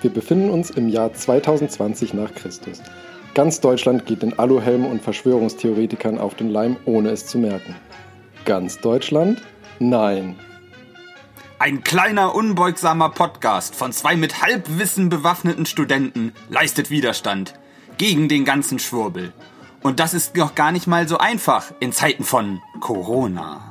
Wir befinden uns im Jahr 2020 nach Christus. Ganz Deutschland geht den Aluhelmen und Verschwörungstheoretikern auf den Leim, ohne es zu merken. Ganz Deutschland? Nein. Ein kleiner, unbeugsamer Podcast von zwei mit Halbwissen bewaffneten Studenten leistet Widerstand gegen den ganzen Schwurbel. Und das ist noch gar nicht mal so einfach in Zeiten von Corona.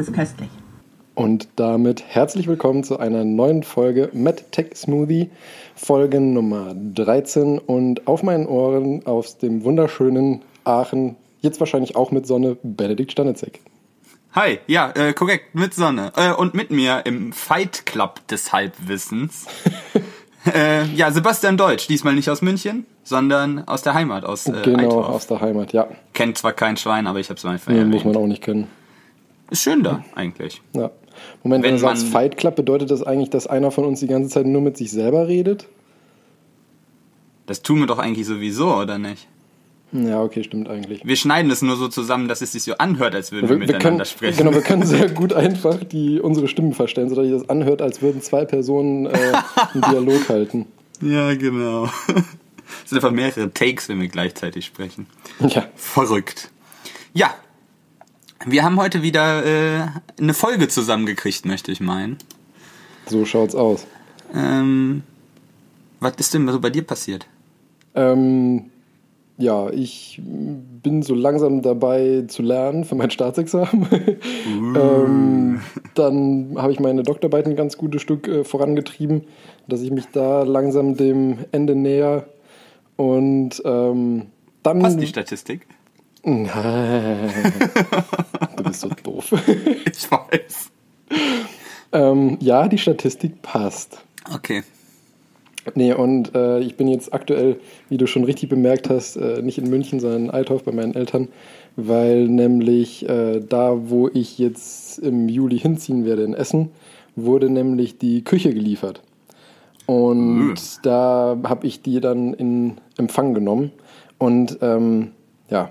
Ist köstlich. Und damit herzlich willkommen zu einer neuen Folge MedTech Smoothie, Folge Nummer 13 und auf meinen Ohren aus dem wunderschönen Aachen, jetzt wahrscheinlich auch mit Sonne, Benedikt Stanitzek. Hi, ja, äh, korrekt, mit Sonne. Äh, und mit mir im Fight Club des Halbwissens. äh, ja, Sebastian Deutsch, diesmal nicht aus München, sondern aus der Heimat, aus äh, genau, Eitorf. aus der Heimat, ja. Kennt zwar kein Schwein, aber ich habe es mal Nee, vererwähnt. muss man auch nicht kennen. Ist schön da, eigentlich. Ja. Moment, wenn, Wenn du sagst Fight Club, bedeutet das eigentlich, dass einer von uns die ganze Zeit nur mit sich selber redet? Das tun wir doch eigentlich sowieso, oder nicht? Ja, okay, stimmt eigentlich. Wir schneiden es nur so zusammen, dass es sich so anhört, als würden wir, Wir, wir, miteinander können, sprechen. genau, wir können sehr gut einfach die, unsere Stimmen verstellen, sodass sich das anhört, als würden zwei Personen äh, einen Dialog halten. Ja, genau. Es sind einfach mehrere Takes, wenn wir gleichzeitig sprechen. Ja, Verrückt. Ja. Wir haben heute wieder äh, eine Folge zusammengekriegt, möchte ich meinen. so schaut's aus. Ähm, was ist denn so bei dir passiert? Ähm, ja, ich bin so langsam dabei zu lernen für mein Staatsexamen. ähm, dann habe ich meine Doktorarbeit ein ganz gutes Stück äh, vorangetrieben, dass ich mich da langsam dem Ende näher. Und ähm, dann. Passt die Statistik? Nein. du bist so doof. Ich weiß. ähm, ja, die Statistik passt. Okay. Nee, und äh, ich bin jetzt aktuell, wie du schon richtig bemerkt hast, äh, nicht in München, sondern in Althoff bei meinen Eltern, weil nämlich äh, da, wo ich jetzt im Juli hinziehen werde, in Essen, wurde nämlich die Küche geliefert. Und Mhm. da habe ich die dann in Empfang genommen. Und ähm, ja,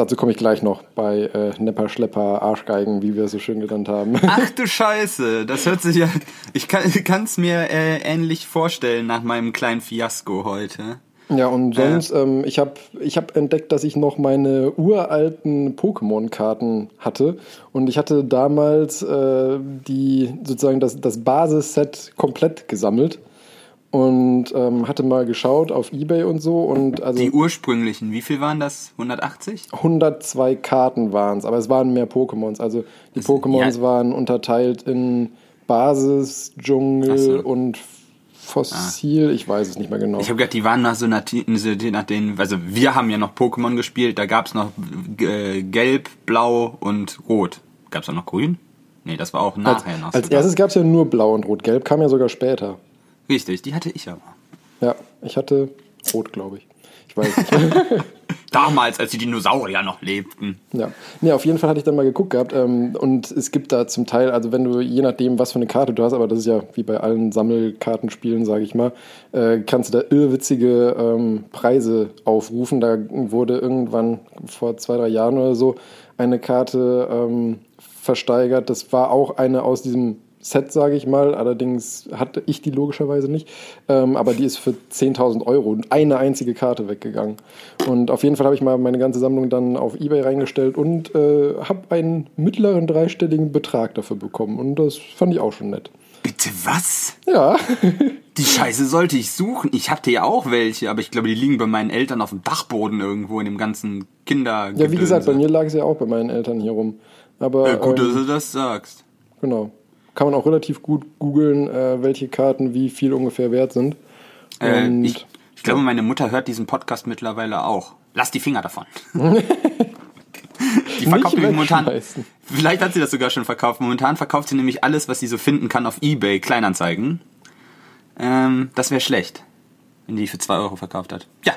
dazu komme ich gleich noch bei äh, Nepper, Schlepper, Arschgeigen, wie wir es so schön genannt haben. Ach du Scheiße, das hört sich ja. Ich kann es mir äh, ähnlich vorstellen nach meinem kleinen Fiasko heute. Ja, und sonst, ähm, ich habe ich hab entdeckt, dass ich noch meine uralten Pokémon-Karten hatte. Und ich hatte damals äh, die sozusagen das, das Basisset komplett gesammelt. Und ähm, hatte mal geschaut auf Ebay und so. Und also Die ursprünglichen, wie viel waren das? 180? 102 Karten waren es, aber es waren mehr Pokémons. Also die Pokémons ja. waren unterteilt in Basis, Dschungel so. und Fossil. Ich weiß es nicht mehr genau. Ich habe gedacht, die waren nach so nach, so nach den, also wir haben ja noch Pokémon gespielt, da gab's noch äh, Gelb, Blau und Rot. Gab's auch noch Grün? Nee, das war auch als nachher noch. als sogar. erstes gab es ja nur Blau und Rot. Gelb kam ja sogar später. Richtig, die hatte ich aber. Ja, ich hatte Rot, glaube ich. Ich weiß nicht. Damals, als die Dinosaurier noch lebten. ja. Nee, auf jeden Fall hatte ich dann mal geguckt gehabt. Ähm, und es gibt da zum Teil, also wenn du, je nachdem, was für eine Karte du hast, aber das ist ja wie bei allen Sammelkartenspielen, sage ich mal, äh, kannst du da irrwitzige ähm, Preise aufrufen. Da wurde irgendwann vor zwei, drei Jahren oder so eine Karte ähm, versteigert. Das war auch eine aus diesem Set, sage ich mal. Allerdings hatte ich die logischerweise nicht. Ähm, aber die ist für 10.000 Euro eine einzige Karte weggegangen. Und auf jeden Fall habe ich mal meine ganze Sammlung dann auf Ebay reingestellt und äh, habe einen mittleren dreistelligen Betrag dafür bekommen. Und das fand ich auch schon nett. Bitte was? Ja, Die Scheiße sollte ich suchen. Ich hatte ja auch welche, aber ich glaube, die liegen bei meinen Eltern auf dem Dachboden irgendwo in dem ganzen Kinder. ja wie gesagt, bei mir lag es ja auch bei meinen Eltern hier rum. Aber Ja, gut, ähm, dass du das sagst. genau. Kann man auch relativ gut googeln, äh, welche Karten wie viel ungefähr wert sind. Äh, ich, ich glaube, meine Mutter hört diesen Podcast mittlerweile auch. Lass die Finger davon. die verkauft nämlich momentan. Vielleicht hat sie das sogar schon verkauft. Momentan verkauft sie nämlich alles, was sie so finden kann auf Ebay, Kleinanzeigen. Ähm, das wäre schlecht, wenn die für 2 Euro verkauft hat. Ja.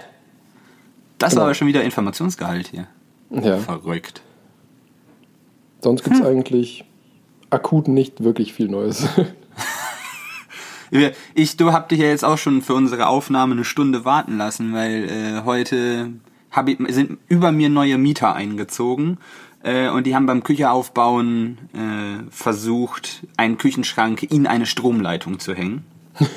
Das Genau. war aber schon wieder Informationsgehalt hier. Ja. Verrückt. Sonst gibt es eigentlich akut nicht wirklich viel Neues. Ich, du habt dich ja jetzt auch schon für unsere Aufnahme eine Stunde warten lassen, weil äh, heute hab ich, sind über mir neue Mieter eingezogen äh, und die haben beim Kücheaufbauen äh, versucht, einen Küchenschrank in eine Stromleitung zu hängen.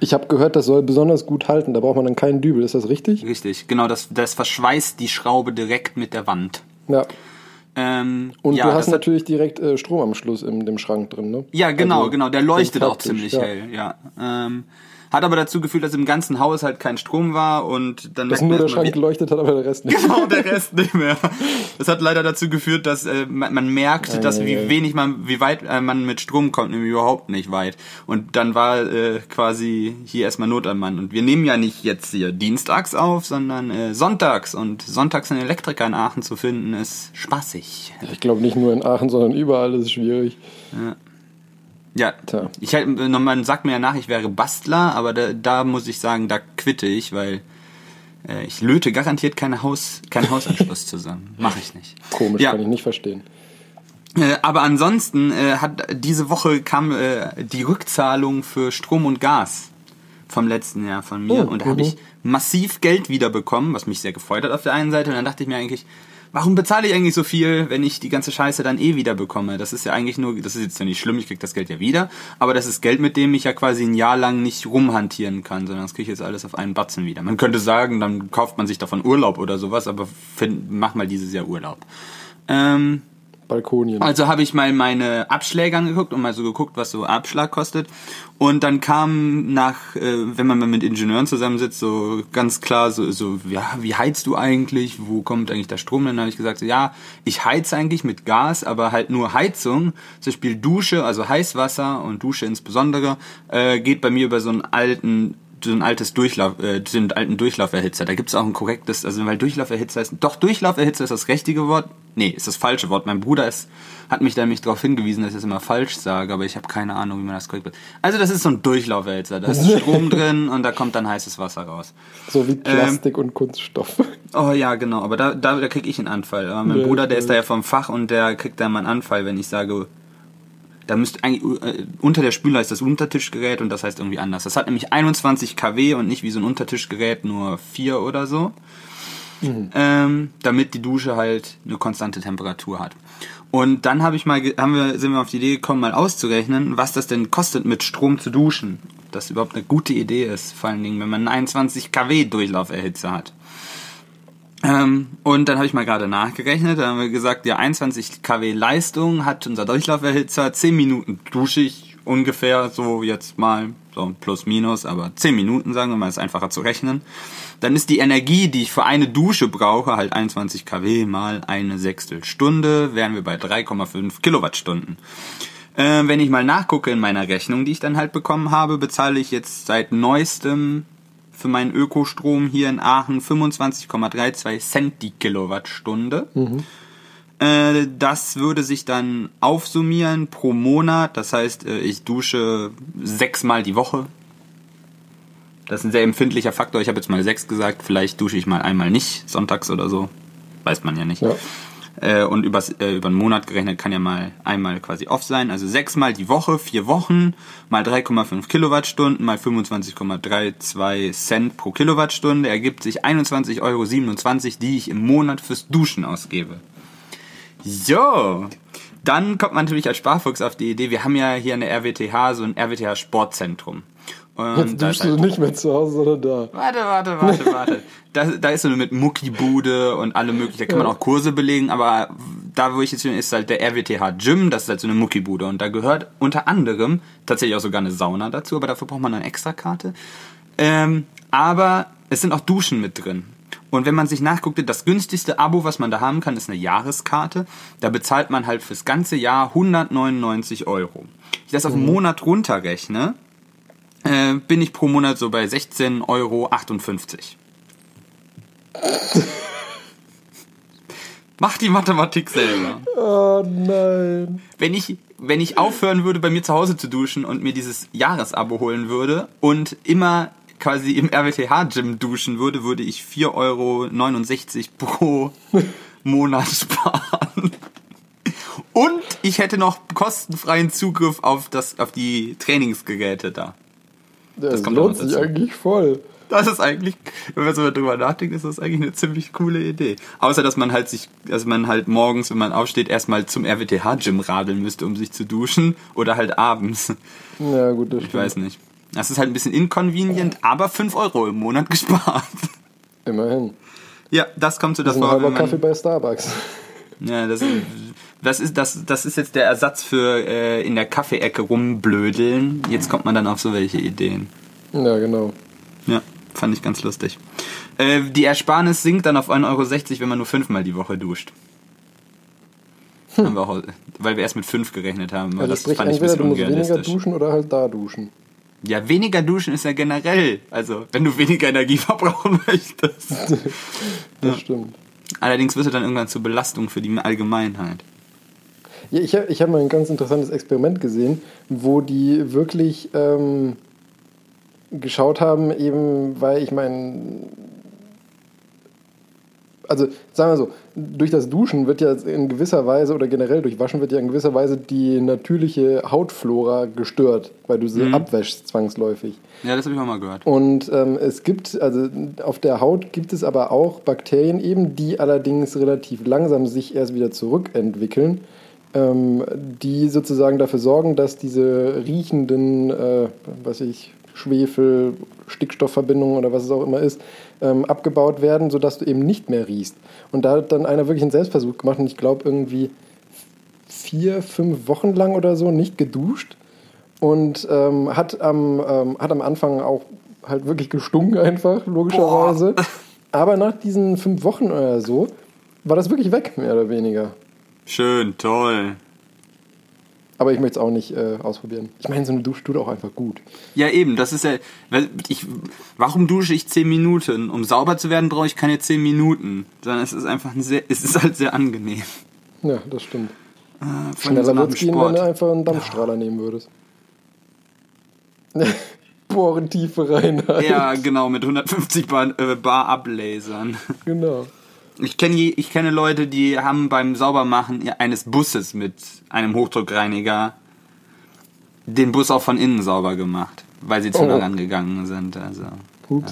Ich habe gehört, das soll besonders gut halten. Da braucht man dann keinen Dübel. Ist das richtig? Richtig, genau. Das, das verschweißt die Schraube direkt mit der Wand. Ja. Ähm, Und ja, du hast natürlich direkt äh, Stromanschluss in dem Schrank drin, ne? Ja, genau, Also, genau. Der leuchtet auch ziemlich ja. hell, ja. Ähm, hat aber dazu geführt, dass im ganzen Haus halt kein Strom war und dann Dass man nur der Schrank geleuchtet hat, aber der Rest nicht. Genau, der Rest nicht mehr. Das hat leider dazu geführt, dass äh, man, man merkt, dass wie wenig man, wie weit äh, man mit Strom kommt, nämlich überhaupt nicht weit. Und dann war äh, quasi hier erstmal Not am Mann. Und wir nehmen ja nicht jetzt hier dienstags auf, sondern äh, sonntags. Und sonntags einen Elektriker in Aachen zu finden, ist spaßig. Ich glaube nicht nur in Aachen, sondern überall ist es schwierig. Ja, Tja. ich halt, man sagt mir ja nach, ich wäre Bastler, aber da, da muss ich sagen, da quitte ich, weil äh, ich löte garantiert keine Haus, keinen Hausanschluss zusammen. Mache ich nicht. Komisch, Ja. kann ich nicht verstehen. Äh, aber ansonsten äh, hat diese Woche kam äh, die Rückzahlung für Strom und Gas vom letzten Jahr von mir Oh, und da habe mhm. ich massiv Geld wiederbekommen, was mich sehr gefreut hat auf der einen Seite und dann dachte ich mir eigentlich, warum bezahle ich eigentlich so viel, wenn ich die ganze Scheiße dann eh wieder bekomme? Das ist ja eigentlich nur, das ist jetzt ja nicht schlimm, ich krieg das Geld ja wieder, aber das ist Geld, mit dem ich ja quasi ein Jahr lang nicht rumhantieren kann, sondern das kriege ich jetzt alles auf einen Batzen wieder. Man könnte sagen, dann kauft man sich davon Urlaub oder sowas, aber find, mach mal dieses Jahr Urlaub. Ähm, Balkonien. also habe ich mal meine Abschläge angeguckt und mal so geguckt, was so Abschlag kostet. Und dann kam nach, äh, wenn man mal mit Ingenieuren zusammensitzt, so ganz klar so, so ja, wie heizt du eigentlich? Wo kommt eigentlich der Strom? Dann habe ich gesagt, so, ja, ich heiz eigentlich mit Gas, aber halt nur Heizung. Zum Beispiel Dusche, also Heißwasser und Dusche insbesondere, äh, geht bei mir über so einen alten so ein altes Durchlauf, äh, so einen alten Durchlauferhitzer. Da gibt es auch ein korrektes, also weil Durchlauferhitzer ist, doch Durchlauferhitzer ist das richtige Wort. Nee, ist das falsche Wort. Mein Bruder ist, hat mich da nämlich darauf hingewiesen, dass ich das immer falsch sage, aber ich habe keine Ahnung, wie man das korrekt wird. Also das ist so ein Durchlauferhitzer. Da ist Strom drin und da kommt dann heißes Wasser raus. so wie Plastik und Kunststoff. Oh ja, genau, aber da, da, da kriege ich einen Anfall. Aber mein Ja, Bruder, der ja. ist da ja vom Fach und der kriegt da immer einen Anfall, wenn ich sage, da müsste eigentlich, äh, unter der Spüle ist das Untertischgerät und das heißt irgendwie anders. Das hat nämlich 21 kW und nicht wie so ein Untertischgerät nur 4 oder so. Ähm, damit die Dusche halt eine konstante Temperatur hat. Und dann habe ich mal, haben wir, sind wir auf die Idee gekommen, mal auszurechnen, was das denn kostet, mit Strom zu duschen. Ob das überhaupt eine gute Idee ist, vor allen Dingen, wenn man einen 21 kW Durchlauferhitzer hat. Ähm, und dann habe ich mal gerade nachgerechnet, da haben wir gesagt, ja, 21 kW Leistung hat unser Durchlauferhitzer, 10 Minuten dusche ich ungefähr, so jetzt mal, so plus minus, aber 10 Minuten sagen wir mal, ist einfacher zu rechnen. Dann ist die Energie, die ich für eine Dusche brauche, halt 21 kW mal eine Sechstelstunde, wären wir bei 3,5 Kilowattstunden. Äh, wenn ich mal nachgucke in meiner Rechnung, die ich dann halt bekommen habe, bezahle ich jetzt seit neuestem für meinen Ökostrom hier in Aachen 25,32 Cent die Kilowattstunde. Äh, das würde sich dann aufsummieren pro Monat. Das heißt, äh, ich dusche sechsmal die Woche. Das ist ein sehr empfindlicher Faktor. Ich habe jetzt mal sechs gesagt. Vielleicht dusche ich mal einmal nicht, sonntags oder so. Weiß man ja nicht. Ja. Äh, und übers, äh, über einen Monat gerechnet kann ja mal einmal quasi off sein. Also sechsmal die Woche, vier Wochen, mal 3,5 Kilowattstunden, mal 25,32 Cent pro Kilowattstunde ergibt sich 21,27 Euro, die ich im Monat fürs Duschen ausgebe. So, dann kommt man natürlich als Sparfuchs auf die Idee, wir haben ja hier an der RWTH so ein RWTH Sportzentrum. Und Jetzt du halt- nicht mehr zu Hause, sondern da. Warte, warte, warte, warte. Da, da ist so mit Muckibude und alle möglichen, da kann man Ja. auch Kurse belegen, aber da, wo ich jetzt bin, ist halt der RWTH Gym, das ist halt so eine Muckibude und da gehört unter anderem tatsächlich auch sogar eine Sauna dazu, aber dafür braucht man eine Extrakarte. Ähm, aber es sind auch Duschen mit drin. Und wenn man sich nachguckt, das günstigste Abo, was man da haben kann, ist eine Jahreskarte. Da bezahlt man halt fürs ganze Jahr 199 Euro. Ich das auf einen Monat runterrechne, äh, bin ich pro Monat so bei 16,58 Euro. Mach die Mathematik selber. Oh nein. Wenn ich, wenn ich aufhören würde, bei mir zu Hause zu duschen und mir dieses Jahresabo holen würde und immer quasi im RWTH-Gym duschen würde, würde ich 4,69 Euro pro Monat sparen. Und ich hätte noch kostenfreien Zugriff auf, das, auf die Trainingsgeräte da. Das, Das lohnt sich eigentlich voll. Das ist eigentlich, wenn man so drüber nachdenkt, ist das eigentlich eine ziemlich coole Idee. Außer, dass man halt sich, dass man halt morgens, wenn man aufsteht, erstmal zum RWTH-Gym radeln müsste, um sich zu duschen. Oder halt abends. Ja, gut, das Ich stimmt. weiß nicht. Das ist halt ein bisschen inconvenient, aber 5 Euro im Monat gespart. Immerhin. Ja, das kommt so Das ist ein Kaffee bei Starbucks. Ja, das, das, ist, das, das ist jetzt der Ersatz für äh, in der Kaffeeecke rumblödeln. Jetzt kommt man dann auf so welche Ideen. Ja, genau. Ja, fand ich ganz lustig. Äh, die Ersparnis sinkt dann auf 1,60 Euro, wenn man nur fünfmal die Woche duscht. Haben wir auch, weil wir erst mit fünf gerechnet haben. Also das sprich, fand ich ein entweder bisschen du musst weniger duschen oder halt da duschen. Ja, weniger duschen ist ja generell. Also, wenn du weniger Energie verbrauchen möchtest. Das stimmt. Allerdings wird es dann irgendwann zur Belastung für die Allgemeinheit. Ja, ich habe ich hab mal ein ganz interessantes Experiment gesehen, wo die wirklich ähm, geschaut haben, eben, weil ich meine, also sagen wir so, durch das Duschen wird ja in gewisser Weise oder generell durch Waschen wird ja in gewisser Weise die natürliche Hautflora gestört, weil du sie abwäschst zwangsläufig. Ja, das habe ich auch mal gehört. Und ähm, es gibt, also auf der Haut gibt es aber auch Bakterien eben, die allerdings relativ langsam sich erst wieder zurückentwickeln, ähm, die sozusagen dafür sorgen, dass diese riechenden, äh, was ich, Schwefel, Stickstoffverbindungen oder was es auch immer ist, ähm, abgebaut werden, sodass du eben nicht mehr riechst. Und da hat dann einer wirklich einen Selbstversuch gemacht und ich glaube irgendwie vier, fünf Wochen lang oder so nicht geduscht und ähm, hat, am, ähm, hat am Anfang auch halt wirklich gestunken einfach, logischerweise. Aber nach diesen fünf Wochen oder so war das wirklich weg, mehr oder weniger. Schön, toll. Aber ich möchte es auch nicht äh, ausprobieren. Ich meine, so eine Dusche tut auch einfach gut. Ja, eben, das ist ja. Ich, warum dusche ich 10 Minuten? Um sauber zu werden, brauche ich keine 10 Minuten. Sondern es ist einfach ein sehr, es ist halt sehr angenehm. Ja, das stimmt. Äh, Schneller dem es gehen, wenn du einfach einen Dampfstrahler nehmen würdest. Bohren Tiefe rein. halt. Ja, genau, mit 150 Bar, äh, Bar ablasern. Genau. Ich kenne ich kenne Leute, die haben beim Saubermachen eines Busses mit einem Hochdruckreiniger den Bus auch von innen sauber gemacht, weil sie zu Oh. nah rangegangen sind. Also, äh,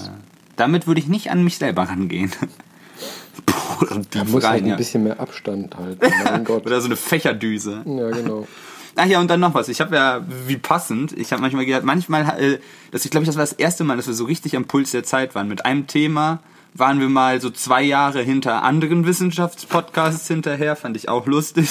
damit würde ich nicht an mich selber rangehen. Bohren Da muss halt ein bisschen mehr Abstand halten. Mein Gott. Oder so eine Fächerdüse. Ja, genau. Ach ja, und dann noch was. Ich habe ja, wie passend, ich habe manchmal gedacht, manchmal, äh, das, ich glaube, das war das erste Mal, dass wir so richtig am Puls der Zeit waren. Mit einem Thema waren wir mal so zwei Jahre hinter anderen Wissenschaftspodcasts hinterher, fand ich auch lustig.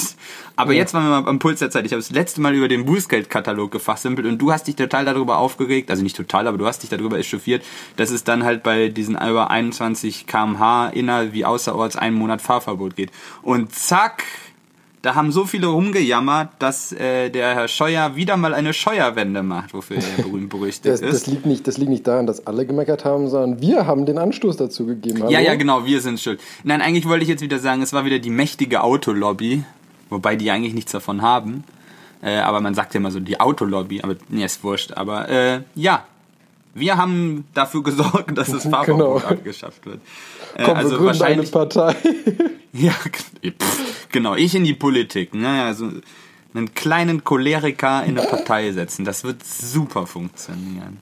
Aber jetzt waren wir mal am Puls der Zeit. Ich habe das letzte Mal über den Bußgeldkatalog gefachsimpelt und du hast dich total darüber aufgeregt, also nicht total, aber du hast dich darüber echauffiert, dass es dann halt bei diesen über 21 kmh inner wie außerorts einen Monat Fahrverbot geht. Und zack, da haben so viele rumgejammert, dass äh, der Herr Scheuer wieder mal eine Scheuerwende macht, wofür er berühmt berüchtigt Das, ist. das, liegt nicht, das liegt nicht daran, dass alle gemeckert haben, sondern wir haben den Anstoß dazu gegeben. Hallo? Ja, ja, genau, wir sind schuld. Nein, eigentlich wollte ich jetzt wieder sagen, es war wieder die mächtige Autolobby, wobei die eigentlich nichts davon haben. Äh, aber man sagt ja immer so die Autolobby, aber nee, ist wurscht. Aber äh, ja, wir haben dafür gesorgt, dass das Fahrverbot Genau. abgeschafft wird. Äh, Komm, wir also eine wahrscheinlich Partei. Ja, pff, genau, ich in die Politik. Naja, so einen kleinen Choleriker in eine Partei setzen, das wird super funktionieren.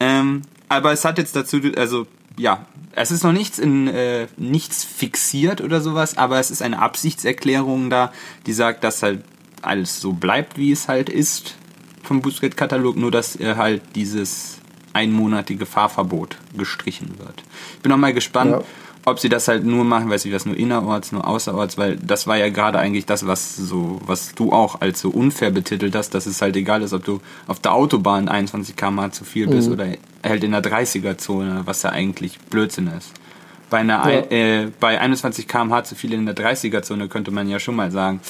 Ähm, aber es hat jetzt dazu, also ja, es ist noch nichts in äh, nichts fixiert oder sowas, aber es ist eine Absichtserklärung da, die sagt, dass halt alles so bleibt, wie es halt ist vom Bußgeldkatalog, nur dass äh, halt dieses einmonatige Fahrverbot gestrichen wird. Ich bin noch mal gespannt, Ja. ob sie das halt nur machen, weiß ich was, nur innerorts, nur außerorts, weil das war ja gerade eigentlich das, was so, was du auch als so unfair betitelt hast, dass es halt egal ist, ob du auf der Autobahn 21 km zu viel bist oder halt in der 30er-Zone, was ja eigentlich Blödsinn ist. Bei, einer, Ja. äh, bei 21 km/h zu viel in der 30er-Zone könnte man ja schon mal sagen,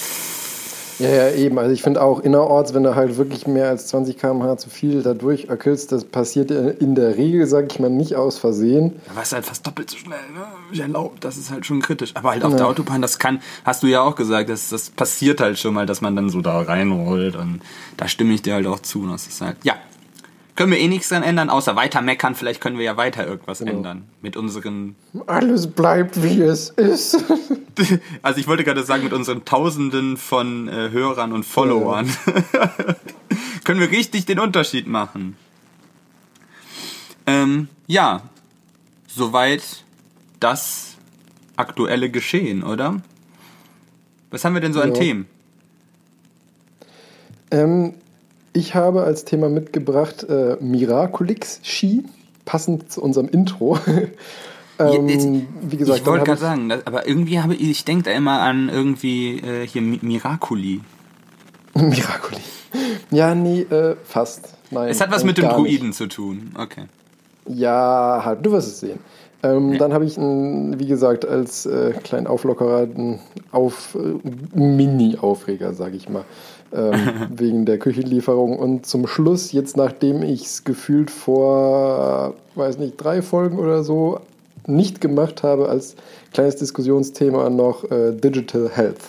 Ja, ja, eben. Also ich finde auch innerorts, wenn du halt wirklich mehr als 20 km/h zu viel da durchöckelst, das passiert in der Regel, sag ich mal, nicht aus Versehen. Da warst du halt fast doppelt so schnell, ne? Erlaubt, das ist halt schon kritisch. Aber halt auf Ja. der Autobahn, das kann, hast du ja auch gesagt, das, das passiert halt schon mal, dass man dann so da reinrollt und da stimme ich dir halt auch zu. Das ist halt, ja. Können wir eh nichts dran ändern, außer weiter meckern. Vielleicht können wir ja weiter irgendwas genau. ändern mit unseren. Alles bleibt wie es ist. also ich wollte gerade sagen, mit unseren Tausenden von äh, Hörern und Followern ja. können wir richtig den Unterschied machen. Ähm, ja, soweit das aktuelle Geschehen, oder? Was haben wir denn so an Themen? Ähm, ich habe als Thema mitgebracht äh, Miraculix Ski, passend zu unserem Intro. ähm, Jetzt, wie gesagt, ich wollte gerade sagen, das, aber irgendwie habe ich, ich denke da immer an irgendwie äh, hier Miraculi. Miraculi. Ja, nee, äh, fast. Nein, es hat was mit dem Druiden nicht. zu tun. Okay. Ja, halt, du wirst es sehen. Ähm, ja. Dann habe ich, einen, wie gesagt, als äh, kleinen Auflockerer einen Auf, äh, Mini-Aufreger, sage ich mal, ähm, wegen der Küchenlieferung. Und zum Schluss, jetzt nachdem ich es gefühlt vor, weiß nicht, drei Folgen oder so nicht gemacht habe, als kleines Diskussionsthema noch äh, Digital Health.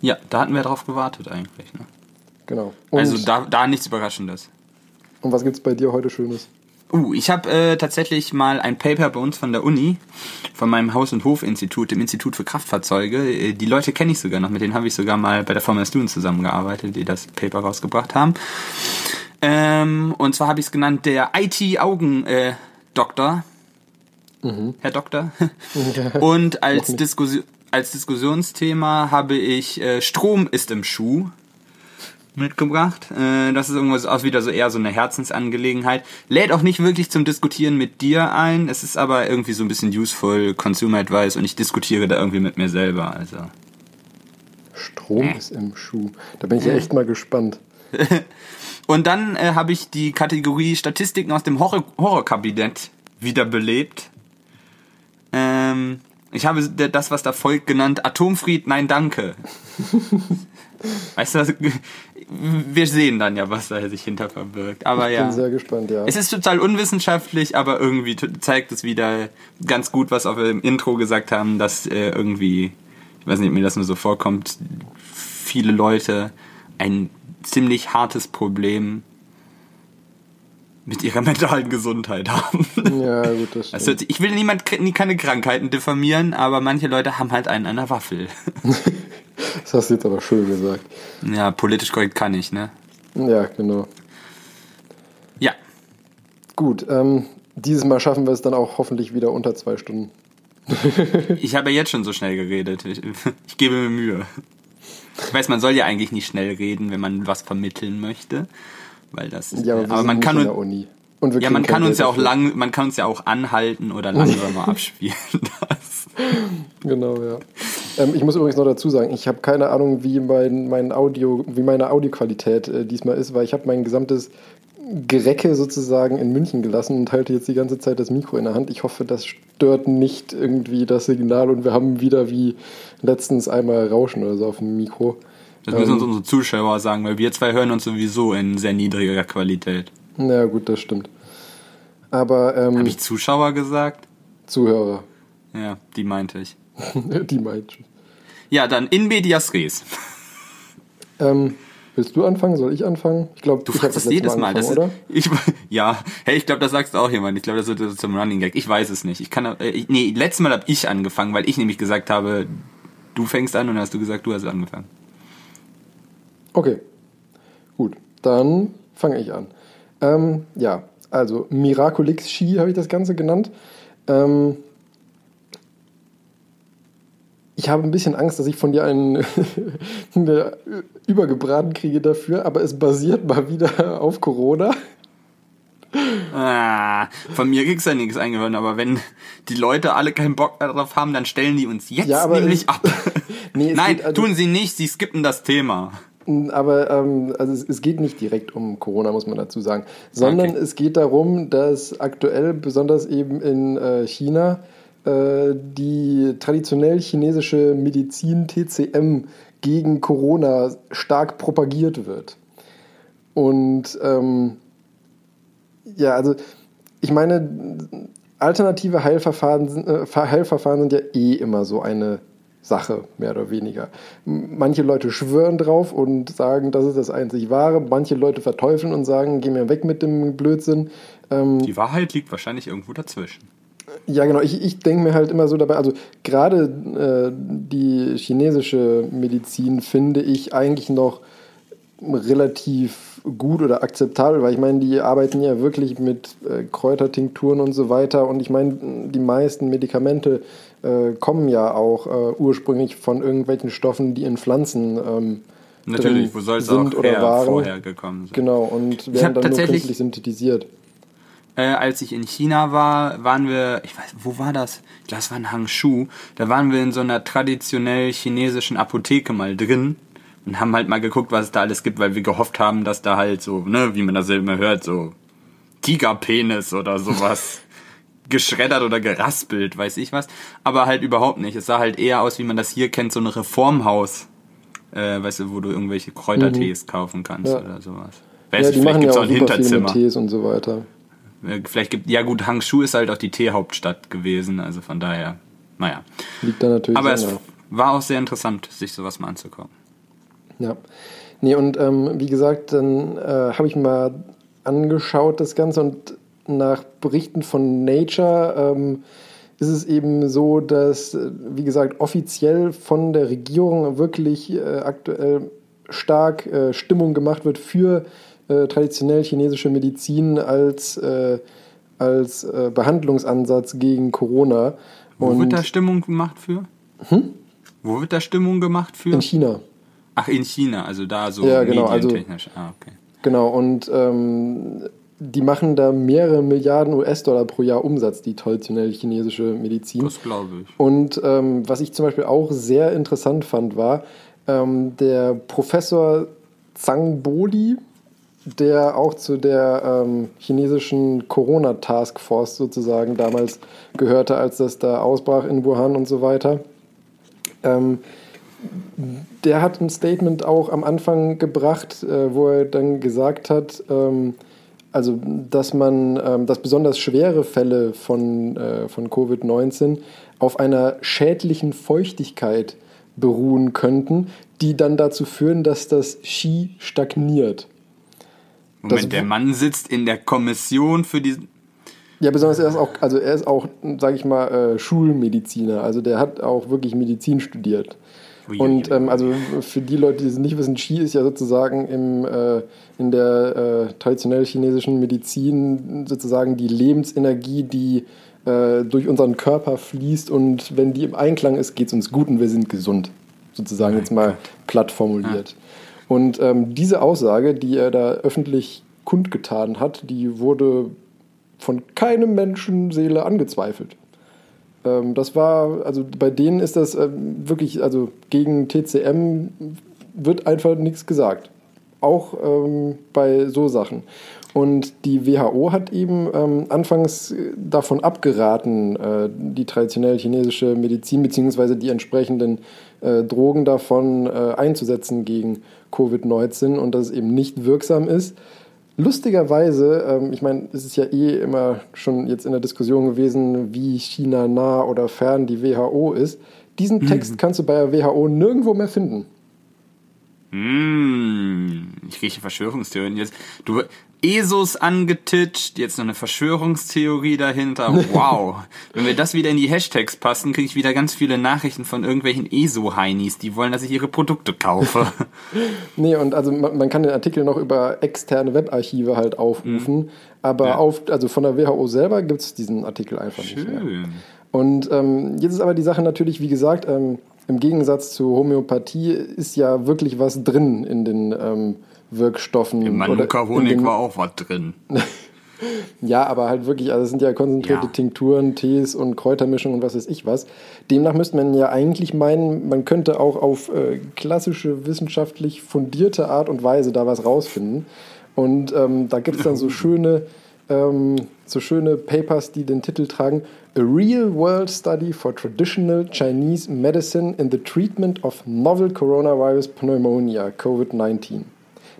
Ja, da hatten wir drauf gewartet eigentlich. Ne? Genau. Und also da, da nichts Überraschendes. Und was gibt es bei dir heute Schönes? Uh, ich habe äh, tatsächlich mal ein Paper bei uns von der Uni, von meinem Haus- und Hofinstitut, dem Institut für Kraftfahrzeuge. Äh, die Leute kenne ich sogar noch, mit denen habe ich sogar mal bei der Formel Student zusammengearbeitet, die das Paper rausgebracht haben. Ähm, und zwar habe ich es genannt, der IT-Augen-Doktor. Äh, mhm. Herr Doktor. und als, Diskussion, als Diskussionsthema habe ich äh, Strom ist im Schuh mitgebracht. Äh, das ist irgendwas auch wieder so eher so eine Herzensangelegenheit. Lädt auch nicht wirklich zum Diskutieren mit dir ein. Es ist aber irgendwie so ein bisschen useful Consumer Advice und ich diskutiere da irgendwie mit mir selber. Also. Strom äh. ist im Schuh. Da bin ich ja echt mal gespannt. und dann äh, habe ich die Kategorie Statistiken aus dem Horror Horrorkabinett wiederbelebt. Ähm, ich habe das, was da folgt, genannt Atomfried, nein, danke. weißt du, wir sehen dann ja, was da sich hinter verbirgt. Aber ich ja. bin sehr gespannt, ja. Es ist total unwissenschaftlich, aber irgendwie zeigt es wieder ganz gut, was wir im Intro gesagt haben, dass äh, irgendwie, ich weiß nicht, ob mir das nur so vorkommt, viele Leute ein ziemlich hartes Problem mit ihrer mentalen Gesundheit haben. Ja, gut, das stimmt. Also, ich will niemand keine Krankheiten diffamieren, aber manche Leute haben halt einen an der Waffel. Das hast du jetzt aber schön gesagt. Ja, politisch korrekt kann ich, ne? Ja, genau. Ja. Gut, ähm, dieses Mal schaffen wir es dann auch hoffentlich wieder unter zwei Stunden. ich habe ja jetzt schon so schnell geredet. Ich, ich gebe mir Mühe. Ich weiß, man soll ja eigentlich nicht schnell reden, wenn man was vermitteln möchte, weil das. Ja, aber, aber man kann Uni. ja, man kann uns ja auch lang, man kann uns ja auch anhalten oder langsamer abspielen. Das. Genau, ja. Ähm, ich muss übrigens noch dazu sagen, ich habe keine Ahnung, wie mein, mein Audio, wie meine Audioqualität äh, diesmal ist, weil ich habe mein gesamtes Gerecke sozusagen in München gelassen und halte jetzt die ganze Zeit das Mikro in der Hand. Ich hoffe, das stört nicht irgendwie das Signal und wir haben wieder wie letztens einmal Rauschen oder so auf dem Mikro. Das müssen uns ähm, unsere Zuschauer sagen, weil wir zwei hören uns sowieso in sehr niedriger Qualität. Ja, gut, das stimmt. Aber. Ähm, Habe ich Zuschauer gesagt? Zuhörer. Ja, die meinte ich. die meinte ich. Ja, dann in medias res. Ähm, willst du anfangen? Soll ich anfangen? Ich glaube, du fragst das jedes Mal, das ist, Ich, ja, hey, ich glaube, das sagst du auch jemand. Ich glaube, das wird zum Running Gag. Ich weiß es nicht. Ich kann, äh, ich, nee, letztes Mal habe ich angefangen, weil ich nämlich gesagt habe, du fängst an und hast du gesagt, du hast angefangen. Okay, gut, dann fange ich an. Ähm, ja, also Miraculix Ski habe ich das Ganze genannt. Ähm, ich habe ein bisschen Angst, dass ich von dir einen, eine übergebraten kriege dafür, aber es basiert mal wieder auf Corona. Ah, von mir kriegst du ja nichts eingehört, aber wenn die Leute alle keinen Bock darauf haben, dann stellen die uns jetzt ja, nämlich ab. nee, Nein, also, tun sie nicht, sie skippen das Thema. Aber ähm, also es, es, geht nicht direkt um Corona, muss man dazu sagen, sondern okay. es geht darum, dass aktuell, besonders eben in äh, China, äh, die traditionell chinesische Medizin TCM gegen Corona stark propagiert wird. Und ähm, ja, also ich meine, alternative Heilverfahren, äh, Heilverfahren sind ja eh immer so eine Sache, mehr oder weniger. Manche Leute schwören drauf und sagen, das ist das einzig Wahre. Manche Leute verteufeln und sagen, geh mir weg mit dem Blödsinn. Ähm, Die Wahrheit liegt wahrscheinlich irgendwo dazwischen. Ja, genau. Ich, ich denke mir halt immer so dabei, also gerade äh, die chinesische Medizin finde ich eigentlich noch relativ gut oder akzeptabel, weil ich meine, die arbeiten ja wirklich mit äh, Kräutertinkturen und so weiter und ich meine, die meisten Medikamente äh, kommen ja auch äh, ursprünglich von irgendwelchen Stoffen, die in Pflanzen ähm, Natürlich, wo soll es auch oder waren. vorher gekommen sein. Genau, und werden dann nur künstlich synthetisiert. Äh, als ich in China war, waren wir, ich weiß, wo war das? Ich glaube, es war in Hangzhou. Da waren wir in so einer traditionell chinesischen Apotheke mal drin und haben halt mal geguckt, was es da alles gibt, weil wir gehofft haben, dass da halt so, ne, wie man das immer hört, so Tigerpenis oder sowas geschreddert oder geraspelt, weiß ich was. Aber halt überhaupt nicht. Es sah halt eher aus, wie man das hier kennt, so ein Reformhaus. Äh, weißt du, wo du irgendwelche Kräutertees mhm. kaufen kannst ja. oder sowas. Weißt ja, du, vielleicht gibt es ja auch ein Hinterzimmer. Tees und so weiter. Äh, vielleicht gibt, ja gut, Hangzhou ist halt auch die Teehauptstadt gewesen, also von daher, naja. Liegt da natürlich. Aber es war auch sehr interessant, sich sowas mal anzugucken. Ja. Nee, und ähm, wie gesagt, dann äh, habe ich mal angeschaut das Ganze und nach Berichten von Nature ähm, ist es eben so, dass, wie gesagt, offiziell von der Regierung wirklich äh, aktuell stark äh, Stimmung gemacht wird für äh, traditionell chinesische Medizin als, äh, als äh, Behandlungsansatz gegen Corona. Wo Und wird da Stimmung gemacht für? Hm? Wo wird da Stimmung gemacht für? In China. Ach, in China, also da so ja, genau, also medientechnisch. Also, ah, okay. Genau, und ähm, die machen da mehrere Milliarden US-Dollar pro Jahr Umsatz, die traditionell chinesische Medizin. Das glaube ich. Und ähm, was ich zum Beispiel auch sehr interessant fand, war ähm, der Professor Zhang Boli, der auch zu der ähm, chinesischen Corona-Taskforce sozusagen damals gehörte, als das da ausbrach in Wuhan und so weiter. Ähm, der hat ein Statement auch am Anfang gebracht, äh, wo er dann gesagt hat, ähm, also dass man, ähm, dass besonders schwere Fälle von, äh, von Covid-19 auf einer schädlichen Feuchtigkeit beruhen könnten, die dann dazu führen, dass das Ski stagniert. Moment, das, der Mann sitzt in der Kommission für die. Ja, besonders er ist auch, also er ist auch, sage ich mal, äh, Schulmediziner. Also der hat auch wirklich Medizin studiert. Und ähm, also für die Leute, die es nicht wissen, Qi ist ja sozusagen im, äh, in der äh, traditionell chinesischen Medizin sozusagen die Lebensenergie, die äh, durch unseren Körper fließt und wenn die im Einklang ist, geht es uns gut und wir sind gesund. Sozusagen jetzt mal platt formuliert. Und ähm, diese Aussage, die er da öffentlich kundgetan hat, die wurde von keinem Menschenseele angezweifelt. Ähm, das war, also bei denen ist das äh, wirklich, also gegen TCM wird einfach nichts gesagt. Auch ähm, bei so Sachen. Und die WHO hat eben ähm, anfangs davon abgeraten, äh, die traditionell chinesische Medizin bzw. die entsprechenden äh, Drogen davon äh, einzusetzen gegen Covid-19 und dass es eben nicht wirksam ist. Lustigerweise, ähm, ich meine, es ist ja eh immer schon jetzt in der Diskussion gewesen, wie China nah oder fern die WHO ist. Diesen Text mhm. kannst du bei der WHO nirgendwo mehr finden. Mmh, ich rieche Verschwörungstheorien jetzt. Du, ESOs angetitscht, jetzt noch eine Verschwörungstheorie dahinter. Wow. Wenn wir das wieder in die Hashtags passen, kriege ich wieder ganz viele Nachrichten von irgendwelchen ESO-Heinis, die wollen, dass ich ihre Produkte kaufe. nee, und also man, man, kann den Artikel noch über externe Webarchive halt aufrufen, mhm. aber ja. auf, also von der WHO selber gibt es diesen Artikel einfach Schön. nicht mehr. Und ähm, jetzt ist aber die Sache natürlich, wie gesagt, ähm, im Gegensatz zur Homöopathie ist ja wirklich was drin in den ähm, Wirkstoffen. Im Manuka-Honig war auch was drin. ja, aber halt wirklich, also es sind ja konzentrierte ja. Tinkturen, Tees und Kräutermischungen und was weiß ich was. Demnach müsste man ja eigentlich meinen, man könnte auch auf äh, klassische, wissenschaftlich fundierte Art und Weise da was rausfinden. Und ähm, da gibt es dann so schöne, ähm, so schöne Papers, die den Titel tragen A Real World Study for Traditional Chinese Medicine in the Treatment of Novel Coronavirus Pneumonia, COVID-19.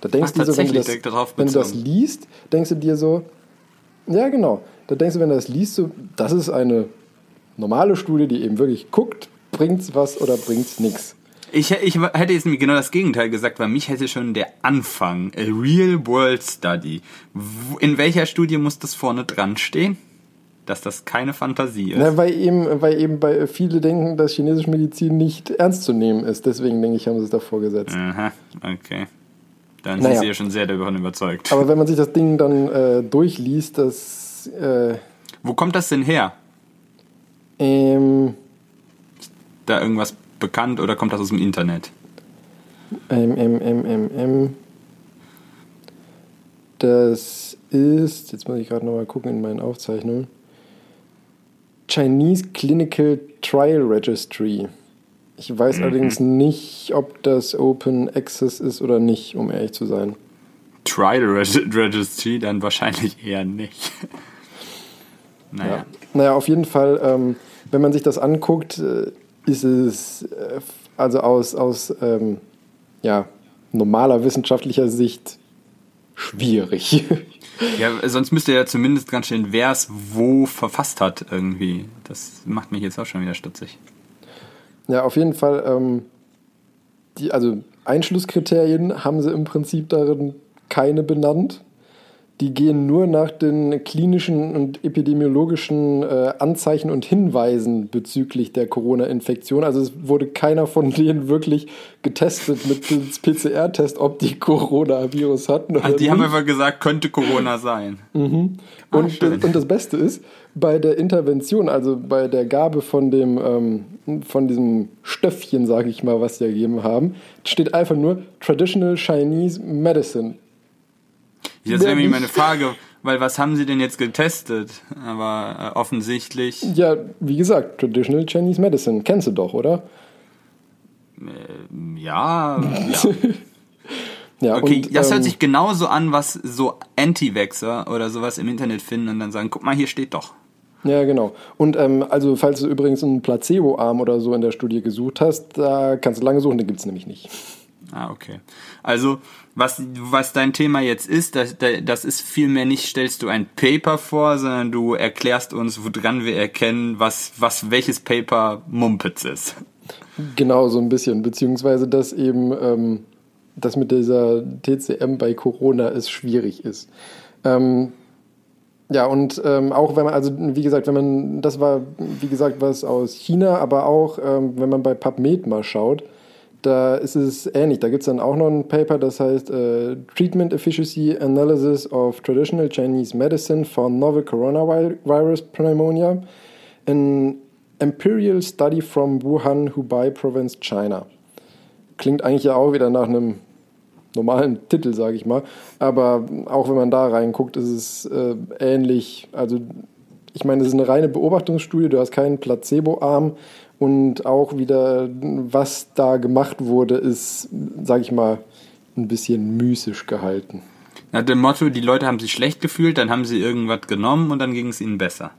Da denkst Ach, du so, wenn du, das, wenn du das liest, denkst du dir so, ja genau, da denkst du, wenn du das liest, so, das ist eine normale Studie, die eben wirklich guckt, bringt's was oder bringt's nix? Ich, ich hätte jetzt genau das Gegenteil gesagt, weil mich hätte schon der Anfang, a Real World Study. In welcher Studie muss das vorne dran stehen? Dass das keine Fantasie ist. Na, weil eben, weil eben bei viele denken, dass chinesische Medizin nicht ernst zu nehmen ist. Deswegen denke ich, haben sie es davor gesetzt. Aha, okay. Dann Naja. sind sie ja schon sehr davon überzeugt. Aber wenn man sich das Ding dann äh, durchliest, das äh, Wo kommt das denn her? ähm, Da irgendwas bekannt oder kommt das aus dem Internet? ähm, ähm, ähm, ähm, ähm, das ist, jetzt muss ich gerade nochmal gucken in meinen Aufzeichnungen, Chinese Clinical Trial Registry. Ich weiß allerdings nicht, ob das Open Access ist oder nicht, um ehrlich zu sein. Trial Reg- Registry, dann wahrscheinlich eher nicht. naja. Ja. Naja, auf jeden Fall, ähm, wenn man sich das anguckt, äh, ist es äh, also aus, aus ähm, ja, normaler wissenschaftlicher Sicht schwierig. Ja, sonst müsste ja zumindest ganz schön, wer es wo verfasst hat irgendwie. Das macht mich jetzt auch schon wieder stutzig. Ja, auf jeden Fall, ähm, die, also Einschlusskriterien haben sie im Prinzip darin keine benannt. Die gehen nur nach den klinischen und epidemiologischen äh, Anzeichen und Hinweisen bezüglich der Corona-Infektion. Also es wurde keiner von denen wirklich getestet mit dem PCR-Test, ob die Coronavirus hatten oder Also die haben nicht. einfach gesagt, könnte Corona sein. Ah, Und, das, und das Beste ist, bei der Intervention, also bei der Gabe von dem ähm, von diesem Stöffchen, sage ich mal, was sie gegeben haben, steht einfach nur Traditional Chinese Medicine. Jetzt wäre nämlich meine Frage, weil was haben sie denn jetzt getestet? Aber äh, offensichtlich, Ja, wie gesagt, Traditional Chinese Medicine. Kennst du doch, oder? ja, ja. Ja, Okay, und, das hört ähm, sich genauso an, was so Anti-Vaxxer oder sowas im Internet finden und dann sagen, guck mal, hier steht doch. Ja, genau. Und ähm, also, falls du übrigens einen Placebo-Arm oder so in der Studie gesucht hast, da kannst du lange suchen, den gibt es nämlich nicht. Ah, okay. Also, was, was dein Thema jetzt ist, das, das ist vielmehr nicht, stellst du ein Paper vor, sondern du erklärst uns, woran wir erkennen, was, was welches Paper Mumpitz ist. Genau, so ein bisschen. Beziehungsweise, dass eben ähm, das mit dieser TCM bei Corona es schwierig ist. Ähm, ja, und ähm, auch wenn man, also wie gesagt, wenn man, das war, wie gesagt, was aus China, aber auch, ähm, wenn man bei PubMed mal schaut, da ist es ähnlich. Da gibt es dann auch noch ein Paper, das heißt äh, Treatment Efficiency Analysis of Traditional Chinese Medicine for Novel Coronavirus Pneumonia. An Imperial Study from Wuhan, Hubei Province, China. Klingt eigentlich ja auch wieder nach einem normalen Titel, sage ich mal. Aber auch wenn man da reinguckt, ist es äh, ähnlich. Also ich meine, es ist eine reine Beobachtungsstudie, du hast keinen Placebo-Arm und auch wieder, was da gemacht wurde, ist, sage ich mal, ein bisschen mystisch gehalten. Nach dem Motto, die Leute haben sich schlecht gefühlt, dann haben sie irgendwas genommen und dann ging es ihnen besser.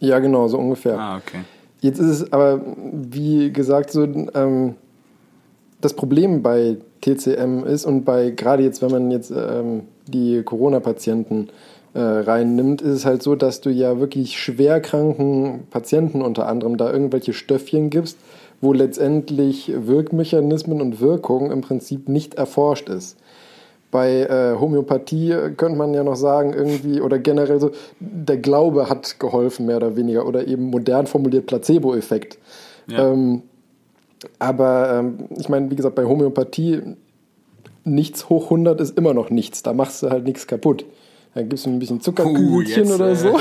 Ja, genau, so ungefähr. Ah, okay. Jetzt ist es aber, wie gesagt, so ähm, das Problem bei TCM ist und bei gerade jetzt, wenn man jetzt ähm, die Corona-Patienten äh, reinnimmt, ist es halt so, dass du ja wirklich schwerkranken Patienten unter anderem da irgendwelche Stöffchen gibst, wo letztendlich Wirkmechanismen und Wirkung im Prinzip nicht erforscht ist. Bei äh, Homöopathie könnte man ja noch sagen, irgendwie, oder generell so, der Glaube hat geholfen, mehr oder weniger, oder eben modern formuliert Placebo-Effekt. Ja. Ähm, aber ähm, ich meine, wie gesagt, bei Homöopathie, nichts hoch 100 ist immer noch nichts. Da machst du halt nichts kaputt. Da gibst du ein bisschen Zuckerkügelchen jetzt, oder äh. so.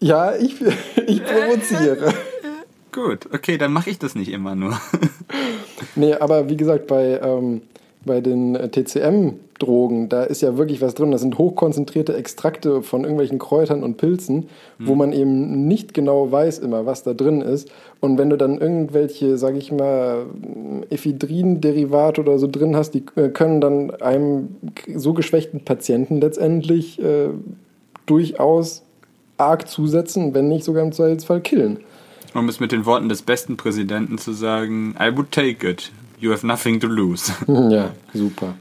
ja, ich, ich provoziere. Gut, okay, dann mache ich das nicht immer nur. Nee, aber wie gesagt, bei, ähm, bei den äh, TCM-Drogen, da ist ja wirklich was drin. Das sind hochkonzentrierte Extrakte von irgendwelchen Kräutern und Pilzen, wo man eben nicht genau weiß immer, was da drin ist. Und wenn du dann irgendwelche, sag ich mal, Ephedrin-Derivate oder so drin hast, die äh, können dann einem so geschwächten Patienten letztendlich äh, durchaus arg zusetzen, wenn nicht sogar im Zweifelsfall killen. Um es mit den Worten des besten Präsidenten zu sagen, I would take it. You have nothing to lose. Ja, super.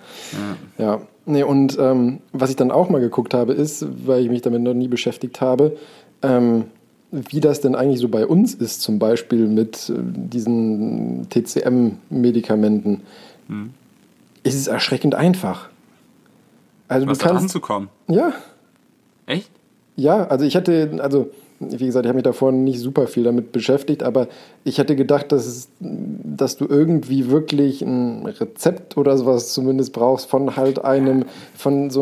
Ja, nee, und ähm, was ich dann auch mal geguckt habe, ist, weil ich mich damit noch nie beschäftigt habe, ähm, wie das denn eigentlich so bei uns ist, zum Beispiel mit äh, diesen TCM-Medikamenten, hm. ist es erschreckend einfach. Also Was du kannst anzukommen. Ja. Echt? Ja, also ich hatte, also wie gesagt, ich habe mich davor nicht super viel damit beschäftigt, aber ich hätte gedacht, dass, es, dass du irgendwie wirklich ein Rezept oder sowas zumindest brauchst von halt einem, von so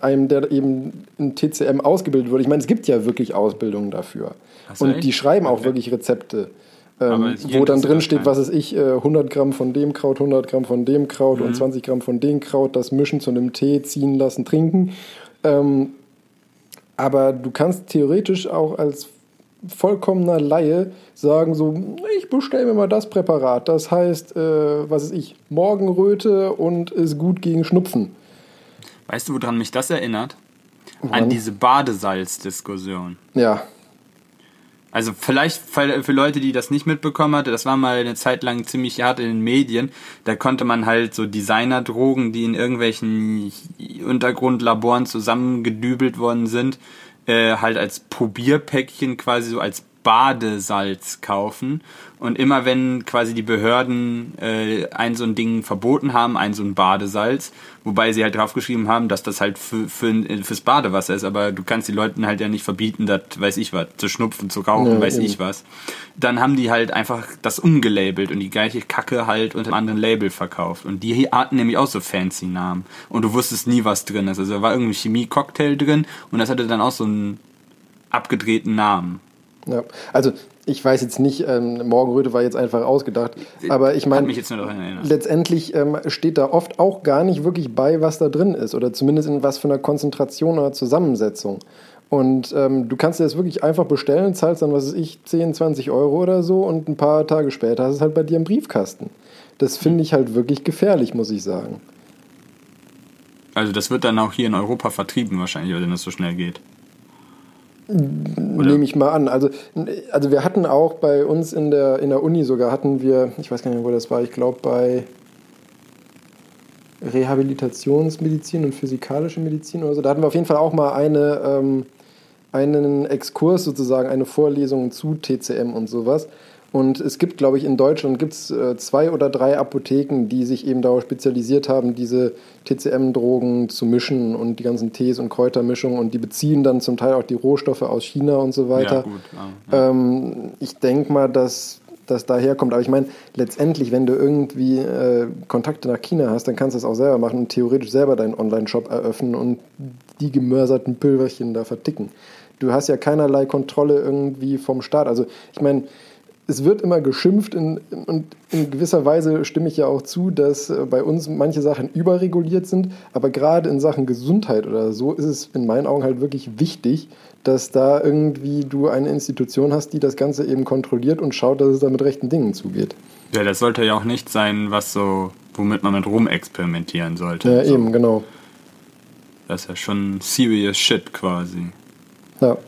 einem, der eben in TCM ausgebildet wurde. Ich meine, es gibt ja wirklich Ausbildungen dafür. Und echt? die schreiben auch okay. wirklich Rezepte. Ähm, wo dann drin steht, was ist ich, 100 äh, Gramm von dem Kraut, 100 Gramm von dem Kraut mhm. und 20 Gramm von dem Kraut, das mischen zu einem Tee, ziehen lassen, trinken. Ähm, aber du kannst theoretisch auch als vollkommener Laie sagen so, ich bestelle mir mal das Präparat. Das heißt, äh, was ist ich, Morgenröte und ist gut gegen Schnupfen. Weißt du, woran mich das erinnert? Wann? An diese Badesalz-Diskussion. Ja. Also vielleicht für Leute, die das nicht mitbekommen hatte, das war mal eine Zeit lang ziemlich hart in den Medien. Da konnte man halt so Designer-Drogen, die in irgendwelchen Untergrundlaboren zusammengedübelt worden sind, äh, halt als Probierpäckchen quasi so als Badesalz kaufen. Und immer wenn quasi die Behörden äh, ein so ein Ding verboten haben, ein so ein Badesalz, wobei sie halt draufgeschrieben haben, dass das halt für, für, fürs Badewasser ist, aber du kannst die Leuten halt ja nicht verbieten, das weiß ich was, zu schnupfen, zu rauchen, ja, weiß eben. ich was. Dann haben die halt einfach das umgelabelt und die gleiche Kacke halt unter einem anderen Label verkauft. Und die hatten nämlich auch so fancy Namen. Und du wusstest nie, was drin ist. Also da war irgendwie Chemie-Cocktail drin und das hatte dann auch so einen abgedrehten Namen. Ja, also ich weiß jetzt nicht, ähm, Morgenröte war jetzt einfach ausgedacht, aber ich meine, letztendlich ähm, steht da oft auch gar nicht wirklich bei, was da drin ist oder zumindest in was für einer Konzentration oder Zusammensetzung. Und ähm, du kannst dir das wirklich einfach bestellen, zahlst dann, was weiß ich, 10, 20 Euro oder so und ein paar Tage später hast du es halt bei dir im Briefkasten. Das finde ich halt wirklich gefährlich, muss ich sagen. Also das wird dann auch hier in Europa vertrieben wahrscheinlich, wenn das so schnell geht. Nehme ich mal an. Also, also wir hatten auch bei uns in der, in der Uni sogar, hatten wir, ich weiß gar nicht, wo das war, ich glaube bei Rehabilitationsmedizin und physikalische Medizin oder so, da hatten wir auf jeden Fall auch mal eine, ähm, einen Exkurs sozusagen, eine Vorlesung zu TCM und sowas. Und es gibt, glaube ich, in Deutschland gibt's äh, zwei oder drei Apotheken, die sich eben darauf spezialisiert haben, diese TCM-Drogen zu mischen und die ganzen Tees und Kräutermischungen. Und die beziehen dann zum Teil auch die Rohstoffe aus China und so weiter. Ja, gut. Ah, ja. Ähm, ich denke mal, dass das daherkommt. Aber ich meine, letztendlich, wenn du irgendwie äh, Kontakte nach China hast, dann kannst du es auch selber machen und theoretisch selber deinen Online-Shop eröffnen und die gemörserten Pülverchen da verticken. Du hast ja keinerlei Kontrolle irgendwie vom Staat. Also ich meine, es wird immer geschimpft in, und in gewisser Weise stimme ich ja auch zu, dass äh, bei uns manche Sachen überreguliert sind, aber gerade in Sachen Gesundheit oder so ist es in meinen Augen halt wirklich wichtig, dass da irgendwie du eine Institution hast, die das Ganze eben kontrolliert und schaut, dass es da mit rechten Dingen zugeht. Ja, das sollte ja auch nicht sein, was so, womit man mit Rum experimentieren sollte. Ja, so. eben, genau. Das ist ja schon serious shit quasi. Ja.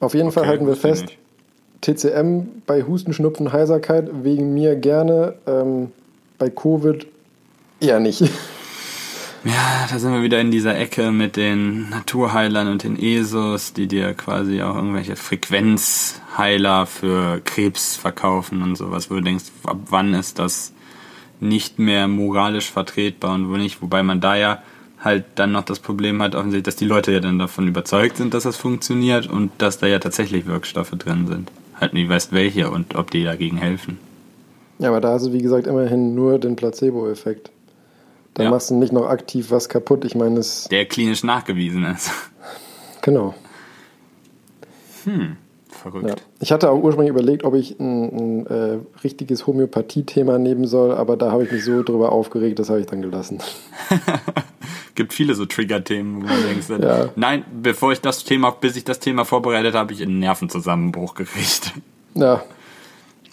Auf jeden okay, Fall halten wir fest, nicht. TCM bei Husten, Schnupfen, Heiserkeit wegen mir gerne, ähm, bei Covid eher nicht. Ja, da sind wir wieder in dieser Ecke mit den Naturheilern und den ESOs, die dir quasi auch irgendwelche Frequenzheiler für Krebs verkaufen und sowas, wo du denkst, ab wann ist das nicht mehr moralisch vertretbar und wo nicht, wobei man da ja halt dann noch das Problem hat, offensichtlich, dass die Leute ja dann davon überzeugt sind, dass das funktioniert und dass da ja tatsächlich Wirkstoffe drin sind halt nie weißt, welche und ob die dagegen helfen. Ja, aber da hast du, wie gesagt, immerhin nur den Placebo-Effekt. Da ja. machst du nicht noch aktiv was kaputt. Ich meine, es. Der klinisch nachgewiesen ist. Genau. Hm, verrückt. Ja. Ich hatte auch ursprünglich überlegt, ob ich ein, ein äh, richtiges Homöopathie-Thema nehmen soll, aber da habe ich mich so drüber aufgeregt, das habe ich dann gelassen. gibt viele so Trigger-Themen, wo man denkt, ja. nein, bevor ich das Thema, bis ich das Thema vorbereitet habe, ich einen Nervenzusammenbruch gekriegt. Ja.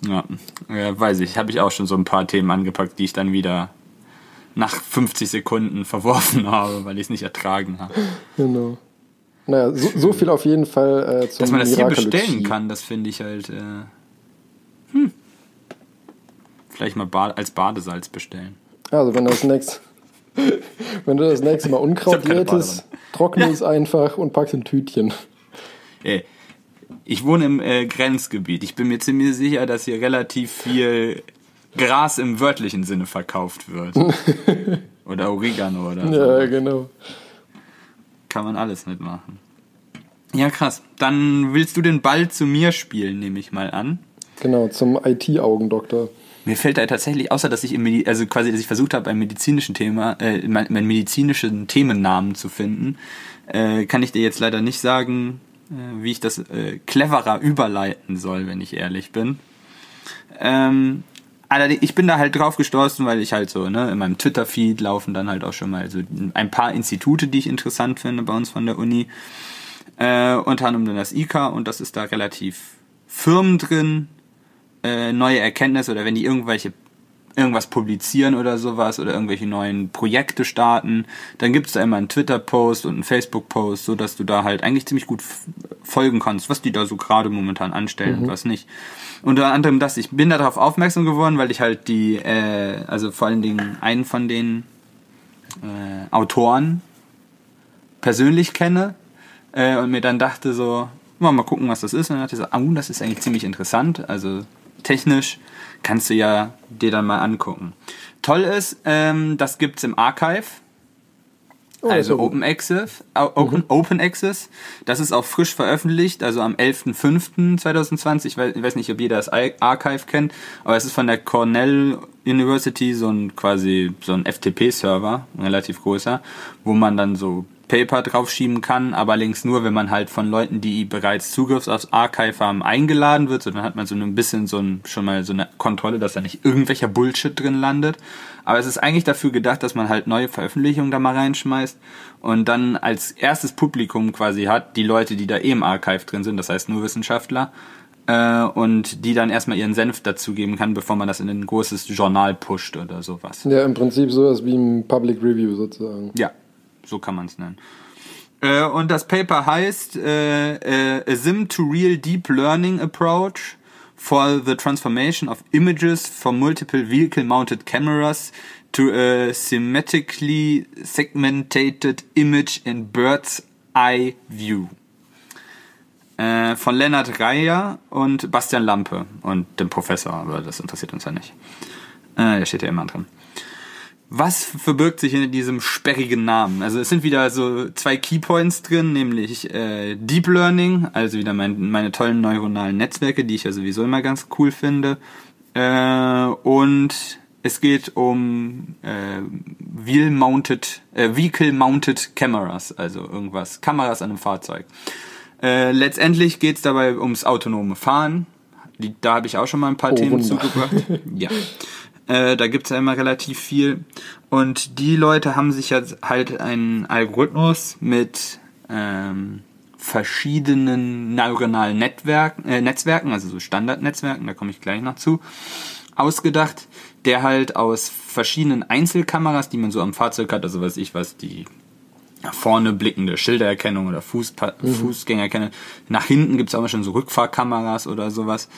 Ja, ja weiß ich. Habe ich auch schon so ein paar Themen angepackt, die ich dann wieder nach 50 Sekunden verworfen habe, weil ich es nicht ertragen habe. Genau. Naja, so, so viel auf jeden Fall äh, zum Dass man das hier bestellen kann, das finde ich halt. Äh, hm. Vielleicht mal ba als Badesalz bestellen. Also, wenn das nächste. Wenn du das nächste Mal Unkraut jätest, trockne es einfach und pack's in Tütchen. Ey, Ich wohne im äh, Grenzgebiet. Ich bin mir ziemlich sicher, dass hier relativ viel Gras im wörtlichen Sinne verkauft wird. oder Oregano oder so. Ja, genau. Kann man alles mitmachen. Ja, krass. Dann willst du den Ball zu mir spielen, nehme ich mal an. Genau, zum IT-Augendoktor. Mir fällt da tatsächlich, außer dass ich im Medi also quasi, dass ich versucht habe, ein medizinischen Thema, äh, meinen mein medizinischen Themennamen zu finden, äh, kann ich dir jetzt leider nicht sagen, äh, wie ich das äh, cleverer überleiten soll, wenn ich ehrlich bin. Ähm, allerdings, ich bin da halt drauf gestoßen, weil ich halt so, ne, in meinem Twitter-Feed laufen dann halt auch schon mal so ein paar Institute, die ich interessant finde bei uns von der Uni. Äh, unter anderem dann das IKA und das ist da relativ firm drin, äh, neue Erkenntnisse oder wenn die irgendwelche irgendwas publizieren oder sowas oder irgendwelche neuen Projekte starten, dann gibt es da immer einen Twitter-Post und einen Facebook-Post, so dass du da halt eigentlich ziemlich gut folgen kannst, was die da so gerade momentan anstellen mhm. und was nicht. Unter anderem das, ich bin darauf aufmerksam geworden, weil ich halt die, äh, also vor allen Dingen einen von den äh, Autoren persönlich kenne äh, und mir dann dachte so, mal gucken, was das ist. Und dann dachte ich so, oh, das ist eigentlich ziemlich interessant. Also technisch kannst du ja dir dann mal angucken. Toll ist, ähm, das gibt's im Archive. Oh, also Open Access, Open, mhm. Open Access. Das ist auch frisch veröffentlicht, also am 11.05.2020. Ich weiß, ich weiß nicht, ob jeder das Archive kennt, aber es ist von der Cornell University so ein quasi so ein FTP-Server, relativ großer, wo man dann so Paper draufschieben kann, aber allerdings nur, wenn man halt von Leuten, die bereits Zugriff aufs Archive haben, eingeladen wird. So, dann hat man so ein bisschen so ein, schon mal so eine Kontrolle, dass da nicht irgendwelcher Bullshit drin landet. Aber es ist eigentlich dafür gedacht, dass man halt neue Veröffentlichungen da mal reinschmeißt und dann als erstes Publikum quasi hat, die Leute, die da eh im Archive drin sind, das heißt nur Wissenschaftler, äh, und die dann erstmal ihren Senf dazugeben kann, bevor man das in ein großes Journal pusht oder sowas. Ja, im Prinzip sowas wie ein Public Review sozusagen. Ja, so kann man es nennen. Äh, und das Paper heißt äh, äh, A Sim to Real Deep Learning Approach for the Transformation of Images from Multiple Vehicle Mounted Cameras to a Symmetrically Segmented Image in Bird's Eye View. Äh, von Lennart Reier und Bastian Lampe und dem Professor, aber das interessiert uns ja nicht. Äh, der steht ja immer drin. Was verbirgt sich in diesem sperrigen Namen? Also es sind wieder so zwei Keypoints drin, nämlich äh, Deep Learning, also wieder mein, meine tollen neuronalen Netzwerke, die ich ja sowieso immer ganz cool finde. Äh, und es geht um äh, Wheel-mounted, äh, Vehicle-mounted Cameras, also irgendwas, Kameras an einem Fahrzeug. Äh, letztendlich geht es dabei ums autonome Fahren. Die, da habe ich auch schon mal ein paar oh, Themen Wunder. zugebracht. Ja. Äh, da gibt's ja immer relativ viel. Und die Leute haben sich jetzt halt einen Algorithmus mit ähm, verschiedenen neuronalen Netzwerken, äh, Netzwerken, also so Standardnetzwerken, da komme ich gleich noch zu, ausgedacht, der halt aus verschiedenen Einzelkameras, die man so am Fahrzeug hat, also weiß ich was, die nach vorne blickende Schildererkennung oder Fußpa mhm. Fußgängererkennung. Nach hinten gibt's auch schon so Rückfahrkameras oder sowas.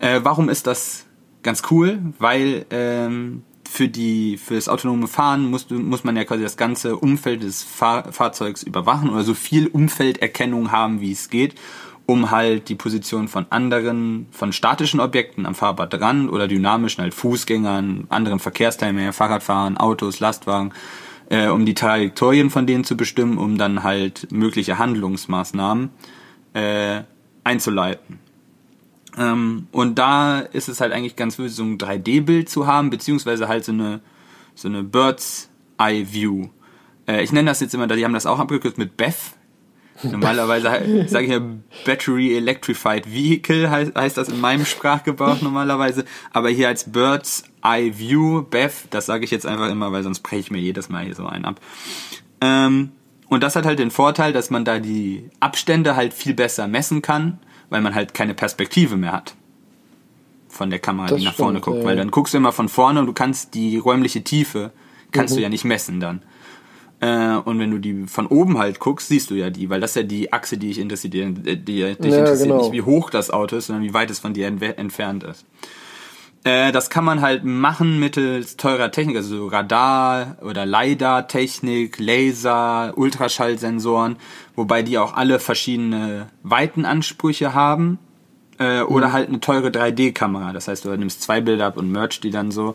Äh, warum ist das ganz cool, weil ähm, für die für das autonome Fahren muss, muss man ja quasi das ganze Umfeld des Fahr Fahrzeugs überwachen oder so viel Umfelderkennung haben, wie es geht, um halt die Position von anderen, von statischen Objekten am Fahrbadrand oder dynamischen halt Fußgängern, anderen Verkehrsteilnehmern, Fahrradfahrern, Autos, Lastwagen, äh, um die Trajektorien von denen zu bestimmen, um dann halt mögliche Handlungsmaßnahmen äh, einzuleiten. Ähm, und da ist es halt eigentlich ganz wichtig, so ein 3D-Bild zu haben, beziehungsweise halt so eine, so eine Bird's Eye View. Äh, ich nenne das jetzt immer, die haben das auch abgekürzt mit BEF. Normalerweise sage ich ja Battery Electrified Vehicle heißt, heißt das in meinem Sprachgebrauch normalerweise, aber hier als Bird's Eye View, BEF, das sage ich jetzt einfach immer, weil sonst breche ich mir jedes Mal hier so einen ab. Ähm, und das hat halt den Vorteil, dass man da die Abstände halt viel besser messen kann weil man halt keine Perspektive mehr hat von der Kamera, das die nach stimmt, vorne guckt. Ja. Weil dann guckst du immer von vorne und du kannst die räumliche Tiefe, kannst mhm. du ja nicht messen dann. Äh, und wenn du die von oben halt guckst, siehst du ja die, weil das ist ja die Achse, die ich interessiert, die, die dich ja, interessiert, genau. nicht wie hoch das Auto ist, sondern wie weit es von dir entfernt ist. Äh, das kann man halt machen mittels teurer Technik, also so Radar oder LiDAR-Technik, Laser, Ultraschallsensoren, wobei die auch alle verschiedene Weitenansprüche haben. Äh, oder halt eine teure 3D-Kamera. Das heißt, du nimmst zwei Bilder ab und merch die dann so.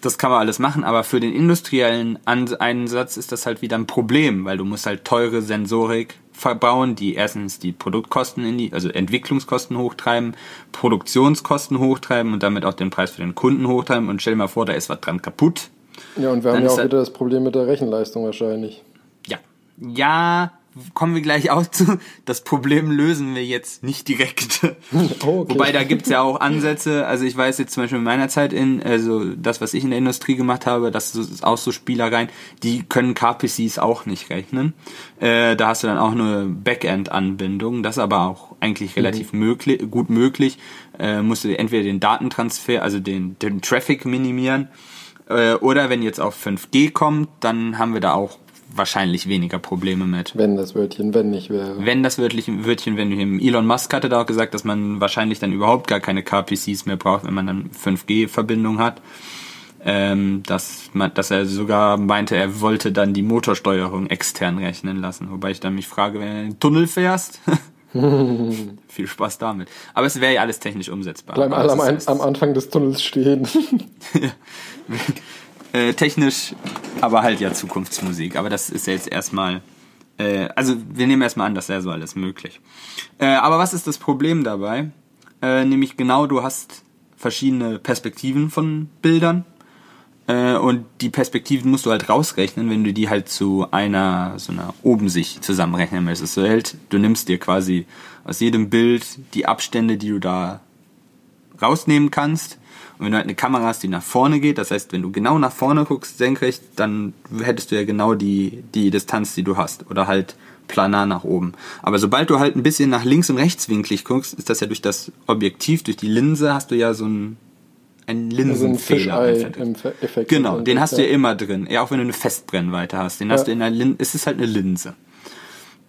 Das kann man alles machen, aber für den industriellen Einsatz ist das halt wieder ein Problem, weil du musst halt teure Sensorik verbauen, die erstens die Produktkosten in die, also Entwicklungskosten hochtreiben, Produktionskosten hochtreiben und damit auch den Preis für den Kunden hochtreiben und stell dir mal vor, da ist was dran kaputt. Ja, und wir haben ja auch wieder das Problem mit der Rechenleistung wahrscheinlich. Ja. Ja, kommen wir gleich auch zu. Das Problem lösen wir jetzt nicht direkt. Oh, okay. Wobei da gibt's ja auch Ansätze. Also ich weiß jetzt zum Beispiel in meiner Zeit in, also das, was ich in der Industrie gemacht habe, das ist auch so Spielereien, die können KPCs auch nicht rechnen. Äh, da hast du dann auch eine Backend-Anbindung. Das ist aber auch eigentlich relativ mhm. möglich, gut möglich. Äh, musst du entweder den Datentransfer, also den, den Traffic minimieren. Äh, oder wenn jetzt auf 5G kommt, dann haben wir da auch wahrscheinlich weniger Probleme mit. Wenn das Wörtchen wenn nicht wäre. Wenn das Wörtchen, Wörtchen wenn nicht. Elon Musk hatte da auch gesagt, dass man wahrscheinlich dann überhaupt gar keine KPCs mehr braucht, wenn man dann 5G-Verbindung hat. Ähm, dass, man, dass er sogar meinte, er wollte dann die Motorsteuerung extern rechnen lassen. Wobei ich dann mich frage, wenn du in den Tunnel fährst, viel Spaß damit. Aber es wäre ja alles technisch umsetzbar. Bleiben alle am, am Anfang des Tunnels stehen. Äh, technisch, aber halt ja Zukunftsmusik. Aber das ist jetzt erstmal, äh, also wir nehmen erstmal an, das wäre so alles möglich. Äh, aber was ist das Problem dabei? Äh, nämlich genau, du hast verschiedene Perspektiven von Bildern. Äh, und die Perspektiven musst du halt rausrechnen, wenn du die halt zu einer, so einer Obensicht zusammenrechnen möchtest. So halt, du nimmst dir quasi aus jedem Bild die Abstände, die du da rausnehmen kannst und wenn du halt eine Kamera hast, die nach vorne geht, das heißt, wenn du genau nach vorne guckst, senkrecht, dann hättest du ja genau die, die Distanz, die du hast. Oder halt planar nach oben. Aber sobald du halt ein bisschen nach links und rechtswinklig guckst, ist das ja durch das Objektiv, durch die Linse, hast du ja so ein ein Linsenfehler. Also ein Effekt. Genau, den hast du ja immer drin. Ja, auch wenn du eine Festbrennweite hast. Den ja. hast du in der Linse. Es ist halt eine Linse.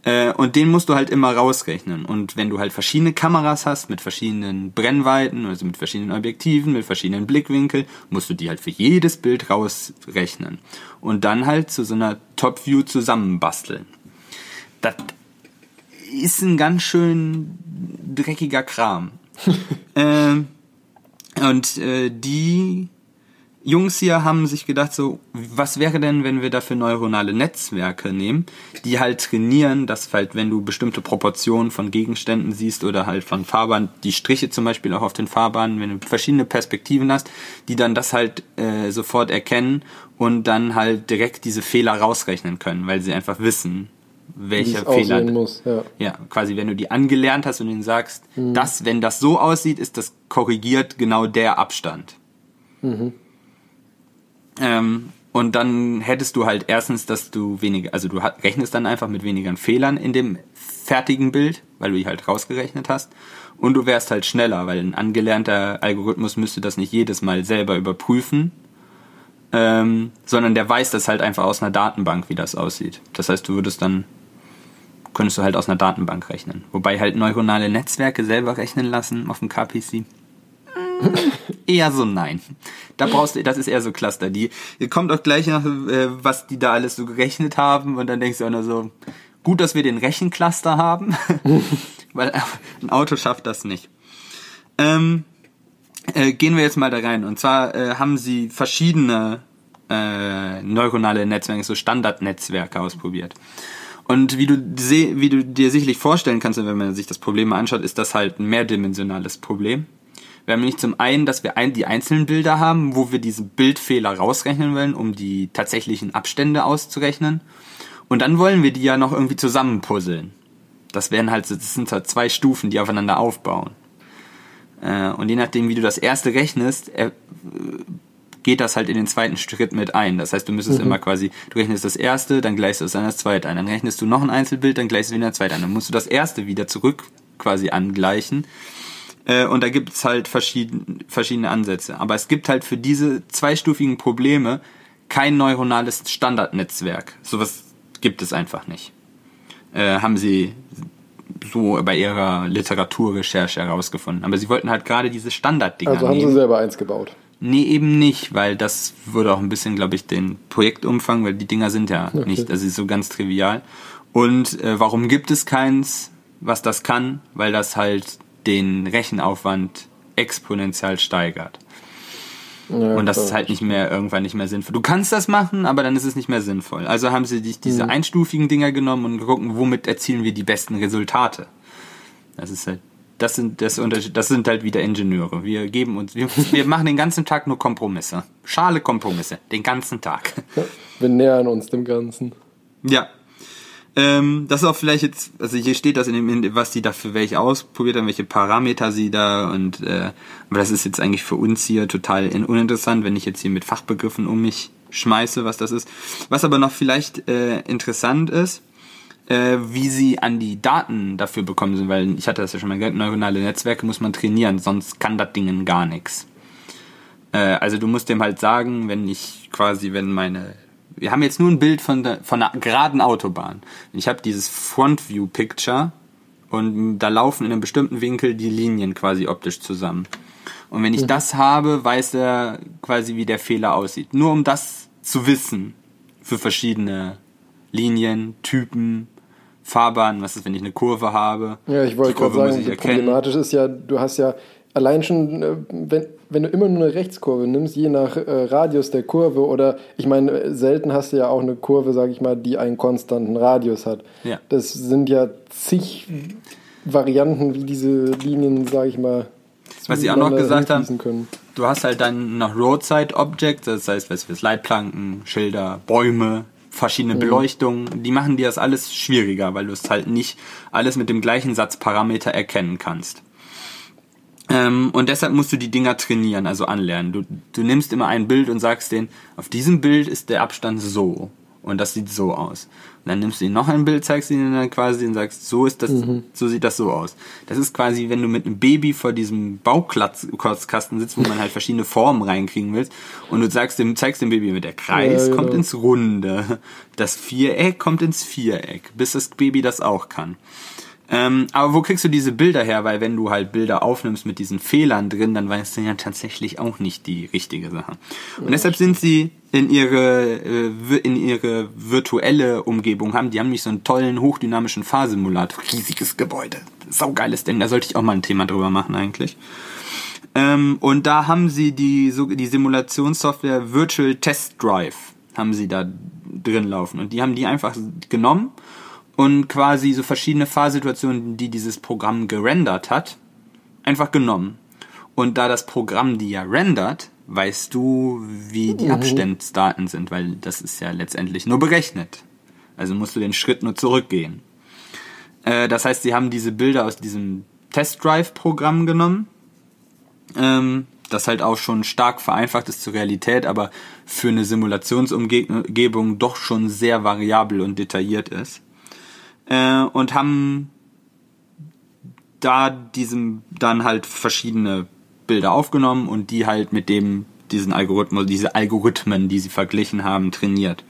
Äh, und den musst du halt immer rausrechnen. Und wenn du halt verschiedene Kameras hast mit verschiedenen Brennweiten, also mit verschiedenen Objektiven, mit verschiedenen Blickwinkeln, musst du die halt für jedes Bild rausrechnen. Und dann halt zu so einer Top-View zusammenbasteln. Das ist ein ganz schön dreckiger Kram. ähm, und äh, die Jungs hier haben sich gedacht, so, was wäre denn, wenn wir dafür neuronale Netzwerke nehmen, die halt trainieren, dass halt, wenn du bestimmte Proportionen von Gegenständen siehst oder halt von Fahrbahnen, die Striche zum Beispiel auch auf den Fahrbahnen, wenn du verschiedene Perspektiven hast, die dann das halt äh, sofort erkennen und dann halt direkt diese Fehler rausrechnen können, weil sie einfach wissen, welcher Fehler. Muss, ja. ja, quasi, wenn du die angelernt hast und ihnen sagst, mhm. das, wenn das so aussieht, ist das korrigiert genau der Abstand. Mhm. Ähm, und dann hättest du halt erstens, dass du weniger, also du rechnest dann einfach mit weniger Fehlern in dem fertigen Bild, weil du die halt rausgerechnet hast. Und du wärst halt schneller, weil ein angelernter Algorithmus müsste das nicht jedes Mal selber überprüfen, ähm, sondern der weiß das halt einfach aus einer Datenbank, wie das aussieht. Das heißt, du würdest dann, könntest du halt aus einer Datenbank rechnen. Wobei halt neuronale Netzwerke selber rechnen lassen auf dem KPC eher so nein. Da brauchst du, das ist eher so Cluster. Die, ihr kommt auch gleich nach, äh, was die da alles so gerechnet haben und dann denkst du auch nur so, gut, dass wir den Rechencluster haben, weil ein Auto schafft das nicht. Ähm, äh, gehen wir jetzt mal da rein. Und zwar äh, haben sie verschiedene äh, neuronale Netzwerke, so Standardnetzwerke ausprobiert. Und wie du, wie du dir sicherlich vorstellen kannst, wenn man sich das Problem mal anschaut, ist das halt ein mehrdimensionales Problem. Wir haben nämlich zum einen, dass wir ein, die einzelnen Bilder haben, wo wir diese Bildfehler rausrechnen wollen, um die tatsächlichen Abstände auszurechnen. Und dann wollen wir die ja noch irgendwie zusammenpuzzeln. Das wären halt, das sind halt zwei Stufen, die aufeinander aufbauen. Äh, und je nachdem, wie du das erste rechnest, geht das halt in den zweiten Schritt mit ein. Das heißt, du müsstest mhm. immer quasi, du rechnest das erste, dann gleichst du es an das zweite ein. Dann rechnest du noch ein Einzelbild, dann gleichst du wieder das zweite ein. Dann musst du das erste wieder zurück quasi angleichen. Äh, und da gibt es halt verschiedene, verschiedene Ansätze. Aber es gibt halt für diese zweistufigen Probleme kein neuronales Standardnetzwerk. Sowas gibt es einfach nicht. Äh, haben sie so bei ihrer Literaturrecherche herausgefunden. Aber sie wollten halt gerade diese Standarddinger Also haben nehmen. sie selber eins gebaut. Nee, eben nicht, weil das würde auch ein bisschen, glaube ich, den Projektumfang, weil die Dinger sind ja Okay. nicht, also so ganz trivial. Und äh, warum gibt es keins, was das kann? Weil das halt den Rechenaufwand exponentiell steigert. Ja, Und das klar. ist halt nicht mehr irgendwann nicht mehr sinnvoll. Du kannst das machen, aber dann ist es nicht mehr sinnvoll. Also haben sie dich diese einstufigen Dinger genommen und gucken, womit erzielen wir die besten Resultate. Das ist halt, das sind das Unterschied, das sind halt wieder Ingenieure. Wir geben uns, wir, wir machen den ganzen Tag nur Kompromisse. Schale Kompromisse, den ganzen Tag. Wir nähern uns dem Ganzen. Ja. Ähm, das ist auch vielleicht jetzt, also hier steht das in dem, was die da für welche ausprobiert haben, welche Parameter sie da und äh, aber das ist jetzt eigentlich für uns hier total in, uninteressant, wenn ich jetzt hier mit Fachbegriffen um mich schmeiße, was das ist. Was aber noch vielleicht äh, interessant ist, äh, wie sie an die Daten dafür bekommen sind, weil ich hatte das ja schon mal gesagt, neuronale Netzwerke muss man trainieren, sonst kann das Ding gar nichts. Äh, also du musst dem halt sagen, wenn ich quasi, wenn meine wir haben jetzt nur ein Bild von, der, von einer geraden Autobahn. Ich habe dieses Front View Picture und da laufen in einem bestimmten Winkel die Linien quasi optisch zusammen. Und wenn ich das habe, weiß er quasi, wie der Fehler aussieht. Nur um das zu wissen für verschiedene Linien, Typen, Fahrbahnen. Was ist, wenn ich eine Kurve habe? Ja, ich wollte gerade sagen, problematisch ist ja, du hast ja allein schon, äh, wenn, wenn du immer nur eine Rechtskurve nimmst, je nach äh, Radius der Kurve oder ich meine, selten hast du ja auch eine Kurve, sage ich mal, die einen konstanten Radius hat. Ja. Das sind ja zig Varianten, wie diese Linien, sage ich mal, Was sie auch noch gesagt haben, können. Du hast halt dann noch Roadside Objects, das heißt, was fürs Leitplanken, Schilder, Bäume, verschiedene Beleuchtungen, die machen dir das alles schwieriger, weil du es halt nicht alles mit dem gleichen Satz Parameter erkennen kannst. Ähm, und deshalb musst du die Dinger trainieren, also anlernen. Du, du nimmst immer ein Bild und sagst denen, auf diesem Bild ist der Abstand so. Und das sieht so aus. Und dann nimmst du ihnen noch ein Bild, zeigst ihnen dann quasi und sagst, so ist das, so sieht das so aus. Das ist quasi, wenn du mit einem Baby vor diesem Baukasten sitzt, wo man halt verschiedene Formen reinkriegen willst, und du sagst dem, zeigst dem Baby mit der Kreis Ja, genau. kommt ins Runde, das Viereck kommt ins Viereck, bis das Baby das auch kann. Ähm, aber wo kriegst du diese Bilder her? Weil wenn du halt Bilder aufnimmst mit diesen Fehlern drin, dann weißt du ja tatsächlich auch nicht die richtige Sache. Und deshalb sind sie in ihre, äh, in ihre virtuelle Umgebung haben, die haben nicht so einen tollen, hochdynamischen Fahrsimulator. Riesiges Gebäude. Saugeiles Ding. Da sollte ich auch mal ein Thema drüber machen eigentlich. Ähm, und da haben sie die, so, die Simulationssoftware Virtual Test Drive haben sie da drin laufen. Und die haben die einfach genommen und quasi so verschiedene Fahrsituationen, die dieses Programm gerendert hat, einfach genommen. Und da das Programm die ja rendert, weißt du, wie die Abstandsdaten sind, weil das ist ja letztendlich nur berechnet. Also musst du den Schritt nur zurückgehen. Äh, das heißt, sie haben diese Bilder aus diesem Test Drive Programm genommen, ähm, das halt auch schon stark vereinfacht ist zur Realität, aber für eine Simulationsumgebung doch schon sehr variabel und detailliert ist. Äh, und haben da diesem dann halt verschiedene Bilder aufgenommen und die halt mit dem diesen Algorithmus, diese Algorithmen, die sie verglichen haben, trainiert.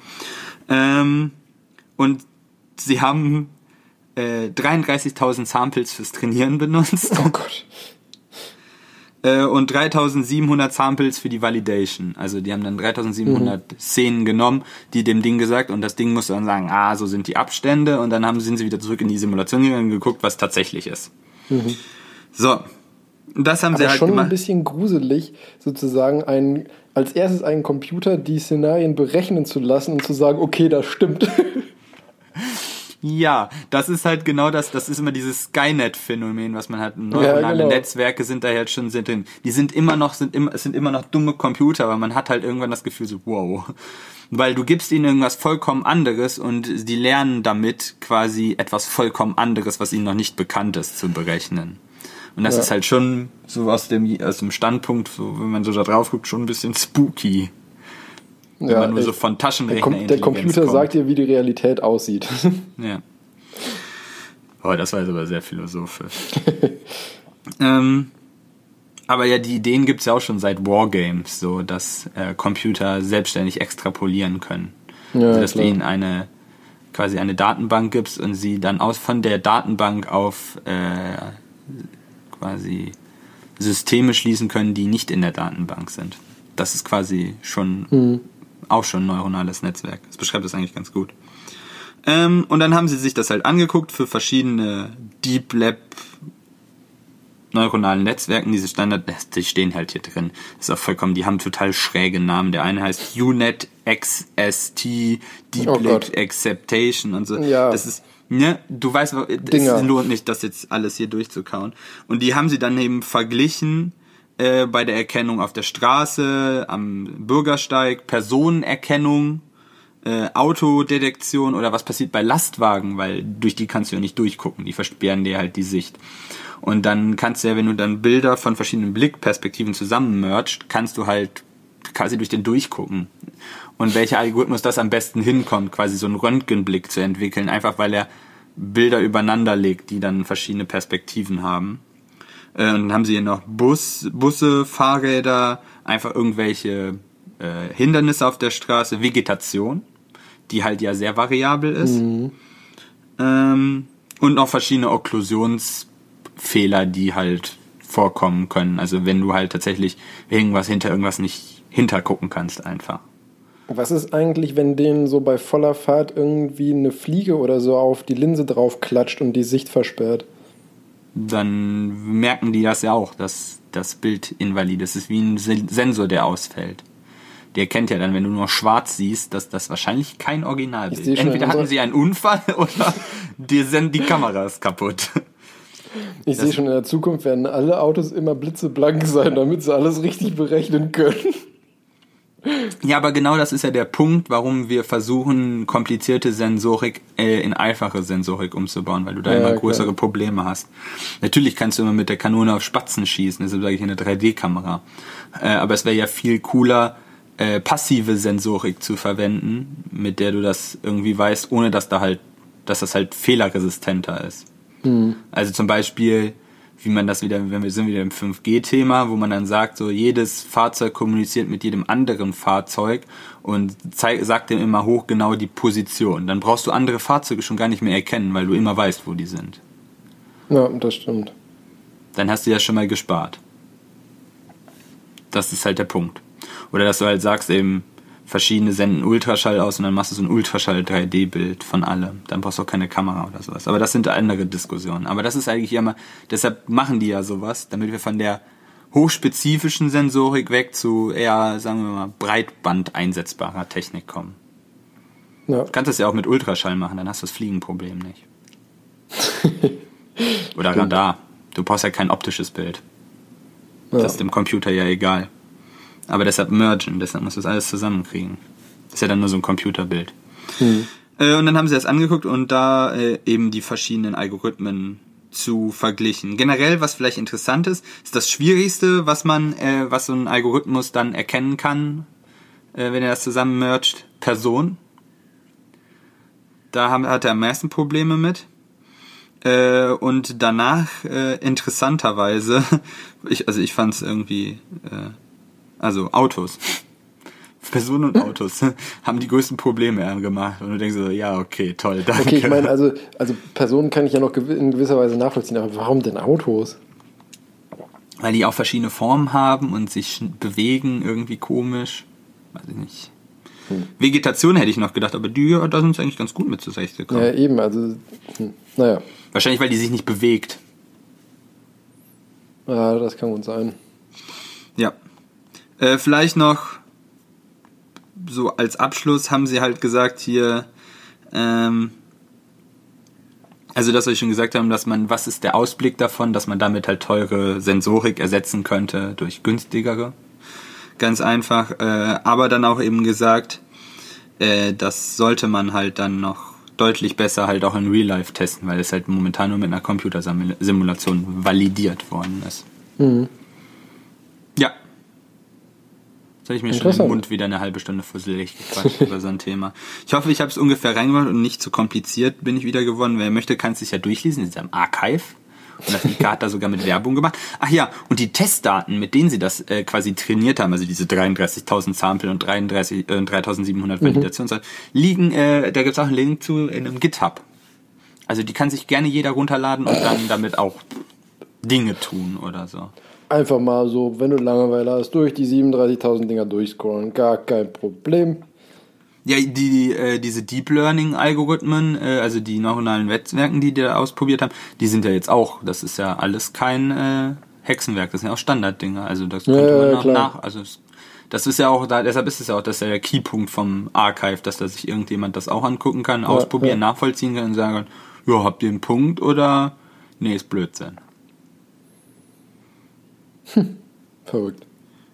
Ähm, und sie haben äh, 33.000 Samples fürs Trainieren benutzt Oh Gott. Äh, und 3700 Samples für die Validation. Also die haben dann 3700 Szenen genommen, die dem Ding gesagt und das Ding musste dann sagen, ah, so sind die Abstände und dann haben, sind sie wieder zurück in die Simulation gegangen und geguckt, was tatsächlich ist. So. Das haben sie Aber halt schon ein gemacht. bisschen gruselig, sozusagen ein, als erstes einen Computer die Szenarien berechnen zu lassen und zu sagen, okay, das stimmt. Ja, das ist halt genau das, das ist immer dieses Skynet-Phänomen, was man hat. Neuronale genau. Netzwerke sind da jetzt schon sind drin. Die sind immer noch, sind immer, es sind immer noch dumme Computer, aber man hat halt irgendwann das Gefühl so, wow. Weil du gibst ihnen irgendwas vollkommen anderes und die lernen damit quasi etwas vollkommen anderes, was ihnen noch nicht bekannt ist, zu berechnen. Und das Ja. ist halt schon so aus dem, aus dem Standpunkt, so, wenn man so da drauf guckt, schon ein bisschen spooky. Wenn man nur ey, so von der, Taschenrechner Com der Computer sagt dir, wie die Realität aussieht. Ja. Oh, das war jetzt aber sehr philosophisch. ähm, aber ja, die Ideen gibt's ja auch schon seit Wargames, so dass äh, Computer selbstständig extrapolieren können. Ja, also, dass klar. du ihnen eine, quasi eine Datenbank gibst und sie dann aus von der Datenbank auf äh, quasi Systeme schließen können, die nicht in der Datenbank sind. Das ist quasi schon mhm. Auch schon ein neuronales Netzwerk. Das beschreibt das eigentlich ganz gut. Ähm, und dann haben sie sich das halt angeguckt für verschiedene Deep Lab neuronalen Netzwerken, diese Standard, die stehen halt hier drin. Das ist auch vollkommen, die haben total schräge Namen. Der eine heißt UNet XST, Deep oh Lab Acceptation und so. Ja. Das ist, ne, du weißt, es lohnt nicht, das jetzt alles hier durchzukauen. Und die haben sie dann eben verglichen äh, bei der Erkennung auf der Straße, am Bürgersteig, Personenerkennung, äh, Autodetektion oder was passiert bei Lastwagen, weil durch die kannst du ja nicht durchgucken, die versperren dir halt die Sicht. Und dann kannst du ja, wenn du dann Bilder von verschiedenen Blickperspektiven zusammenmergst, kannst du halt quasi durch den durchgucken. Und welcher Algorithmus das am besten hinkommt, quasi so einen Röntgenblick zu entwickeln, einfach weil er Bilder übereinander legt, die dann verschiedene Perspektiven haben. Äh, und dann haben sie hier noch Bus, Busse, Fahrräder, einfach irgendwelche äh, Hindernisse auf der Straße, Vegetation, die halt ja sehr variabel ist. Mhm. Ähm, und noch verschiedene Okklusions- Fehler, die halt vorkommen können. Also wenn du halt tatsächlich irgendwas hinter irgendwas nicht hintergucken kannst einfach. Was ist eigentlich, wenn denen so bei voller Fahrt irgendwie eine Fliege oder so auf die Linse drauf klatscht und die Sicht versperrt? Dann merken die das ja auch, dass das Bild invalid ist. Es ist wie ein Sensor, der ausfällt. Der erkennt ja dann, wenn du nur schwarz siehst, dass das wahrscheinlich kein Originalbild ist. Entweder hatten sie einen Unfall oder die, die Kamera ist kaputt. Ich sehe schon, in der Zukunft werden alle Autos immer blitzeblank sein, damit sie alles richtig berechnen können. Ja, aber genau das ist ja der Punkt, warum wir versuchen, komplizierte Sensorik äh, in einfache Sensorik umzubauen, weil du da ja, immer größere klar. Probleme hast. Natürlich kannst du immer mit der Kanone auf Spatzen schießen, deshalb sage ich eine 3D-Kamera. Äh, aber es wäre ja viel cooler, äh, passive Sensorik zu verwenden, mit der du das irgendwie weißt, ohne dass da halt, dass das halt fehlerresistenter ist. Mhm. Also zum Beispiel, wie man das wieder, wenn wir sind wieder im 5G-Thema, wo man dann sagt, so jedes Fahrzeug kommuniziert mit jedem anderen Fahrzeug und zeig, sagt dem immer hoch genau die Position. Dann brauchst du andere Fahrzeuge schon gar nicht mehr erkennen, weil du immer weißt, wo die sind. Ja, das stimmt. Dann hast du ja schon mal gespart. Das ist halt der Punkt. Oder dass du halt sagst eben, verschiedene senden Ultraschall aus und dann machst du so ein Ultraschall 3D-Bild von allem. Dann brauchst du auch keine Kamera oder sowas. Aber das sind andere Diskussionen. Aber das ist eigentlich immer, deshalb machen die ja sowas, damit wir von der hochspezifischen Sensorik weg zu eher, sagen wir mal, Breitband einsetzbarer Technik kommen. Ja. Du kannst das ja auch mit Ultraschall machen, dann hast du das Fliegenproblem nicht. oder Radar. Du brauchst ja kein optisches Bild. Ja. Das ist dem Computer ja egal. Aber deshalb mergen, deshalb muss das alles zusammenkriegen. Das ist ja dann nur so ein Computerbild. Mhm. Äh, und dann haben sie das angeguckt und da äh, eben die verschiedenen Algorithmen zu verglichen. Generell, was vielleicht interessant ist, ist das Schwierigste, was man, äh, was so ein Algorithmus dann erkennen kann, äh, wenn er das zusammen mergt, Person. Da haben, hat er am meisten Probleme mit. Äh, und danach, interessanterweise, ich, also ich fand es irgendwie also Autos. Personen und Autos haben die größten Probleme gemacht. Und du denkst so, ja, okay, toll, danke. Okay, ich meine, also, also Personen kann ich ja noch in gewisser Weise nachvollziehen, aber warum denn Autos? Weil die auch verschiedene Formen haben und sich bewegen, irgendwie komisch. Weiß ich nicht. Hm. Vegetation hätte ich noch gedacht, aber die, da sind sie eigentlich ganz gut mit zurechtgekommen. Ja, eben, also, hm, naja. Wahrscheinlich, weil die sich nicht bewegt. Ja, das kann gut sein. Ja, äh, vielleicht noch so als Abschluss haben sie halt gesagt hier, ähm, also das, was ich schon gesagt haben, dass man, was ist der Ausblick davon, dass man damit halt teure Sensorik ersetzen könnte durch günstigere. Ganz einfach. Äh, aber dann auch eben gesagt, äh, das sollte man halt dann noch deutlich besser halt auch in Real Life testen, weil es halt momentan nur mit einer Computersimulation validiert worden ist. Mhm. Jetzt habe ich mir schon im Mund wieder eine halbe Stunde fusselig gequatscht über so ein Thema. Ich hoffe, ich habe es ungefähr reingemacht und nicht zu kompliziert bin ich wieder geworden. Wer möchte, kann es sich ja durchlesen. Es ist am Archive Und das Mika hat da sogar mit Werbung gemacht. Ach ja, und die Testdaten, mit denen sie das äh, quasi trainiert haben, also diese 33.000 Sample und 33, äh, 3.700 Validationsdaten, liegen, äh, da gibt's auch einen Link zu in einem GitHub. Also die kann sich gerne jeder runterladen und dann damit auch Dinge tun oder so. Einfach mal so, wenn du Langeweile hast, durch die 37.000 Dinger durchscrollen. Gar kein Problem. Ja, die, die äh, diese Deep Learning Algorithmen, äh, also die neuronalen Netzwerken, die die da ausprobiert haben, die sind ja jetzt auch, das ist ja alles kein äh, Hexenwerk, das sind ja auch Standarddinger. Also das könnte Ja, man ja, nach, klar. nach also es, das ist ja auch da, deshalb ist es ja auch, das ist ja der Keypunkt vom Archive, dass da sich irgendjemand das auch angucken kann, ausprobieren, ja. nachvollziehen kann und sagen kann, ja, habt ihr einen Punkt oder nee, ist Blödsinn. Verrückt.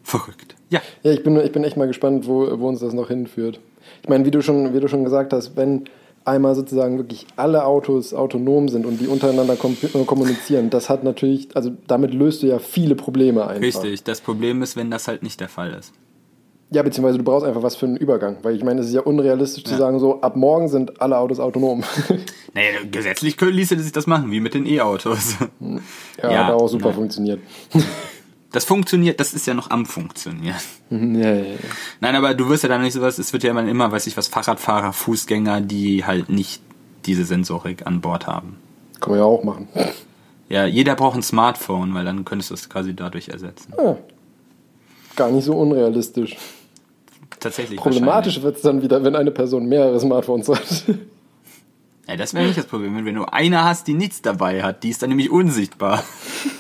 Verrückt. Ja. Ja, ich bin, ich bin echt mal gespannt, wo, wo uns das noch hinführt. Ich meine, wie du schon, wie du schon gesagt hast, wenn einmal sozusagen wirklich alle Autos autonom sind und die untereinander kom äh, kommunizieren, das hat natürlich, also damit löst du ja viele Probleme einfach. Richtig. Das Problem ist, wenn das halt nicht der Fall ist. Ja, beziehungsweise du brauchst einfach was für einen Übergang, weil ich meine, es ist ja unrealistisch zu Ja. sagen, so ab morgen sind alle Autos autonom. Naja, gesetzlich ließe sich das machen, wie mit den E-Autos. ja, Ja, hat auch super nein. funktioniert. Das funktioniert, das ist ja noch am Funktionieren. ja, ja, ja. Nein, aber du wirst ja dann nicht sowas, es wird ja immer, immer, weiß ich was, Fahrradfahrer, Fußgänger, die halt nicht diese Sensorik an Bord haben. Kann man ja auch machen. Ja, jeder braucht ein Smartphone, weil dann könntest du es quasi dadurch ersetzen. Ja. Gar nicht so unrealistisch. Tatsächlich. Problematisch wird es dann wieder, wenn eine Person mehrere Smartphones hat. Ja, das wäre nicht das Problem. Wenn du eine hast, die nichts dabei hat, die ist dann nämlich unsichtbar.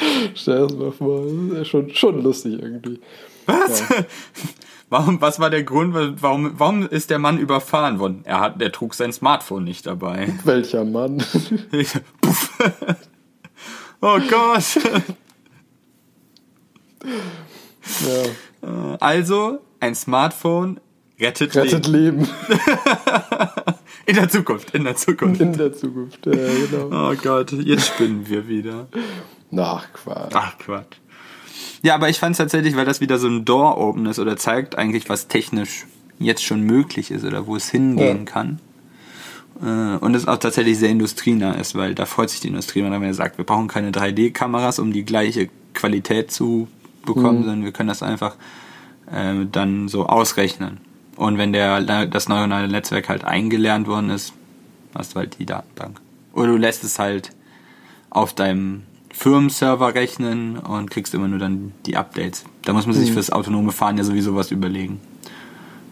Stell das mal vor, das ist ja schon, schon lustig irgendwie. Was? Warum, was war der Grund, warum, warum ist der Mann überfahren worden? Er hat, der trug sein Smartphone nicht dabei. Welcher Mann? Oh Gott. ja. Also, ein Smartphone rettet, Rettet Leben. Leben In der Zukunft, in der Zukunft. in der Zukunft. Ja, genau. Oh Gott, jetzt spinnen wir wieder. Ach, Quatsch. Ach Quatsch. Ja, aber ich fand es tatsächlich, weil das wieder so ein Door-Open ist oder zeigt eigentlich, was technisch jetzt schon möglich ist oder wo es hingehen Ja. kann. Äh, Und es auch tatsächlich sehr industrienah ist, weil da freut sich die Industrie, wenn er sagt, wir brauchen keine 3D-Kameras, um die gleiche Qualität zu bekommen, sondern wir können das einfach äh, dann so ausrechnen. Und wenn der das neuronale Netzwerk halt eingelernt worden ist, hast du halt die Datenbank. Oder du lässt es halt auf deinem Firmenserver rechnen und kriegst immer nur dann die Updates. Da muss man sich fürs autonome Fahren ja sowieso was überlegen.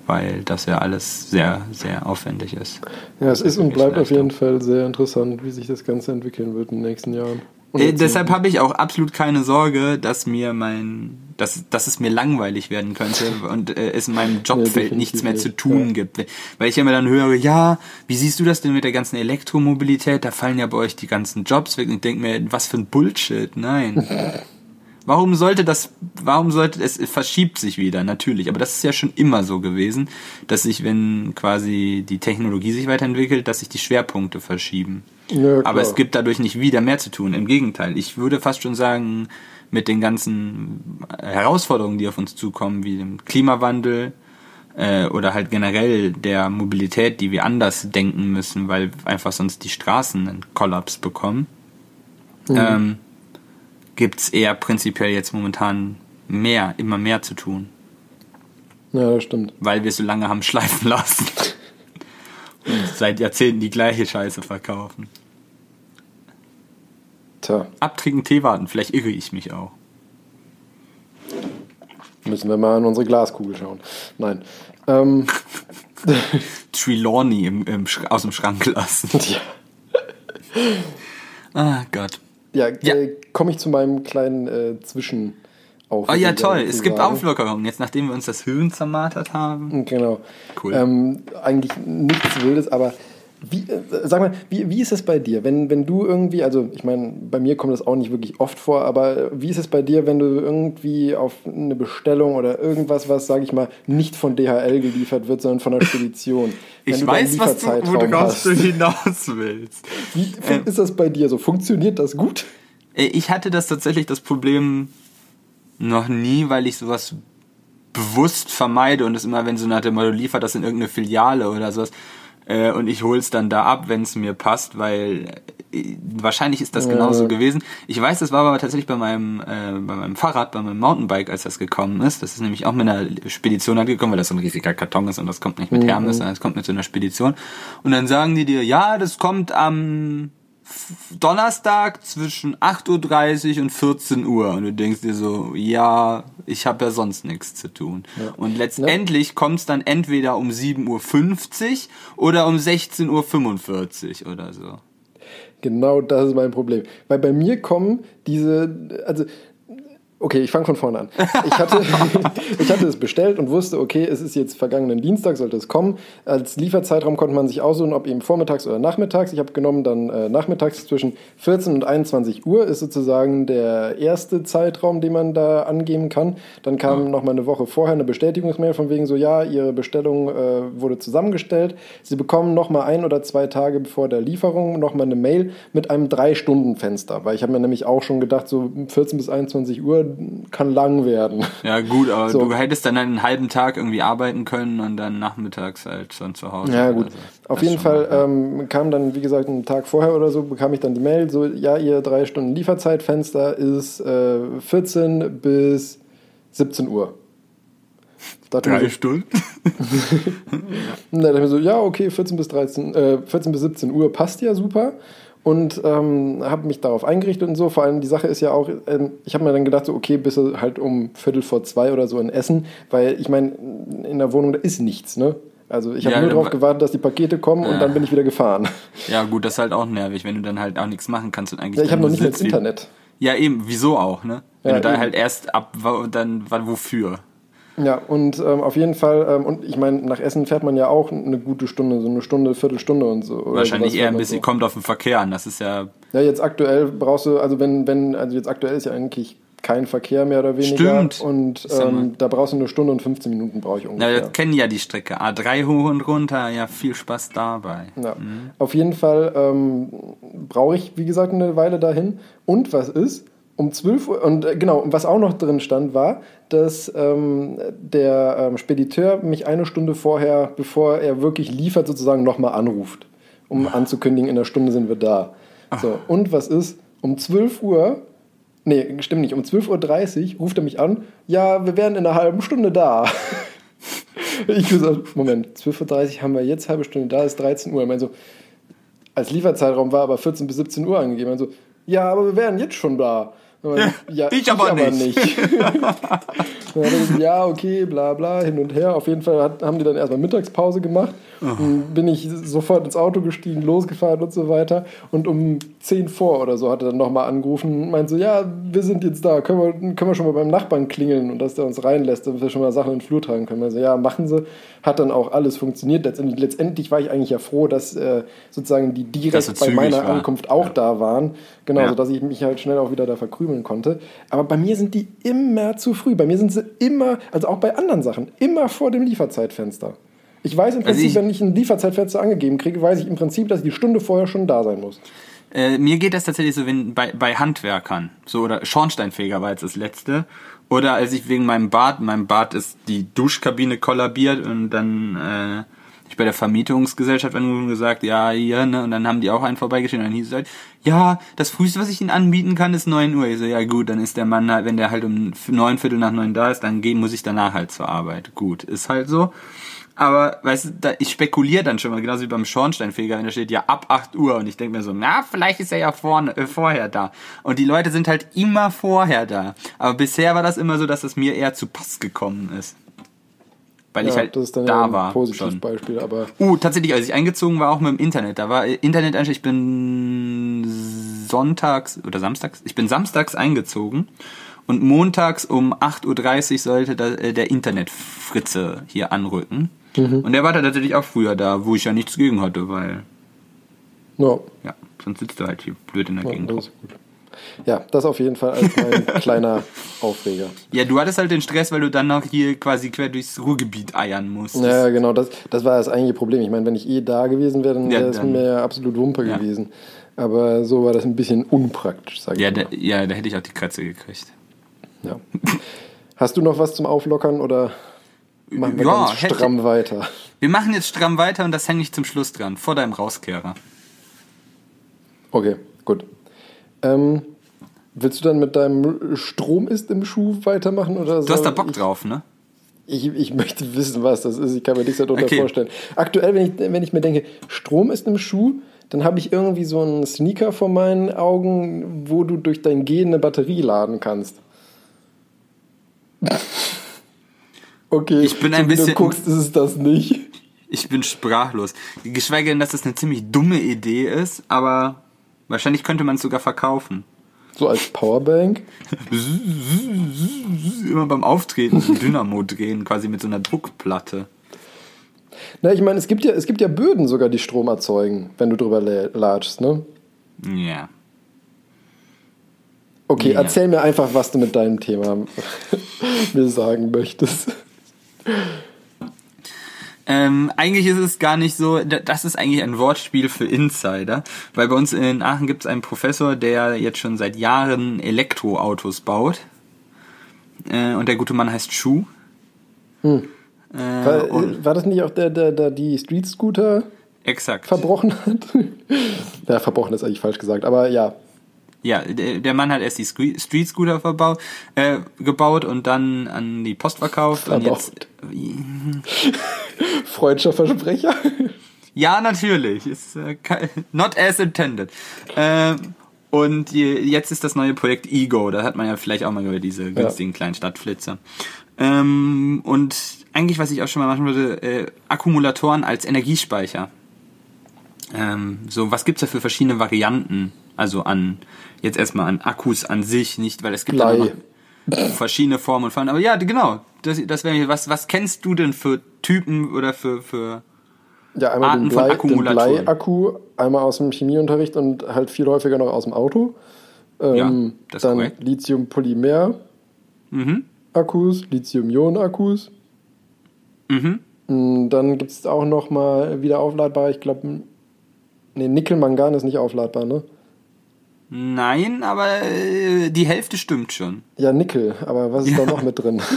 Weil das ja alles sehr, sehr aufwendig ist. Ja, es ist und bleibt auf jeden Fall sehr interessant, wie sich das Ganze entwickeln wird in den nächsten Jahren. Äh, deshalb habe ich auch absolut keine Sorge, dass mir mein, dass, dass es mir langweilig werden könnte und äh, es in meinem Jobfeld definitiv nichts mehr zu tun ja. gibt. Weil ich immer dann höre, ja, wie siehst du das denn mit der ganzen Elektromobilität? Da fallen ja bei euch die ganzen Jobs weg. Und ich denke mir, was für ein Bullshit. Nein. Warum sollte das, warum sollte es, es verschiebt sich wieder, natürlich. Aber das ist ja schon immer so gewesen, dass sich, wenn quasi die Technologie sich weiterentwickelt, dass sich die Schwerpunkte verschieben. Ja. Aber es gibt dadurch nicht wieder mehr zu tun. Im Gegenteil. Ich würde fast schon sagen, mit den ganzen Herausforderungen, die auf uns zukommen, wie dem Klimawandel äh, oder halt generell der Mobilität, die wir anders denken müssen, weil einfach sonst die Straßen einen Kollaps bekommen, ähm, gibt's eher prinzipiell jetzt momentan mehr, immer mehr zu tun, Ja, das stimmt. weil wir so lange haben schleifen lassen. Seit Jahrzehnten die gleiche Scheiße verkaufen. Tja, Abtrinken Tee warten, vielleicht irre ich mich auch. müssen wir mal in unsere Glaskugel schauen. Nein. Ähm, Trelawney im, im, aus dem Schrank lassen. ja, Ah Gott. ja, Ja. Äh, komme ich zu meinem kleinen äh, Zwischen. Oh ja, toll. Es gibt Auflockerungen. Jetzt, nachdem wir uns das Hirn zermartert haben. Genau. Cool. Ähm, eigentlich nichts Wildes, aber wie, äh, sag mal, wie, wie ist es bei dir, wenn, wenn du irgendwie, also ich meine, bei mir kommt das auch nicht wirklich oft vor, aber wie ist es bei dir, wenn du irgendwie auf eine Bestellung oder irgendwas, was, sag ich mal, nicht von DHL geliefert wird, sondern von der Spedition? Ich weiß, was du, hast. du hinaus willst. Wie ist das bei dir so? Funktioniert das gut? Äh, Ich hatte das tatsächlich das Problem noch nie, weil ich sowas bewusst vermeide und es immer, wenn so nach dem Motto liefert das in irgendeine Filiale oder sowas, Äh, und ich hol's dann da ab, wenn es mir passt, weil äh, wahrscheinlich ist das genauso Ja. gewesen. Ich weiß, das war aber tatsächlich bei meinem, äh, bei meinem Fahrrad, bei meinem Mountainbike, als das gekommen ist. Das ist nämlich auch mit einer Spedition halt gekommen, weil das so ein riesiger Karton ist und das kommt nicht mit Hermes, sondern es kommt mit so einer Spedition. Und dann sagen die dir, ja, das kommt am Donnerstag zwischen 8.30 Uhr und 14 Uhr. Und du denkst dir so, ja, ich habe ja sonst nichts zu tun. Und letztendlich kommt's dann entweder um 7.50 Uhr oder um 16.45 Uhr oder so. Genau das ist mein Problem. Weil bei mir kommen diese, also, okay, ich fange von vorne an. Ich hatte, ich hatte es bestellt und wusste, okay, es ist jetzt vergangenen Dienstag, sollte es kommen. Als Lieferzeitraum konnte man sich aussuchen, ob eben vormittags oder nachmittags. Ich habe genommen dann äh, nachmittags zwischen 14 und 21 Uhr ist sozusagen der erste Zeitraum, den man da angeben kann. Dann kam noch mal eine Woche vorher eine Bestätigungsmail von wegen so, ja, Ihre Bestellung äh, wurde zusammengestellt. Sie bekommen noch mal ein oder zwei Tage vor der Lieferung noch mal eine Mail mit einem Drei-Stunden-Fenster. Weil ich habe mir nämlich auch schon gedacht, so 14 bis 21 Uhr kann lang werden. Ja gut, aber So. du hättest dann einen halben Tag irgendwie arbeiten können und dann nachmittags halt schon zu Hause. Ja, gut. so. Auf jeden Fall ähm, kam dann, wie gesagt, einen Tag vorher oder so, bekam ich dann die Mail, so, ja, ihr drei Stunden Lieferzeitfenster ist äh, 14 bis 17 Uhr. Dachte Drei so, Stunden? und dann dachte ich mir so, ja, okay, 14 bis 13, äh, 14 bis 17 Uhr passt ja super. Und ähm, habe mich darauf eingerichtet und so. Vor allem die Sache ist ja auch, ähm, ich habe mir dann gedacht, so, okay, bis halt um Viertel vor zwei oder so in Essen, weil ich meine, in der Wohnung da ist nichts, ne? Also ich habe Ja, nur darauf gewartet, dass die Pakete kommen und dann bin ich wieder gefahren. Ja gut, das ist halt auch nervig, wenn du dann halt auch nichts machen kannst und eigentlich. Ja, ich habe noch nicht mal Internet. Ja, eben, wieso auch, ne? Wenn Ja, du da eben. halt erst ab, dann, wofür? Ja, und ähm, auf jeden Fall, ähm, und ich meine, nach Essen fährt man ja auch eine gute Stunde, so eine Stunde, Viertelstunde und so. Wahrscheinlich eher ein bisschen, So. kommt auf den Verkehr an, das ist ja, Ja, jetzt aktuell brauchst du, also wenn, wenn, also jetzt aktuell ist ja eigentlich kein Verkehr mehr oder weniger. Stimmt. Und ähm, da brauchst du eine Stunde und 15 Minuten brauche ich ungefähr. wir kennen ja die Strecke, A3 hoch und runter, ja, viel Spaß dabei. Ja. Auf jeden Fall ähm, brauche ich, wie gesagt, eine Weile dahin. Und was ist? Um 12 Uhr, und äh, genau, was auch noch drin stand, war, dass ähm, der ähm, Spediteur mich eine Stunde vorher, bevor er wirklich liefert, sozusagen nochmal anruft, um anzukündigen, in einer Stunde sind wir da. So, und was ist? Um 12 Uhr, nee, stimmt nicht, um 12.30 Uhr ruft er mich an, ja, wir wären in einer halben Stunde da. Ich gesagt, Moment, 12.30 Uhr haben wir jetzt, halbe Stunde da, ist 13 Uhr. Ich meine so, als Lieferzeitraum war aber 14 bis 17 Uhr angegeben. Also, ja, aber wir wären jetzt schon da. Ja, ja, ich aber nicht. Er gesagt, ja, okay, bla bla, hin und her. Auf jeden Fall hat, haben die dann erstmal Mittagspause gemacht. Dann bin ich sofort ins Auto gestiegen, losgefahren und so weiter. Und um 10 vor oder so hat er dann nochmal angerufen und meinte so, ja, wir sind jetzt da, können wir, können wir schon mal beim Nachbarn klingeln und dass der uns reinlässt, damit wir schon mal Sachen in den Flur tragen können. Also ja, machen sie. Hat dann auch alles funktioniert. Letztendlich, letztendlich war ich eigentlich ja froh, dass äh, sozusagen die direkt bei meiner war. Ankunft auch da waren. Genau, Ja. sodass ich mich halt schnell auch wieder da verkrümeln konnte. Aber bei mir sind die immer zu früh. Bei mir sind sie immer, also auch bei anderen Sachen, immer vor dem Lieferzeitfenster. Ich weiß im Also Prinzip, ich- wenn ich ein Lieferzeitfenster angegeben kriege, weiß ich im Prinzip, dass ich die Stunde vorher schon da sein muss. Äh, mir geht das tatsächlich so, wenn bei, bei Handwerkern, so oder Schornsteinfeger war jetzt das letzte, oder als ich wegen meinem Bad, meinem Bad ist die Duschkabine kollabiert und dann äh, bei der Vermietungsgesellschaft angerufen gesagt, ja, hier, ne, und dann haben die auch einen vorbeigeschickt und dann hieß es halt, ja, das früheste, was ich Ihnen anbieten kann, ist 9 Uhr. Ich so, ja gut, dann ist der Mann halt, wenn der halt um neun Viertel nach neun da ist, dann gehen muss ich danach halt zur Arbeit. Gut, ist halt so. Aber, weißt du, da, ich spekuliere dann schon mal, genauso wie beim Schornsteinfeger, wenn da steht ja ab 8 Uhr und ich denke mir so, na, vielleicht ist er ja vorne, äh, vorher da. Und die Leute sind halt immer vorher da. Aber bisher war das immer so, dass es mir eher zu Pass gekommen ist. Weil ich halt das ist dann da ja ein war. positives Schon. Beispiel, aber Uh, tatsächlich, als ich eingezogen war, auch mit dem Internet. Da war Internet eigentlich, ich bin sonntags oder samstags, ich bin samstags eingezogen und montags um 8.30 Uhr sollte da, äh, der Internetfritze hier anrücken. Mhm. Und der war da tatsächlich auch früher da, wo ich ja nichts gegen hatte, weil, ja, ja, sonst sitzt du halt hier blöd in der ja, Gegend. das ist gut. Ja, das auf jeden Fall als mein kleiner Aufreger. Ja, du hattest halt den Stress, weil du dann noch hier quasi quer durchs Ruhrgebiet eiern musstest. Ja, genau, das, das war das eigentliche Problem. Ich meine, wenn ich eh da gewesen wäre, dann Ja, wäre es mir ja absolut Wumpe Ja. gewesen. Aber so war das ein bisschen unpraktisch, sag ich Ja, mal. da, ja, da hätte ich auch die Kratze gekriegt. Ja. Hast du noch was zum Auflockern oder? Machen wir Ja, ganz hätte- stramm weiter. Wir machen jetzt stramm weiter und das hänge ich zum Schluss dran, vor deinem Rauskehrer. Okay, gut. Ähm, willst du dann mit deinem Strom ist im Schuh weitermachen? Oder Du hast da Bock drauf, ne? Ich, ich möchte wissen, was das ist. Ich kann mir nichts darunter Okay. vorstellen. Aktuell, wenn ich, wenn ich mir denke, Strom ist im Schuh, dann habe ich irgendwie so einen Sneaker vor meinen Augen, wo du durch dein Gehen eine Batterie laden kannst. Okay, Ich bin ein so bisschen- du guckst, ist es das nicht. Ich bin sprachlos. Geschweige denn, dass das eine ziemlich dumme Idee ist, aber wahrscheinlich könnte man es sogar verkaufen. So als Powerbank. Immer beim Auftreten so Dynamo drehen, quasi mit so einer Druckplatte. Na, ich meine, es gibt ja, es gibt ja Böden sogar, die Strom erzeugen, wenn du drüber latschst, ne? Ja. Okay, Ja. erzähl mir einfach, was du mit deinem Thema mir sagen möchtest. Ähm, eigentlich ist es gar nicht so, da- das ist eigentlich ein Wortspiel für Insider, weil bei uns in Aachen gibt es einen Professor, der jetzt schon seit Jahren Elektroautos baut. Äh, und der gute Mann heißt Schuh. Hm. Äh, War, war das nicht auch der, der, der die Street Scooter exakt. verbrochen hat? ja, verbrochen ist eigentlich falsch gesagt, aber ja. Ja, der, Mann hat erst die Street Scooter verbaut, äh, gebaut und dann an die Post verkauft. Und jetzt, Freudscher Versprecher. ja, natürlich. Ist, äh, not as intended. Ähm, und je- jetzt ist das neue Projekt Ego. Da hat man ja vielleicht auch mal über diese günstigen kleinen Stadtflitzer. Ähm, und eigentlich, was ich auch schon mal machen würde, äh, Akkumulatoren als Energiespeicher. Ähm, so, was gibt's da für verschiedene Varianten? Also an, jetzt erstmal an Akkus an sich, nicht, weil es gibt ja Blei. verschiedene Formen und Formen. Aber ja, genau. Das, das wäre was, was kennst du denn für Typen oder für, für, Ja, einmal Arten den, von Blei, den Akkumulatoren. Bleiakku, einmal aus dem Chemieunterricht und halt viel häufiger noch aus dem Auto. Ähm, Ja, dann. Lithium-Polymer-Akkus, Lithium-Ionen-Akkus. Mhm. Mm, Dann gibt es auch noch mal wieder aufladbare, ich glaube, nee, Nickel-Mangan ist nicht aufladbar, ne? Nein, aber äh, die Hälfte stimmt schon. Ja, Nickel, aber was ist da noch mit drin?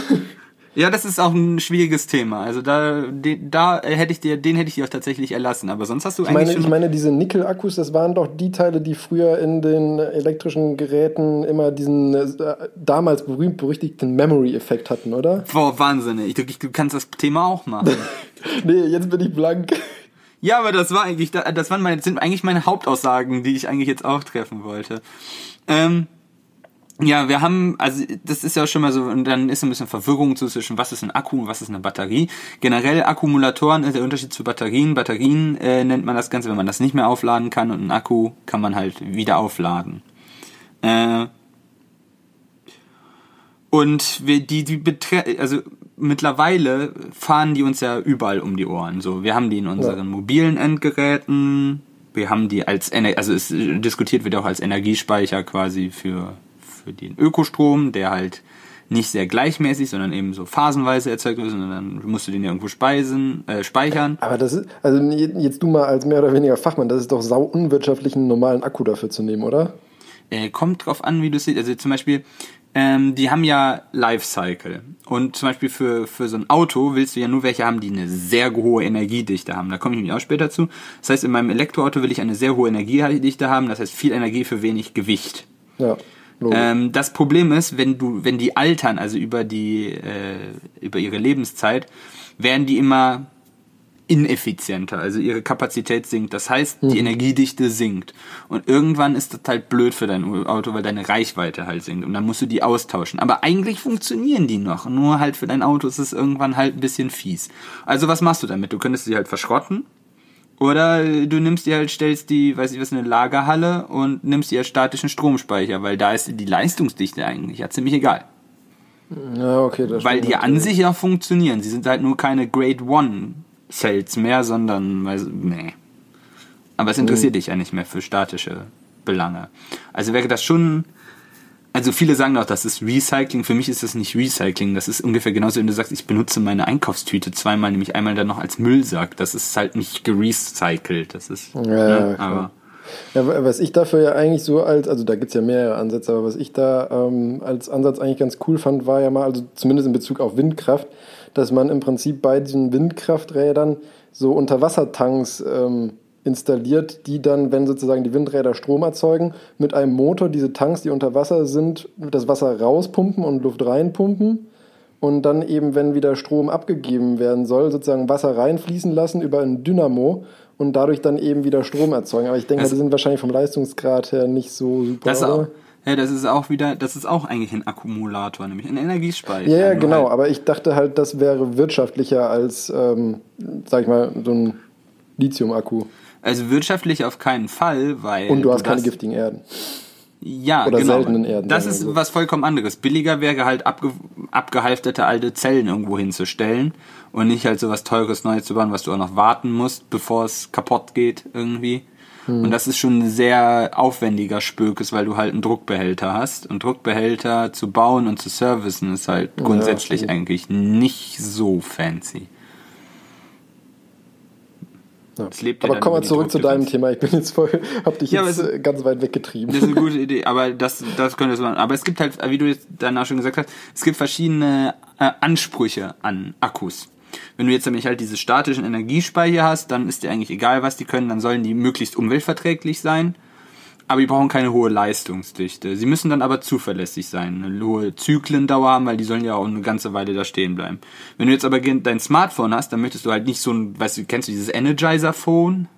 Ja, das ist auch ein schwieriges Thema. Also da, de, da hätte ich dir, den hätte ich dir auch tatsächlich erlassen. Aber sonst hast du Ich eigentlich meine, schon. ich meine, diese Nickel-Akkus, das waren doch die Teile, die früher in den elektrischen Geräten immer diesen äh, damals berühmt-berüchtigten Memory-Effekt hatten, oder? Boah, Wahnsinn. Ich, du, du kannst das Thema auch machen. Nee, jetzt bin ich blank. Ja, aber das war eigentlich, das waren meine, sind eigentlich meine Hauptaussagen, die ich eigentlich jetzt auch treffen wollte. Ähm, ja, wir haben, also das ist ja schon mal so, und dann ist ein bisschen Verwirrung zwischen was ist ein Akku und was ist eine Batterie. Generell Akkumulatoren ist der Unterschied zu Batterien. Batterien äh, nennt man das Ganze, wenn man das nicht mehr aufladen kann und einen Akku kann man halt wieder aufladen. Äh, und wir, die, die betre also mittlerweile fahren die uns ja überall um die Ohren. So, wir haben die in unseren mobilen Endgeräten, wir haben die als also es diskutiert wird ja auch als Energiespeicher quasi für, für den Ökostrom, der halt nicht sehr gleichmäßig, sondern eben so phasenweise erzeugt wird, sondern dann musst du den ja irgendwo speisen, äh, speichern. Aber das ist, also jetzt du mal als mehr oder weniger Fachmann, das ist doch sau unwirtschaftlich, einen normalen Akku dafür zu nehmen, oder? Äh, kommt drauf an, wie du es siehst. Also zum Beispiel, ähm, die haben ja Lifecycle. Und zum Beispiel für, für so ein Auto willst du ja nur welche haben, die eine sehr hohe Energiedichte haben. Da komme ich nämlich auch später zu. Das heißt, in meinem Elektroauto will ich eine sehr hohe Energiedichte haben. Das heißt, viel Energie für wenig Gewicht. Ja. Ähm, das Problem ist, wenn du, wenn die altern, also über die, äh, über ihre Lebenszeit, werden die immer ineffizienter, also ihre Kapazität sinkt. Das heißt, die Energiedichte sinkt. Und irgendwann ist das halt blöd für dein Auto, weil deine Reichweite halt sinkt. Und dann musst du die austauschen. Aber eigentlich funktionieren die noch. Nur halt für dein Auto ist es irgendwann halt ein bisschen fies. Also was machst du damit? Du könntest sie halt verschrotten. Oder du nimmst die halt, stellst die, weiß ich was, in eine Lagerhalle und nimmst die als statischen Stromspeicher, weil da ist die Leistungsdichte eigentlich ja ziemlich egal. ja, okay, das Weil die an sich ja funktionieren. Sie sind halt nur keine Grade One Cells mehr, sondern, nee. Aber es interessiert dich ja nicht mehr für statische Belange. Also wäre das schon, also viele sagen auch, das ist Recycling. Für mich ist das nicht Recycling. Das ist ungefähr genauso, wenn du sagst, ich benutze meine Einkaufstüte zweimal, nämlich einmal dann noch als Müllsack. Das ist halt nicht gerecycelt. Das ist, Ja, ne, aber Ja, was ich dafür ja eigentlich so als, also da gibt es ja mehrere Ansätze, aber was ich da ähm, als Ansatz eigentlich ganz cool fand, war ja mal, also zumindest in Bezug auf Windkraft, dass man im Prinzip bei diesen Windkrafträdern so Unterwassertanks ähm, installiert, die dann, wenn sozusagen die Windräder Strom erzeugen, mit einem Motor diese Tanks, die unter Wasser sind, das Wasser rauspumpen und Luft reinpumpen und dann eben, wenn wieder Strom abgegeben werden soll, sozusagen Wasser reinfließen lassen über ein Dynamo und dadurch dann eben wieder Strom erzeugen. Aber ich denke, die sind wahrscheinlich vom Leistungsgrad her nicht so super. Das auch. Ja, das ist auch wieder, das ist auch eigentlich ein Akkumulator, nämlich ein Energiespeicher. Ja, ja genau, halt aber ich dachte halt, das wäre wirtschaftlicher als, ähm, sag ich mal, so ein Lithium-Akku. Also wirtschaftlich auf keinen Fall, weil. Und du hast keine giftigen Erden. Ja, Oder genau. seltenen Erden. Das ist so. was vollkommen anderes. Billiger wäre halt abge abgehalfterte alte Zellen irgendwo hinzustellen und nicht halt so was Teures Neues zu bauen, was du auch noch warten musst, bevor es kaputt geht irgendwie. Hm. Und das ist schon ein sehr aufwendiger Spökes, weil du halt einen Druckbehälter hast. Und Druckbehälter zu bauen und zu servicen ist halt grundsätzlich ja, eigentlich nicht so fancy. Ja. aber kommen wir zurück zu deinem Thema. Ich bin jetzt voll, hab dich ja, jetzt es, ganz weit weggetrieben. Das ist eine gute Idee, aber das, das könnte man. Aber es gibt halt, wie du jetzt danach schon gesagt hast, es gibt verschiedene äh, Ansprüche an Akkus. Wenn du jetzt nämlich halt diese statischen Energiespeicher hast, dann ist dir eigentlich egal, was die können, dann sollen die möglichst umweltverträglich sein aber die brauchen keine hohe Leistungsdichte. Sie müssen dann aber zuverlässig sein, eine hohe Zyklendauer haben, weil die sollen ja auch eine ganze Weile da stehen bleiben. Wenn du jetzt aber dein Smartphone hast, dann möchtest du halt nicht so ein, weißt du, kennst du dieses Energizer-Phone?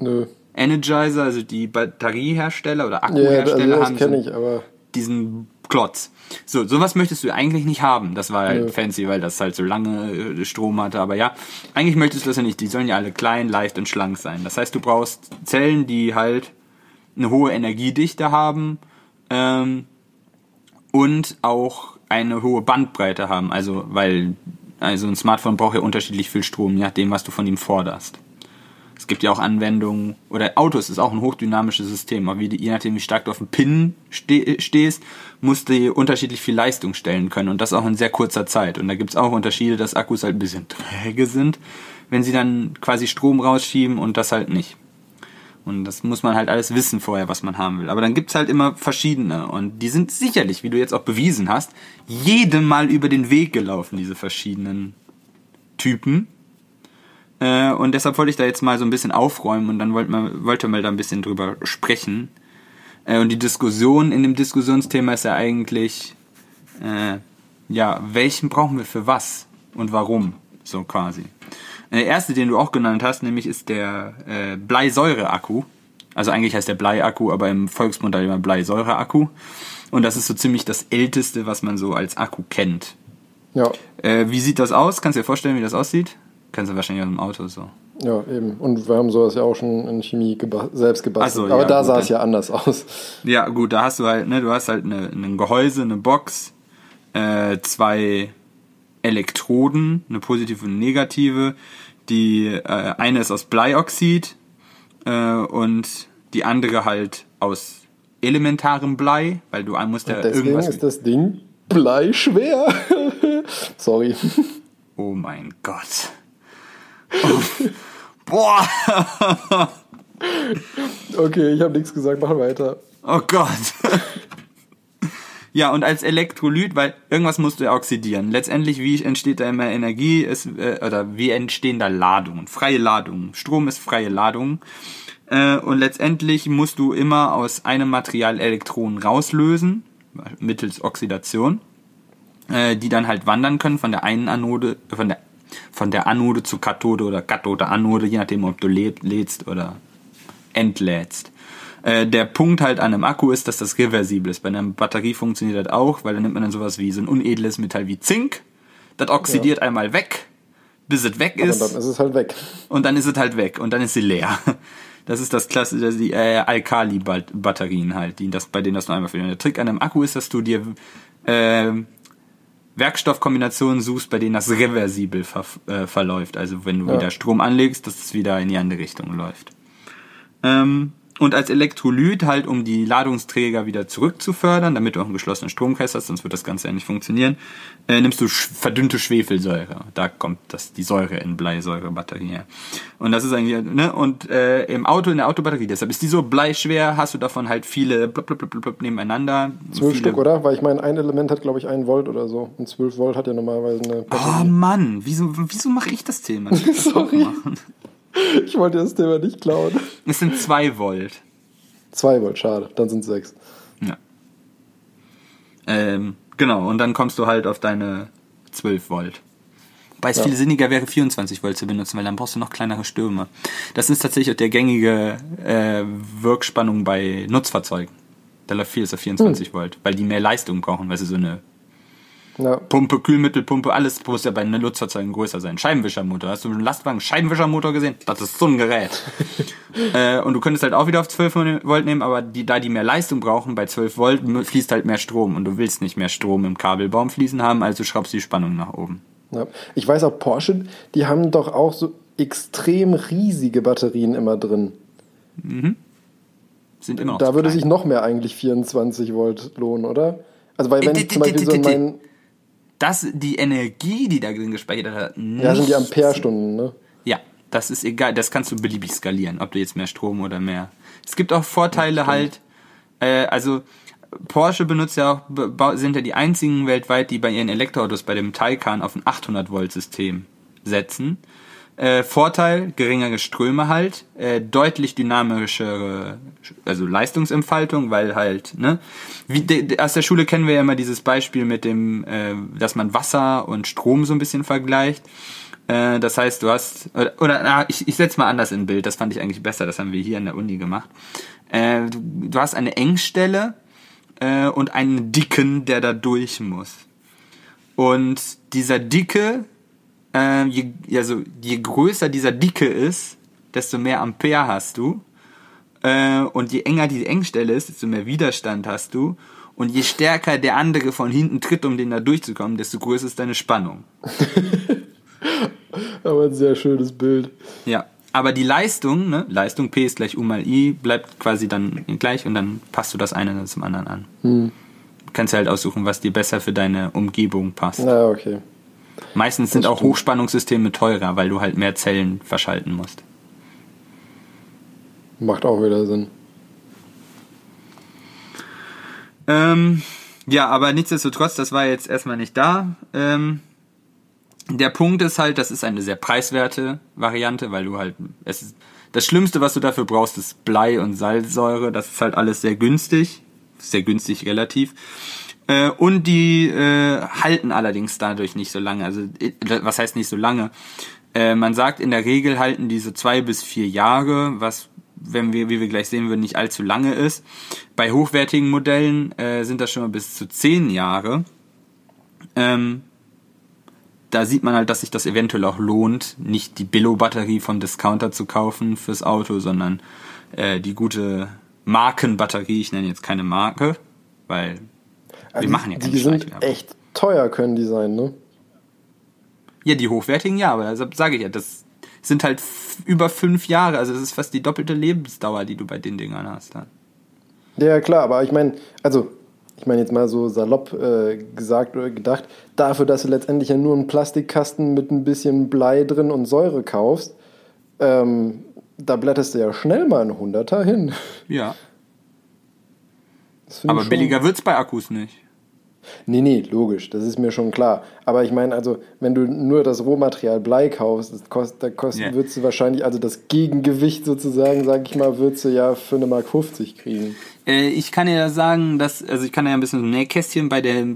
Nö. Energizer, also die Batteriehersteller oder Akkuhersteller ja, also haben ich, aber diesen Klotz. So, sowas möchtest du eigentlich nicht haben. Das war halt Nö. fancy, weil das halt so lange äh, Strom hatte. Aber ja, eigentlich möchtest du das ja nicht. Die sollen ja alle klein, leicht und schlank sein. Das heißt, du brauchst Zellen, die halt eine hohe Energiedichte haben ähm, und auch eine hohe Bandbreite haben. Also, weil also ein Smartphone braucht ja unterschiedlich viel Strom, je nachdem, was du von ihm forderst. Es gibt ja auch Anwendungen, oder Autos ist auch ein hochdynamisches System, aber wie, je nachdem, wie stark du auf dem Pin ste stehst, musst du unterschiedlich viel Leistung stellen können und das auch in sehr kurzer Zeit. Und da gibt es auch Unterschiede, dass Akkus halt ein bisschen träge sind, wenn sie dann quasi Strom rausschieben und das halt nicht. Und das muss man halt alles wissen vorher, was man haben will. Aber dann gibt's halt immer verschiedene. Und die sind sicherlich, wie du jetzt auch bewiesen hast, jedem Mal über den Weg gelaufen, diese verschiedenen Typen. Äh, und deshalb wollte ich da jetzt mal so ein bisschen aufräumen und dann wollte man, wollte mal da ein bisschen drüber sprechen. Äh, und die Diskussion in dem Diskussionsthema ist ja eigentlich, äh, ja, welchen brauchen wir für was und warum? So quasi. Der erste, den du auch genannt hast, nämlich ist der äh, Bleisäure-Akku. Also eigentlich heißt der Bleiakku, aber im Volksmund halt immer Bleisäure-Akku. Und das ist so ziemlich das älteste, was man so als Akku kennt. Ja. Äh, wie sieht das aus? Kannst du dir vorstellen, wie das aussieht? Kannst du wahrscheinlich aus dem Auto so. Ja, eben. Und wir haben sowas ja auch schon in Chemie geba selbst gebastelt. So, Aber ja, da gut, sah es ja anders aus. Ja, gut, da hast du halt, ne, du hast halt eine, ein Gehäuse, eine Box, äh, zwei Elektroden, eine positive und eine negative. Die äh, eine ist aus Bleioxid äh, und die andere halt aus elementarem Blei, weil du musst ja deswegen irgendwas. ist das Ding Blei schwer. Sorry. Oh mein Gott. Oh. Boah. okay, ich habe nichts gesagt, mach weiter. Oh Gott. Ja, und als Elektrolyt, weil irgendwas musst du ja oxidieren. Letztendlich, wie entsteht da immer Energie, ist, äh, oder wie entstehen da Ladungen, freie Ladungen. Strom ist freie Ladung. Äh, und letztendlich musst du immer aus einem Material Elektronen rauslösen, mittels Oxidation, äh, die dann halt wandern können von der einen Anode, von der, von der Anode zu Kathode oder Kathode Anode, je nachdem, ob du lädst oder entlädst. Äh, der Punkt halt an einem Akku ist, dass das reversibel ist. Bei einer Batterie funktioniert das auch, weil dann nimmt man dann sowas wie so ein unedles Metall wie Zink. Das oxidiert ja. einmal weg, bis es weg ist. Und dann ist es halt weg. Und dann ist es halt weg und dann ist sie leer. Das ist das klassische, die äh, Alkali-Batterien halt, die das, bei denen das nur einmal fehlt. Der Trick an einem Akku ist, dass du dir äh, Werkstoffkombinationen suchst, bei denen das reversibel ver äh, verläuft. Also wenn du ja. wieder Strom anlegst, dass es wieder in die andere Richtung läuft. Ähm, und als Elektrolyt halt, um die Ladungsträger wieder zurückzufördern, damit du auch einen geschlossenen Stromkreis hast, sonst wird das Ganze ja nicht funktionieren, äh, nimmst du verdünnte Schwefelsäure. Da kommt das, die Säure in Bleisäurebatterie her. Und das ist eigentlich, ne, und äh, im Auto, in der Autobatterie, deshalb ist die so bleischwer, hast du davon halt viele blub, blub, blub, blub, nebeneinander. Zwölf Stück, oder? Weil ich meine, ein Element hat, glaube ich, ein Volt oder so. Und 12 Volt hat ja normalerweise eine Oh Batterie. Mann, wieso, wieso mache ich das Thema? Das du auch Sorry. Ich wollte das Thema nicht klauen. Es sind zwei Volt. 2 Volt, schade. Dann sind es 6. Ja. Ähm, genau, und dann kommst du halt auf deine 12 Volt. Wobei es Ja. viel sinniger wäre, 24 Volt zu benutzen, weil dann brauchst du noch kleinere Stürme. Das ist tatsächlich auch der gängige äh, Wirkspannung bei Nutzfahrzeugen. Da läuft vieles auf 24 Hm. Volt, weil die mehr Leistung brauchen, weil sie so eine Ja. Pumpe, Kühlmittelpumpe, alles muss ja bei einem Nutzfahrzeugen größer sein. Scheibenwischermotor. Hast du einen Lastwagen Scheibenwischermotor gesehen? Das ist so ein Gerät. äh, und du könntest halt auch wieder auf 12 Volt nehmen, aber die, da die mehr Leistung brauchen, bei 12 Volt fließt halt mehr Strom und du willst nicht mehr Strom im Kabelbaum fließen haben, also schraubst du die Spannung nach oben. ja. Ich weiß auch, Porsche, die haben doch auch so extrem riesige Batterien immer drin. Sind immer noch Da würde klein. sich noch mehr eigentlich 24 Volt lohnen, oder? Also, weil wenn Äh, ich zum Beispiel so in meinen. Das, die Energie, die da drin gespeichert hat, Ja, sind die Amperestunden, ne? Ja, das ist egal, das kannst du beliebig skalieren, ob du jetzt mehr Strom oder mehr. Es gibt auch Vorteile halt, äh, also Porsche benutzt ja auch, sind ja die einzigen weltweit, die bei ihren Elektroautos bei dem Taycan auf ein 800 Volt System setzen. Äh, Vorteil, geringere Ströme halt, äh, deutlich dynamischere, also Leistungsentfaltung, weil halt, ne, wie, de, aus der Schule kennen wir ja immer dieses Beispiel mit dem, äh, dass man Wasser und Strom so ein bisschen vergleicht. Äh, das heißt, du hast, oder, oder na, ich, ich setze mal anders in Bild, das fand ich eigentlich besser, das haben wir hier in der Uni gemacht. Äh, du, du hast eine Engstelle äh, und einen Dicken, der da durch muss. Und dieser Dicke, äh, je, also je größer dieser Dicke ist, desto mehr Ampere hast du. Äh, und je enger die Engstelle ist, desto mehr Widerstand hast du. Und je stärker der andere von hinten tritt, um den da durchzukommen, desto größer ist deine Spannung. Aber ein sehr schönes Bild. Ja. Aber die Leistung, ne, Leistung P ist gleich U mal I, bleibt quasi dann gleich und dann passt du das eine zum anderen an. Du kannst halt aussuchen, was dir besser für deine Umgebung passt. Na, okay. Meistens sind auch stimmt. Hochspannungssysteme teurer, weil du halt mehr Zellen verschalten musst. Macht auch wieder Sinn. Ähm, ja, aber nichtsdestotrotz, das war jetzt erstmal nicht da. Ähm, der Punkt ist halt, das ist eine sehr preiswerte Variante, weil du halt, es ist, das Schlimmste, was du dafür brauchst, ist Blei und Salzsäure. Das ist halt alles sehr günstig. Sehr günstig relativ. Äh, und die äh, halten allerdings dadurch nicht so lange. Also, äh, was heißt nicht so lange? Äh, man sagt, in der Regel halten die so zwei bis vier Jahre, was, wenn wir, wie wir gleich sehen würden, nicht allzu lange ist. Bei hochwertigen Modellen äh, sind das schon mal bis zu zehn Jahre. Ähm, da sieht man halt, dass sich das eventuell auch lohnt, nicht die Billo-Batterie vom Discounter zu kaufen fürs Auto, sondern äh, die gute Markenbatterie. Ich nenne jetzt keine Marke, weil wir die, machen ja keine Die sind echt teuer, können die sein, ne? Ja, die hochwertigen, ja, aber deshalb sage ich ja, das sind halt über fünf Jahre, also das ist fast die doppelte Lebensdauer, die du bei den Dingern hast. Dann. Ja, klar, aber ich meine, also, ich meine jetzt mal so salopp äh, gesagt oder gedacht, dafür, dass du letztendlich ja nur einen Plastikkasten mit ein bisschen Blei drin und Säure kaufst, ähm, da blätterst du ja schnell mal einen Hunderter hin. Ja, aber billiger wird's bei Akkus nicht. Nee, nee, logisch, das ist mir schon klar. Aber ich meine, also, wenn du nur das Rohmaterial Blei kaufst, das kost, da kostet, Ja. würdest du wahrscheinlich, also das Gegengewicht sozusagen, sag ich mal, würdest du ja für eine Mark 50 kriegen. Äh, ich kann ja sagen, dass, also ich kann ja ein bisschen so ein Nähkästchen bei der,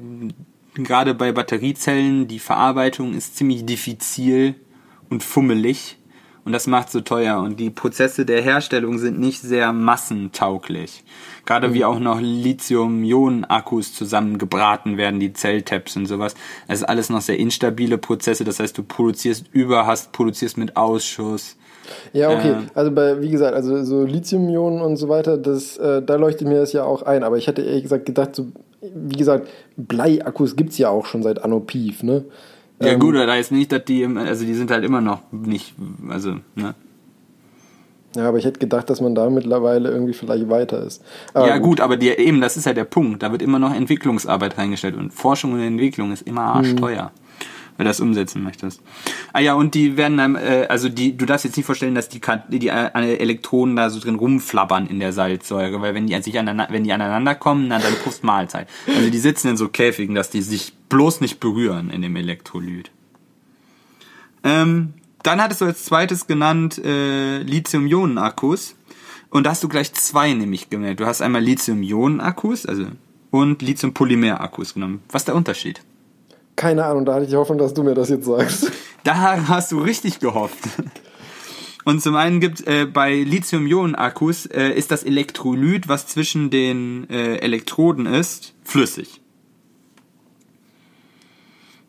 gerade bei Batteriezellen, die Verarbeitung ist ziemlich diffizil und fummelig und das macht so teuer und die Prozesse der Herstellung sind nicht sehr massentauglich. Gerade wie auch noch Lithium-Ionen-Akkus zusammengebraten werden, die Zelltabs und sowas. Das ist alles noch sehr instabile Prozesse, das heißt, du produzierst Überhast, produzierst mit Ausschuss. Ja, okay. Äh. also bei, wie gesagt, also so Lithium-Ionen und so weiter, das, äh, da leuchtet mir das ja auch ein. Aber ich hätte ehrlich gesagt gedacht, so, wie gesagt, Bleiakkus gibt's ja auch schon seit Anno Pief, ne? Ja Ähm, gut, da ist nicht, dass die, also die sind halt immer noch nicht, also, ne? Ja, aber ich hätte gedacht, dass man da mittlerweile irgendwie vielleicht weiter ist. Aber ja, gut, aber die, eben, das ist ja der Punkt. Da wird immer noch Entwicklungsarbeit reingestellt und Forschung und Entwicklung ist immer arschteuer, wenn du das umsetzen möchtest. Ah ja, und die werden dann, äh, also die, du darfst jetzt nicht vorstellen, dass die, die äh, Elektronen da so drin rumflabbern in der Salzsäure, weil wenn die sich aneinander, wenn die aneinander kommen, dann, dann puffst Mahlzeit. Also die sitzen in so Käfigen, dass die sich bloß nicht berühren in dem Elektrolyt. Ähm, dann hattest du als zweites genannt äh, Lithium-Ionen-Akkus. Und da hast du gleich zwei nämlich gemerkt. Du hast einmal Lithium-Ionen-Akkus, also und Lithium-Polymer-Akkus genommen. Was ist der Unterschied? Keine Ahnung, da hatte ich die Hoffnung, dass du mir das jetzt sagst. Da hast du richtig gehofft. Und zum einen gibt äh, bei Lithium-Ionen-Akkus äh, ist das Elektrolyt, was zwischen den äh, Elektroden ist, flüssig.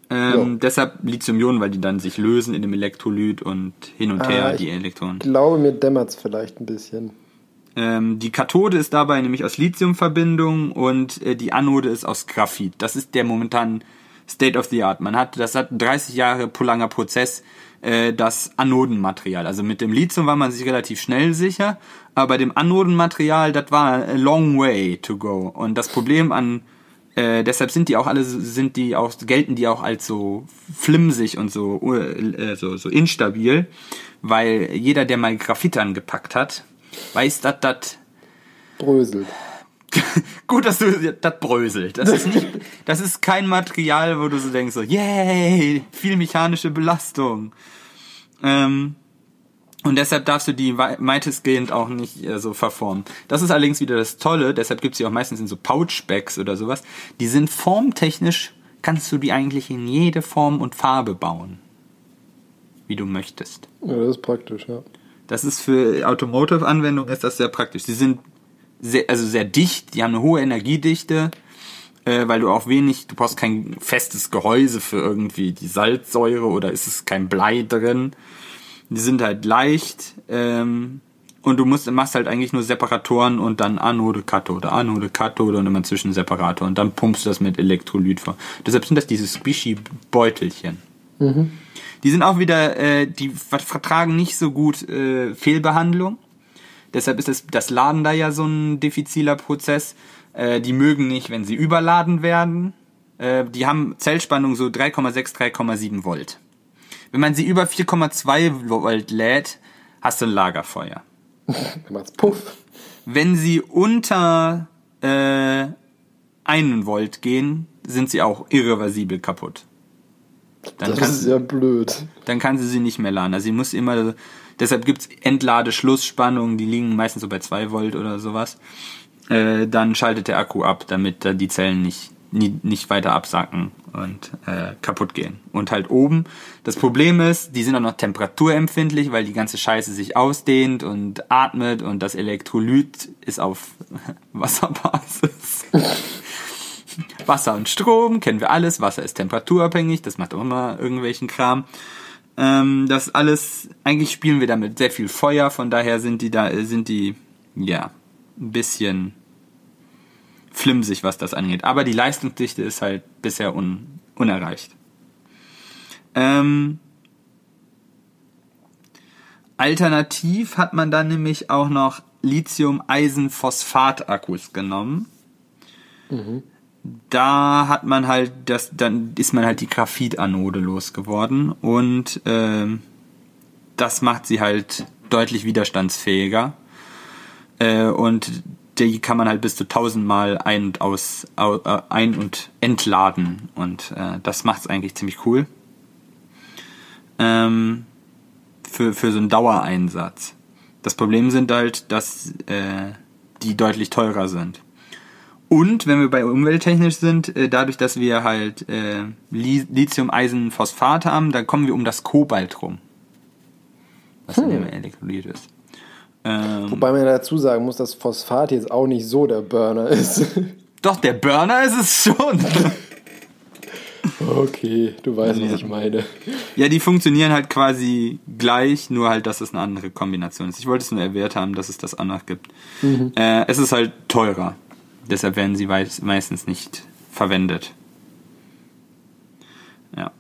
Ähm, Ja. Deshalb Lithium-Ionen, weil die dann sich lösen in dem Elektrolyt und hin und her Ah, die ich- Elektronen. Ich glaube, mir dämmert's vielleicht ein bisschen. Ähm, die Kathode ist dabei nämlich aus Lithiumverbindung und äh, die Anode ist aus Graphit. Das ist der momentan State of the Art. Man hat, das hat 30 Jahre pro langer Prozess, äh, das Anodenmaterial. Also mit dem Lithium war man sich relativ schnell sicher, aber bei dem Anodenmaterial, das war a long way to go. Und das Problem an äh, deshalb sind die auch alle sind die auch gelten die auch als so flimsig und so äh, so, so instabil, weil jeder der mal Graphit angepackt hat, weiß, dass das Bröselt. gut, dass du das bröselt. Das ist nicht das ist kein Material, wo du so denkst so, yay, viel mechanische Belastung. Ähm, und deshalb darfst du die wei- weitestgehend auch nicht äh, so verformen. Das ist allerdings wieder das Tolle, deshalb gibt's die auch meistens in so Pouchbags oder sowas. Die sind formtechnisch, kannst du die eigentlich in jede Form und Farbe bauen. Wie du möchtest. Ja, das ist praktisch, ja. Das ist für Automotive-Anwendungen ist das sehr praktisch. Sie sind sehr, also sehr dicht, die haben eine hohe Energiedichte, äh, weil du auch wenig, du brauchst kein festes Gehäuse für irgendwie die Salzsäure oder ist es kein Blei drin. Die sind halt leicht ähm, und du musst, machst halt eigentlich nur Separatoren und dann Anode, Kathode, Anode, Kathode und immer zwischen Separator und dann pumpst du das mit Elektrolyt vor. Deshalb sind das diese Squishy-Beutelchen. Die sind auch wieder, äh, die ver- vertragen nicht so gut äh, Fehlbehandlung. Deshalb ist das, das Laden da ja so ein diffiziler Prozess. Äh, die mögen nicht, wenn sie überladen werden. Äh, die haben Zellspannung so 3,6, 3,7 Volt. Wenn man sie über 4,2 Volt lädt, hast du ein Lagerfeuer. Dann macht's Puff. Wenn sie unter äh, einen Volt gehen, sind sie auch irreversibel kaputt. Dann Das kannst ist ja blöd. dann kann sie sie nicht mehr laden. Also sie muss immer, deshalb gibt's Entladeschlussspannungen, die liegen meistens so bei 2 Volt oder sowas. Äh, dann schaltet der Akku ab, damit da die Zellen nicht, nie, nicht weiter absacken und äh, kaputt gehen. Und halt oben, das Problem ist, die sind auch noch temperaturempfindlich, weil die ganze Scheiße sich ausdehnt und atmet und das Elektrolyt ist auf Wasserbasis. Wasser und Strom, kennen wir alles. Wasser ist temperaturabhängig, das macht auch immer irgendwelchen Kram. Ähm, das alles, eigentlich spielen wir damit sehr viel Feuer, von daher sind die da, sind die, ja, ein bisschen flimsig, was das angeht. Aber die Leistungsdichte ist halt bisher un, unerreicht. Ähm, alternativ hat man dann nämlich auch noch Lithium-Eisen-Phosphat-Akkus genommen da hat man halt das, dann ist man halt die Graphitanode losgeworden und ähm, das macht sie halt deutlich widerstandsfähiger äh, und die kann man halt bis zu tausendmal ein und aus au, äh, ein und entladen und äh, das macht es eigentlich ziemlich cool ähm, für für so einen Dauereinsatz. Das Problem sind halt, dass äh, die deutlich teurer sind. Und wenn wir bei umwelttechnisch sind, äh, dadurch, dass wir halt äh, Li Lithium-Eisen-Phosphat haben, dann kommen wir um das Kobalt rum. Was in dem Elektrolyt ist. Ähm, Wobei man dazu sagen muss, dass Phosphat jetzt auch nicht so der Burner ist. doch, der Burner ist es schon. okay, du weißt, was ich meine. ja, die funktionieren halt quasi gleich, nur halt, dass es eine andere Kombination ist. Ich wollte es nur erwähnt haben, dass es das noch gibt. Äh, es ist halt teurer. Deshalb werden sie meistens nicht verwendet. Ja.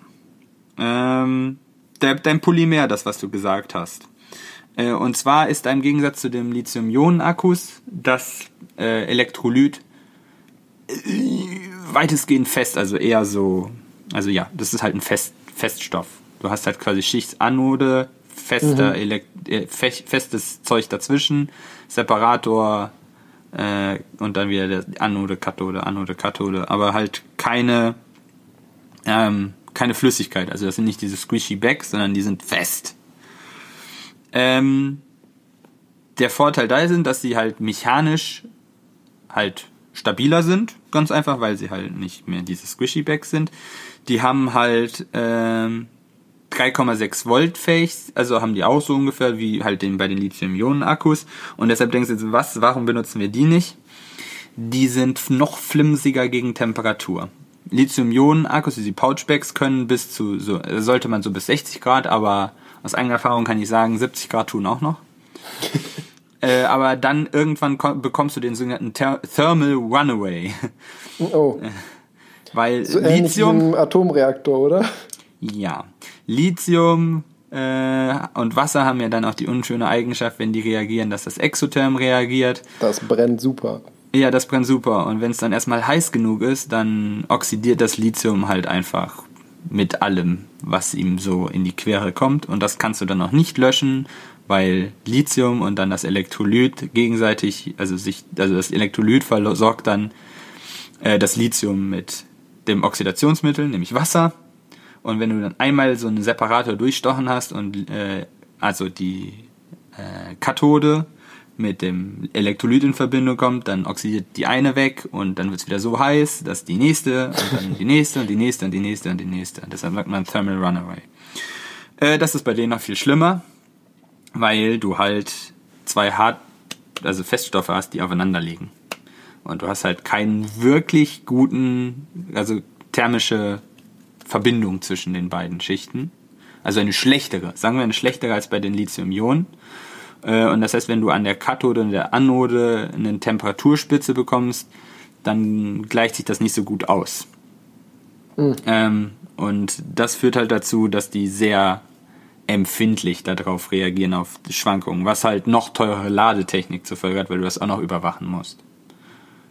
Ähm, dein Polymer, das, was du gesagt hast. Äh, und zwar ist im Gegensatz zu dem Lithium-Ionen-Akkus das äh, Elektrolyt äh, weitestgehend fest, also eher so, also ja, das ist halt ein Fest, Feststoff. Du hast halt quasi Schichtsanode, fester mhm. Elekt äh, festes Zeug dazwischen, Separator äh, und dann wieder der Anode, Kathode, Anode, Kathode, aber halt keine ähm, keine Flüssigkeit. Also das sind nicht diese squishy Bags, sondern die sind fest. Ähm, der Vorteil da sind, dass sie halt mechanisch halt stabiler sind, ganz einfach, weil sie halt nicht mehr diese squishy Bags sind. Die haben halt ähm, 3,6 Volt fähig, also haben die auch so ungefähr wie halt den, bei den Lithium-Ionen-Akkus. Und deshalb denkst du jetzt, was, warum benutzen wir die nicht? Die sind noch flimsiger gegen Temperatur. Lithium-Ionen-Akkus, die Pouchbags können bis zu, so, sollte man so bis 60 Grad, aber aus eigener Erfahrung kann ich sagen, 70 Grad tun auch noch. äh, aber dann irgendwann bekommst du den sogenannten Ther Thermal Runaway. Oh. Weil so Lithium. Atomreaktor, oder? Ja. Lithium äh, und Wasser haben ja dann auch die unschöne Eigenschaft, wenn die reagieren, dass das Exotherm reagiert. Das brennt super. Ja, das brennt super. Und wenn es dann erstmal heiß genug ist, dann oxidiert das Lithium halt einfach mit allem, was ihm so in die Quere kommt. Und das kannst du dann auch nicht löschen, weil Lithium und dann das Elektrolyt gegenseitig, also sich, also das Elektrolyt versorgt dann äh, das Lithium mit dem Oxidationsmittel, nämlich Wasser. Und wenn du dann einmal so einen Separator durchstochen hast und äh, also die äh, Kathode mit dem Elektrolyt in Verbindung kommt, dann oxidiert die eine weg und dann wird es wieder so heiß, dass die nächste und dann die nächste und die nächste und die nächste und die nächste. Deshalb sagt man Thermal Runaway. Äh, das ist bei denen noch viel schlimmer, weil du halt zwei hart, also Feststoffe hast, die aufeinander liegen. Und du hast halt keinen wirklich guten, also thermische Verbindung zwischen den beiden Schichten. Also eine schlechtere, sagen wir eine schlechtere als bei den Lithium-Ionen. Äh, und das heißt, wenn du an der Kathode und der Anode eine Temperaturspitze bekommst, dann gleicht sich das nicht so gut aus. Mhm. Ähm, und das führt halt dazu, dass die sehr empfindlich darauf reagieren, auf Schwankungen, was halt noch teure Ladetechnik zur Folge hat, weil du das auch noch überwachen musst.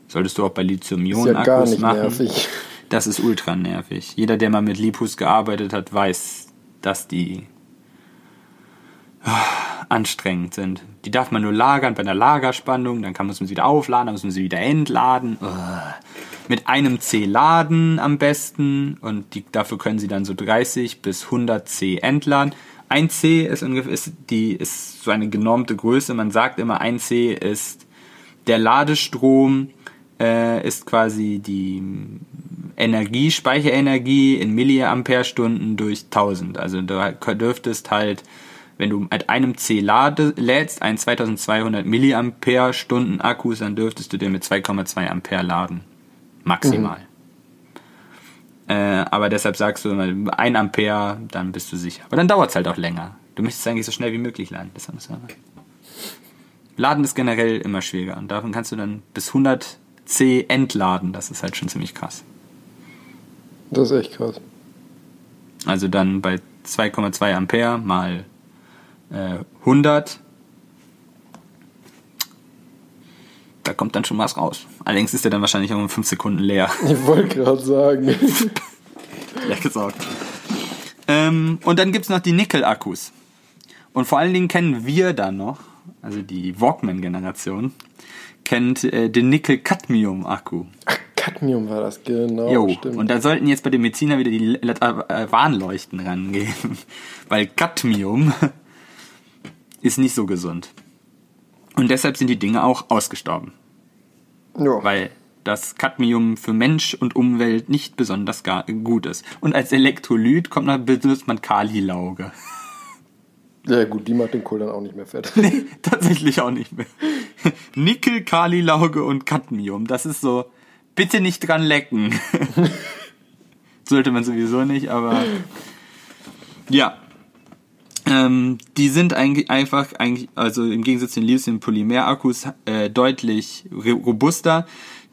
Solltest du auch bei Lithium-Ionen-Akkus ja machen. Nervig. Das ist ultra nervig. Jeder, der mal mit Lipus gearbeitet hat, weiß, dass die anstrengend sind. Die darf man nur lagern bei einer Lagerspannung, dann kann man sie wieder aufladen, dann muss man sie wieder entladen. Mit einem C laden am besten und die, dafür können sie dann so 30 bis 100 C entladen. Ein C ist ungefähr ist die ist so eine genormte Größe. Man sagt immer, ein C ist der Ladestrom äh, ist quasi die Energie, Speicherenergie in Milliampere-Stunden durch 1000. Also du dürftest halt wenn du mit einem C lade, lädst, ein 2200 Milliampere Stunden Akkus, dann dürftest du den mit 2,2 Ampere laden. Maximal. Mhm. Äh, aber deshalb sagst du immer 1 Ampere, dann bist du sicher. Aber dann dauert es halt auch länger. Du möchtest eigentlich so schnell wie möglich laden. Das ist Laden ist generell immer schwieriger und davon kannst du dann bis 100 C entladen. Das ist halt schon ziemlich krass. Das ist echt krass. Also dann bei 2,2 Ampere mal äh, 100. Da kommt dann schon was raus. Allerdings ist der dann wahrscheinlich auch in 5 Sekunden leer. Ich wollte gerade sagen. ja, gesagt. Ähm, und dann gibt es noch die Nickel-Akkus. Und vor allen Dingen kennen wir dann noch, also die Walkman-Generation, kennt äh, den Nickel-Cadmium-Akku. Cadmium war das, genau. Jo, stimmt. und da sollten jetzt bei dem Mediziner wieder die Warnleuchten rangehen. Weil Cadmium ist nicht so gesund. Und deshalb sind die Dinge auch ausgestorben. Ja. Weil das Cadmium für Mensch und Umwelt nicht besonders gut ist. Und als Elektrolyt kommt man, benutzt man Kalilauge. Ja gut, die macht den Kohl dann auch nicht mehr fett. Nee, tatsächlich auch nicht mehr. Nickel, Kalilauge und Cadmium, das ist so, bitte nicht dran lecken. Sollte man sowieso nicht, aber ja, ähm, die sind eigentlich einfach, eigentlich, also im Gegensatz zu den Lithium-Polymer-Akkus, äh, deutlich robuster.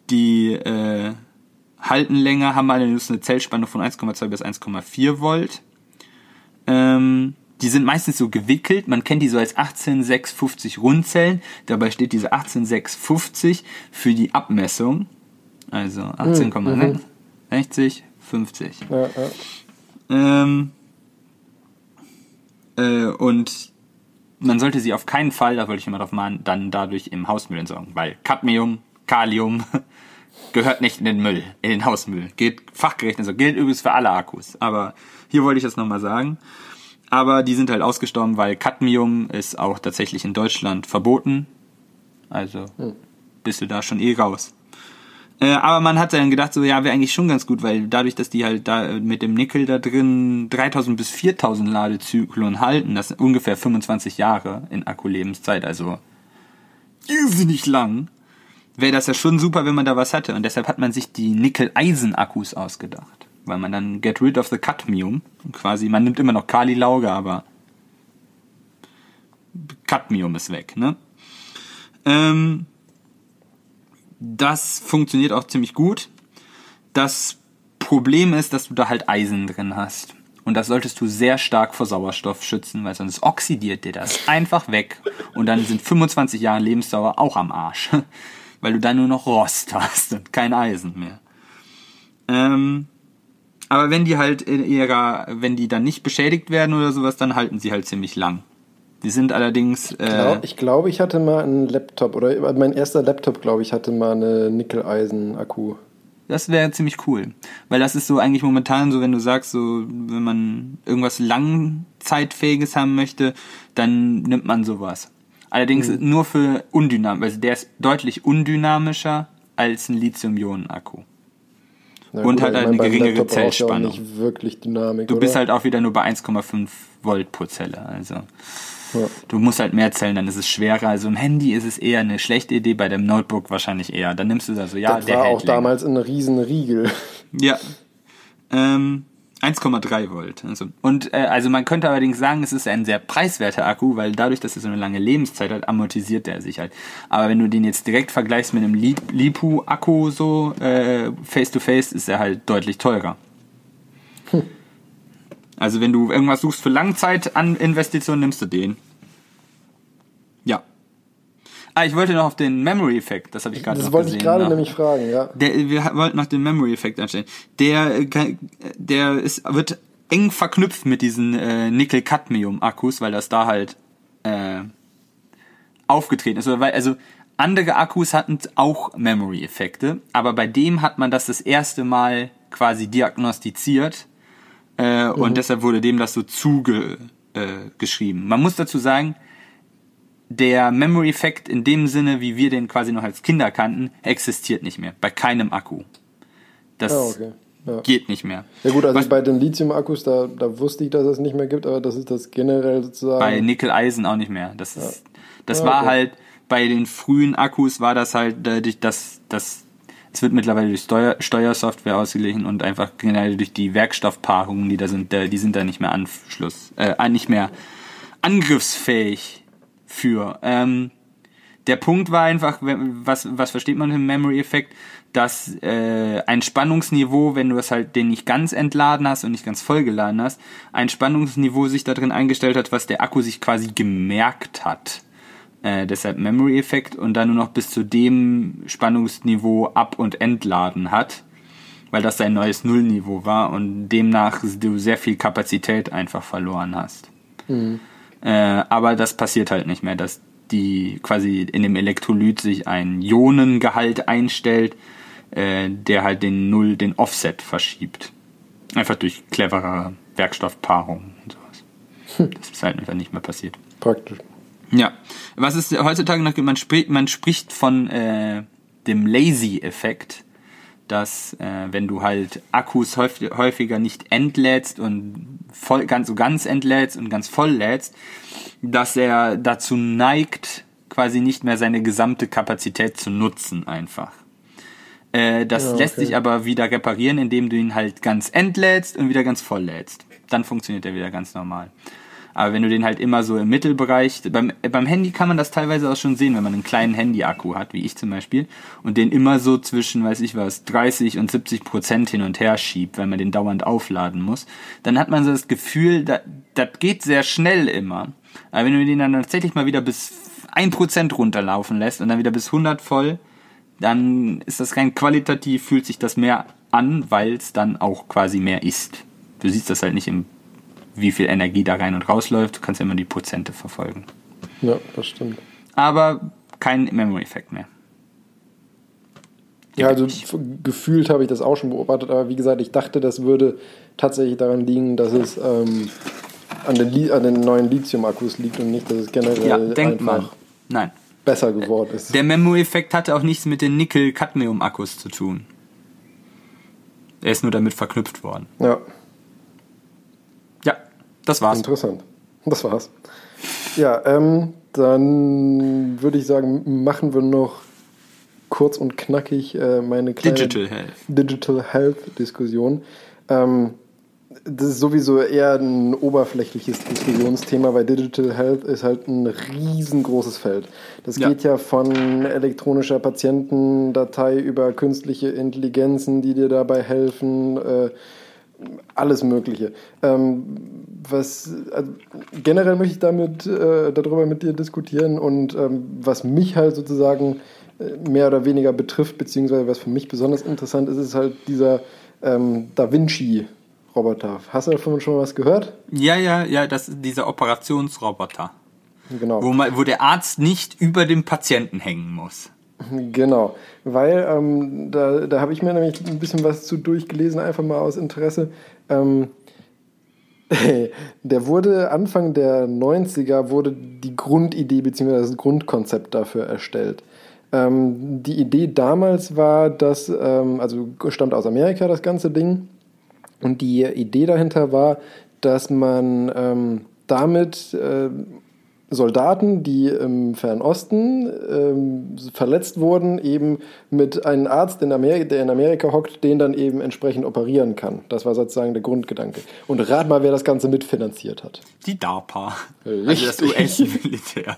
Die äh, halten länger, haben allerdings eine Zellspanne von 1,2 bis 1,4 Volt. Ähm, die sind meistens so gewickelt. Man kennt die so als 18650 Rundzellen. Dabei steht diese 18650 für die Abmessung. Also 18,60, 50. Ja, ja. Ähm, äh, und man sollte sie auf keinen Fall, da wollte ich immer drauf mahnen, dann dadurch im Hausmüll entsorgen. Weil Cadmium, Kalium gehört nicht in den Müll, in den Hausmüll. Geht fachgerecht, also gilt übrigens für alle Akkus. Aber hier wollte ich das nochmal sagen. Aber die sind halt ausgestorben, weil Cadmium ist auch tatsächlich in Deutschland verboten. Also bist du da schon eh raus. Äh, aber man hat dann gedacht, so ja, wäre eigentlich schon ganz gut, weil dadurch, dass die halt da äh, mit dem Nickel da drin 3000 bis 4000 Ladezyklen halten, das sind ungefähr 25 Jahre in Akkulebenszeit, also irrsinnig lang, wäre das ja schon super, wenn man da was hatte. Und deshalb hat man sich die Nickel-Eisen-Akkus ausgedacht. Weil man dann get rid of the Cadmium, quasi, man nimmt immer noch Kali-Lauge, aber Cadmium ist weg, ne? Ähm, das funktioniert auch ziemlich gut. Das Problem ist, dass du da halt Eisen drin hast. Und das solltest du sehr stark vor Sauerstoff schützen, weil sonst oxidiert dir das einfach weg. Und dann sind 25 Jahre Lebensdauer auch am Arsch. Weil du dann nur noch Rost hast und kein Eisen mehr. Ähm, aber wenn die halt in ihrer, wenn die dann nicht beschädigt werden oder sowas, dann halten sie halt ziemlich lang. Die sind allerdings. Äh, Glaub, ich glaube, ich hatte mal einen Laptop oder mein erster Laptop, glaube ich, hatte mal eine Nickel-Eisen-Akku. Das wäre ziemlich cool. Weil das ist so eigentlich momentan so, wenn du sagst, so, wenn man irgendwas langzeitfähiges haben möchte, dann nimmt man sowas. Allerdings nur für undynamisch, also der ist deutlich undynamischer als ein Lithium-Ionen-Akku. Na Und gut, hat aber halt eine geringere Laptop Zellspannung. nicht wirklich Dynamik. Du oder? bist halt auch wieder nur bei 1,5 Volt pro Zelle. Also Ja. du musst halt mehr zählen, dann ist es schwerer. Also im Handy ist es eher eine schlechte Idee, bei dem Notebook wahrscheinlich eher. Dann nimmst du da so, ja, das der war auch länger. damals ein riesen Riegel. Ja. Ähm, 1,3 Volt. Also, und äh, also man könnte allerdings sagen, es ist ein sehr preiswerter Akku, weil dadurch, dass er so eine lange Lebenszeit hat, amortisiert er sich halt. Aber wenn du den jetzt direkt vergleichst mit einem Li- Lipu-Akku so äh, face to face, ist er halt deutlich teurer. Also wenn du irgendwas suchst für Langzeit an Investitionen, nimmst du den. Ja. Ah, ich wollte noch auf den Memory-Effekt, das habe ich gerade Das noch wollte gesehen. ich gerade nämlich fragen, ja. Der, wir wollten noch den Memory-Effekt anstellen. Der, äh, der ist, wird eng verknüpft mit diesen äh, Nickel-Cadmium-Akkus, weil das da halt äh, aufgetreten ist. Oder weil, also andere Akkus hatten auch Memory-Effekte, aber bei dem hat man das das erste Mal quasi diagnostiziert äh, und deshalb wurde dem das so zugeschrieben. Äh, geschrieben. man muss dazu sagen, der Memory-Effekt in dem Sinne, wie wir den quasi noch als Kinder kannten, existiert nicht mehr. Bei keinem Akku. Das Ah, okay. Ja. geht nicht mehr. Ja gut, also Was- bei den Lithium-Akkus, da, da wusste ich, dass es nicht mehr gibt, aber das ist das generell sozusagen. Bei Nickel-Eisen auch nicht mehr. Das, ist, das Ja, war okay. halt, bei den frühen Akkus war das halt, dadurch, dass das, es wird mittlerweile durch Steuer, Steuersoftware ausgeglichen und einfach generell durch die Werkstoffpaarungen, die da sind, die sind da nicht mehr Anschluss, äh, nicht mehr angriffsfähig für. Ähm, der Punkt war einfach, was, was versteht man im Memory-Effekt, dass äh, ein Spannungsniveau, wenn du es halt den nicht ganz entladen hast und nicht ganz vollgeladen hast, ein Spannungsniveau sich da drin eingestellt hat, was der Akku sich quasi gemerkt hat. Äh, deshalb Memory-Effekt und dann nur noch bis zu dem Spannungsniveau ab- und entladen hat, weil das sein neues Nullniveau war und demnach du sehr viel Kapazität einfach verloren hast. Äh, aber das passiert halt nicht mehr, dass die quasi in dem Elektrolyt sich ein Ionengehalt einstellt, äh, der halt den Null, den Offset verschiebt. Einfach durch clevere Werkstoffpaarungen und sowas. Das ist halt einfach nicht mehr passiert. Praktisch. Ja, was ist heutzutage noch, man spricht, man spricht von äh, dem Lazy-Effekt, dass äh, wenn du halt Akkus häufig, häufiger nicht entlädst und voll, ganz so ganz entlädst und ganz voll lädst, dass er dazu neigt, quasi nicht mehr seine gesamte Kapazität zu nutzen einfach. Äh, das Ja, lässt okay. sich aber wieder reparieren, indem du ihn halt ganz entlädst und wieder ganz voll lädst. Dann funktioniert er wieder ganz normal. Aber wenn du den halt immer so im Mittelbereich, beim, beim Handy kann man das teilweise auch schon sehen, wenn man einen kleinen Handy-Akku hat, wie ich zum Beispiel, und den immer so zwischen, weiß ich was, 30 und 70 Prozent hin und her schiebt, weil man den dauernd aufladen muss, dann hat man so das Gefühl, das, das geht sehr schnell immer. Aber wenn du den dann tatsächlich mal wieder bis 1% runterlaufen lässt und dann wieder bis 100 voll, dann ist das rein qualitativ, fühlt sich das mehr an, weil es dann auch quasi mehr ist. Du siehst das halt nicht im, wie viel Energie da rein und rausläuft, du kannst ja immer die Prozente verfolgen. Ja, das stimmt. Aber kein Memory-Effekt mehr. Ja, also gefühlt habe ich das auch schon beobachtet, aber wie gesagt, ich dachte, das würde tatsächlich daran liegen, dass es ähm, an, den an, den neuen Lithium-Akkus liegt und nicht, dass es generell ja, denkt einfach man. Nein. besser geworden ist. Der Memory-Effekt hatte auch nichts mit den Nickel-Cadmium-Akkus zu tun. Er ist nur damit verknüpft worden. Ja. Das war's. Interessant. Das war's. Ja, ähm, dann würde ich sagen, machen wir noch kurz und knackig äh, meine kleine Digital Health. Digital Health Diskussion. Ähm, das ist sowieso eher ein oberflächliches Diskussionsthema, weil Digital Health ist halt ein riesengroßes Feld. Das Ja. geht ja von elektronischer Patientendatei über künstliche Intelligenzen, die dir dabei helfen, äh, alles Mögliche. Ähm, was also generell möchte ich damit äh, darüber mit dir diskutieren und ähm, was mich halt sozusagen äh, mehr oder weniger betrifft, beziehungsweise was für mich besonders interessant ist, ist halt dieser ähm, Da Vinci Roboter. Hast du davon schon mal was gehört? Ja, ja, ja, das ist dieser Operationsroboter. Genau. Wo, man, wo der Arzt nicht über dem Patienten hängen muss. Genau, weil ähm, da, da habe ich mir nämlich ein bisschen was zu durchgelesen, einfach mal aus Interesse. Ähm, der wurde Anfang der 90er wurde die Grundidee bzw. das Grundkonzept dafür erstellt. Ähm, die Idee damals war, dass, ähm, also stammt aus Amerika das ganze Ding, und die Idee dahinter war, dass man ähm, damit äh, Soldaten, die im Fernen Osten ähm, verletzt wurden, eben mit einem Arzt, in Amerika, der in Amerika hockt, den dann eben entsprechend operieren kann. Das war sozusagen der Grundgedanke. Und rat mal, wer das Ganze mitfinanziert hat. Die DARPA. Richtig. Also das US-Militär.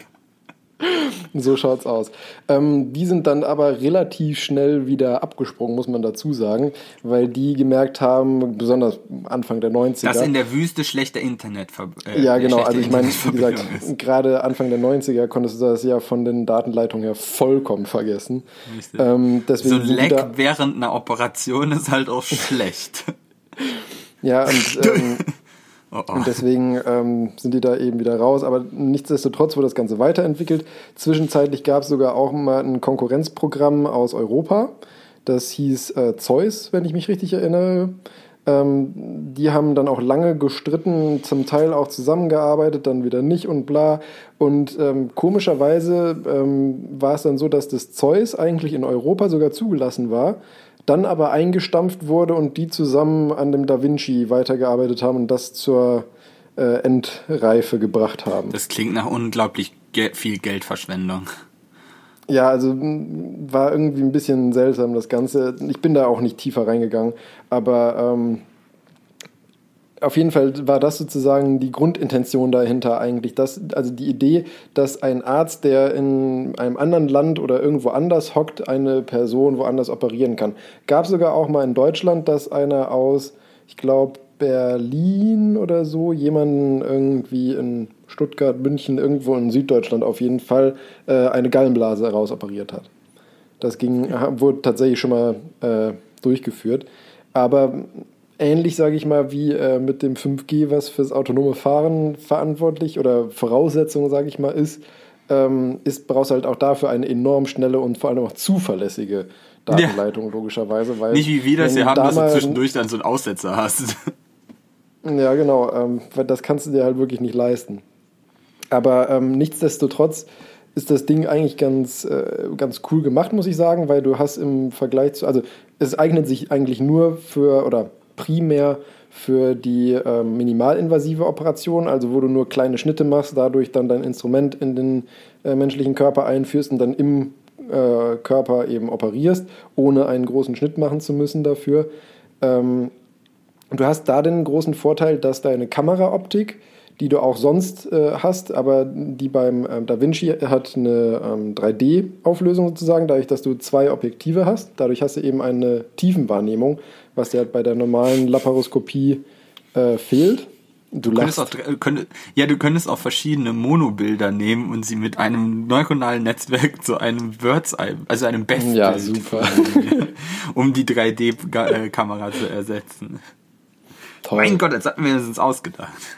So schaut's aus. Ähm, die sind dann aber relativ schnell wieder abgesprungen, muss man dazu sagen, weil die gemerkt haben, besonders Anfang der 90er. Dass in der Wüste schlechter Internet äh, Ja, genau. Also ich meine, wie gesagt, gerade Anfang der 90er konntest du das ja von den Datenleitungen her vollkommen vergessen. Ähm, deswegen So Leck während einer Operation ist halt auch schlecht. ja, und, ähm, Oh, oh. und deswegen ähm, sind die da eben wieder raus. Aber nichtsdestotrotz wurde das Ganze weiterentwickelt. Zwischenzeitlich gab es sogar auch mal ein Konkurrenzprogramm aus Europa. Das hieß äh, Zeus, wenn ich mich richtig erinnere. Ähm, die haben dann auch lange gestritten, zum Teil auch zusammengearbeitet, dann wieder nicht und bla. Und ähm, komischerweise ähm, war es dann so, dass das Zeus eigentlich in Europa sogar zugelassen war, dann aber eingestampft wurde und die zusammen an dem Da Vinci weitergearbeitet haben und das zur äh, Endreife gebracht haben. Das klingt nach unglaublich ge viel Geldverschwendung. Ja, also war irgendwie ein bisschen seltsam das Ganze. Ich bin da auch nicht tiefer reingegangen, aber ähm, auf jeden Fall war das sozusagen die Grundintention dahinter eigentlich. Das, also die Idee, dass ein Arzt, der in einem anderen Land oder irgendwo anders hockt, eine Person woanders operieren kann. Gab sogar auch mal in Deutschland, dass einer aus, ich glaube, Berlin oder so, jemanden irgendwie in Stuttgart, München, irgendwo in Süddeutschland auf jeden Fall äh, eine Gallenblase rausoperiert hat. Das ging, wurde tatsächlich schon mal äh, durchgeführt. Aber ähnlich, sage ich mal, wie äh, mit dem 5G, was fürs autonome Fahren verantwortlich oder Voraussetzung, sage ich mal, ist, ähm, ist, brauchst halt auch dafür eine enorm schnelle und vor allem auch zuverlässige Datenleitung, logischerweise. Weil Nicht wie wir das hier haben, da dass du zwischendurch dann so einen Aussetzer hast. Ja, genau. Ähm, weil das kannst du dir halt wirklich nicht leisten. Aber ähm, nichtsdestotrotz ist das Ding eigentlich ganz, äh, ganz cool gemacht, muss ich sagen, weil du hast im Vergleich zu, also es eignet sich eigentlich nur für oder primär für die ähm, minimalinvasive Operation, also wo du nur kleine Schnitte machst, dadurch dann dein Instrument in den äh, menschlichen Körper einführst und dann im äh, Körper eben operierst, ohne einen großen Schnitt machen zu müssen dafür. Ähm, du hast da den großen Vorteil, dass deine Kameraoptik, die du auch sonst äh, hast, aber die beim ähm, Da Vinci hat eine ähm, 3D-Auflösung sozusagen, dadurch, dass du zwei Objektive hast. Dadurch hast du eben eine Tiefenwahrnehmung, was dir halt bei der normalen Laparoskopie äh, fehlt. Du könntest auch, könnt, ja, du könntest auch verschiedene Monobilder nehmen und sie mit einem neuronalen Netzwerk zu einem Bird's Eye, also einem Best ja, super. um die 3D-Kamera zu ersetzen. Toll. Mein Gott, jetzt hatten wir uns ausgedacht.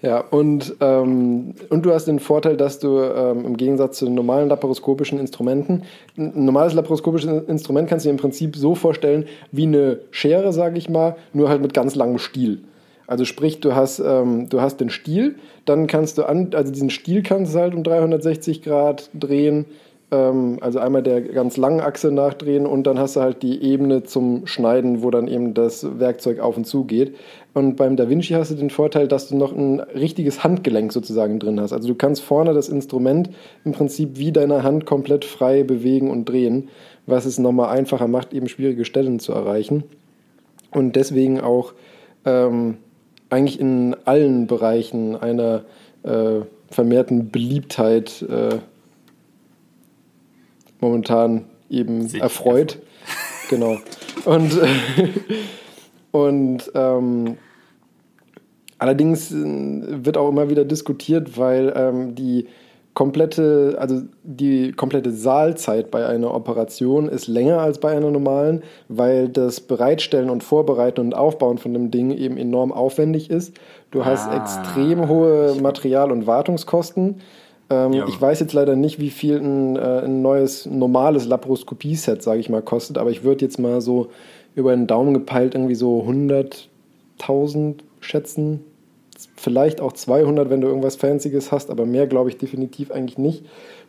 ja, und, ähm, und du hast den Vorteil, dass du ähm, im Gegensatz zu normalen laparoskopischen Instrumenten, ein normales laparoskopisches Instrument kannst du dir im Prinzip so vorstellen wie eine Schere, sage ich mal, nur halt mit ganz langem Stiel. Also sprich, du hast, ähm, du hast den Stiel, dann kannst du an, also diesen Stiel kannst du halt um 360 Grad drehen, ähm, also einmal der ganz langen Achse nachdrehen und dann hast du halt die Ebene zum Schneiden, wo dann eben das Werkzeug auf und zu geht. Und beim Da Vinci hast du den Vorteil, dass du noch ein richtiges Handgelenk sozusagen drin hast. Also du kannst vorne das Instrument im Prinzip wie deine Hand komplett frei bewegen und drehen, was es nochmal einfacher macht, eben schwierige Stellen zu erreichen. Und deswegen auch ähm, eigentlich in allen Bereichen einer äh, vermehrten Beliebtheit äh, momentan eben Sich erfreut. Genau. Und, und ähm, allerdings äh, wird auch immer wieder diskutiert, weil ähm, die komplette, also die komplette Saalzeit bei einer Operation ist länger als bei einer normalen, weil das Bereitstellen und Vorbereiten und Aufbauen von dem Ding eben enorm aufwendig ist. Du hast ah. extrem hohe Material- und Wartungskosten. Ähm, ja. Ich weiß jetzt leider nicht, wie viel ein, äh, ein neues normales Laparoskopie-Set, sage ich mal, kostet, aber ich würde jetzt mal so über den Daumen gepeilt irgendwie so 100.000 schätzen, vielleicht auch 200, wenn du irgendwas Fancyes hast, aber mehr glaube ich definitiv eigentlich nicht.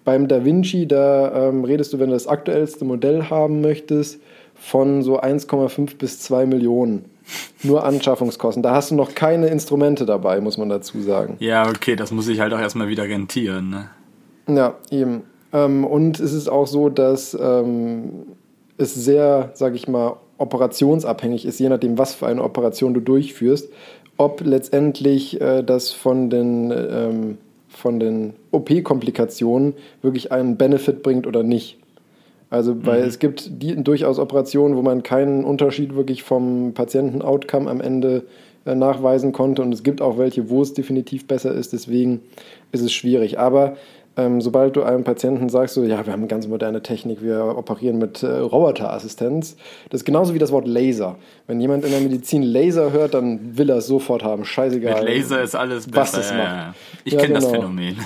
Beim Da Vinci, da ähm, redest du, wenn du das aktuellste Modell haben möchtest, von so 1,5 bis 2 Millionen. Nur Anschaffungskosten. Da hast du noch keine Instrumente dabei, muss man dazu sagen. Ja, okay, das muss ich halt auch erstmal wieder rentieren. Ne? Ja, eben. Ähm, und es ist auch so, dass ähm, es sehr, sag ich mal, operationsabhängig ist, je nachdem, was für eine Operation du durchführst ob letztendlich äh, das von den, ähm, von den OP-Komplikationen wirklich einen Benefit bringt oder nicht. Also, weil mhm. es gibt die, durchaus Operationen, wo man keinen Unterschied wirklich vom Patienten-Outcome am Ende äh, nachweisen konnte. Und es gibt auch welche, wo es definitiv besser ist. Deswegen ist es schwierig. Aber ähm, sobald du einem Patienten sagst, so, ja, wir haben ganz moderne Technik, wir operieren mit äh, Roboterassistenz, das ist genauso wie das Wort Laser. Wenn jemand in der Medizin Laser hört, dann will er es sofort haben. Scheißegal. Mit Laser ist alles besser. Was das macht. Ich ja, kenne genau. das Phänomen.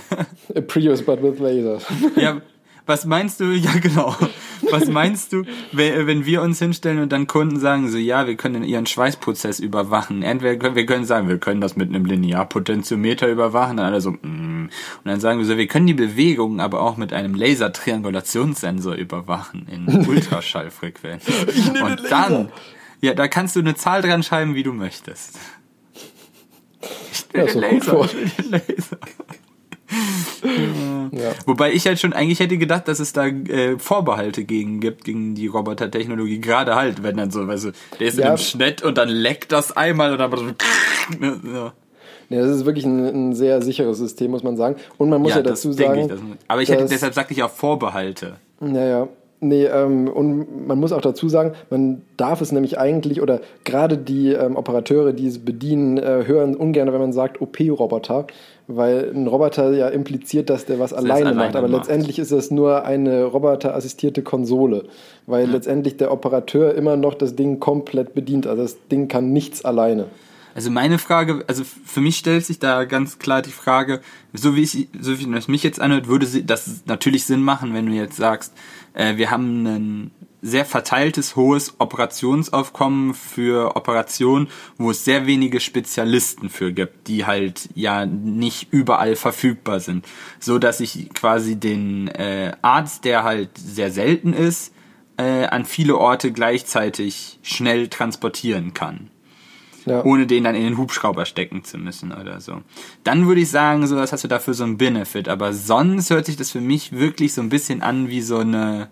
A Prius, but with lasers. Ja, was meinst du, ja genau, was meinst du, wenn wir uns hinstellen und dann Kunden sagen so, ja, wir können ihren Schweißprozess überwachen. Entweder wir können sagen, wir können das mit einem Linearpotentiometer überwachen, dann alle so, mm. und dann sagen wir so, wir können die Bewegungen aber auch mit einem Lasertriangulationssensor überwachen in Ultraschallfrequenz. und dann, ja, da kannst du eine Zahl dran schreiben, wie du möchtest. Ich will ja, so Laser, ich will den Laser. Ja. Wobei ich halt schon eigentlich hätte gedacht, dass es da äh, Vorbehalte gegen gibt, gegen die Robotertechnologie. Gerade halt, wenn dann so, weißt du, der ist ja. in einem Schnitt und dann leckt das einmal und dann so. ja. Nee, das ist wirklich ein, ein, sehr sicheres System, muss man sagen. Und man muss ja, ja dazu sagen. Ich, das, aber ich hätte, deshalb sagte ich auch Vorbehalte. Naja, Nee, ähm, und man muss auch dazu sagen, man darf es nämlich eigentlich, oder gerade die ähm, Operateure, die es bedienen, äh, hören ungern, wenn man sagt OP-Roboter, weil ein Roboter ja impliziert, dass der was alleine, alleine, macht. Aber macht. letztendlich ist es nur eine roboterassistierte Konsole, weil ja. letztendlich der Operateur immer noch das Ding komplett bedient. Also das Ding kann nichts alleine. Also meine Frage, also für mich stellt sich da ganz klar die Frage, so wie ich, so wie es mich jetzt anhört, würde das natürlich Sinn machen, wenn du jetzt sagst, äh, wir haben ein sehr verteiltes, hohes Operationsaufkommen für Operationen, wo es sehr wenige Spezialisten für gibt, die halt ja nicht überall verfügbar sind. So dass ich quasi den äh, Arzt, der halt sehr selten ist, äh, an viele Orte gleichzeitig schnell transportieren kann. Ja. ohne den dann in den Hubschrauber stecken zu müssen oder so. Dann würde ich sagen, so was hast du dafür so ein Benefit. Aber sonst hört sich das für mich wirklich so ein bisschen an wie so eine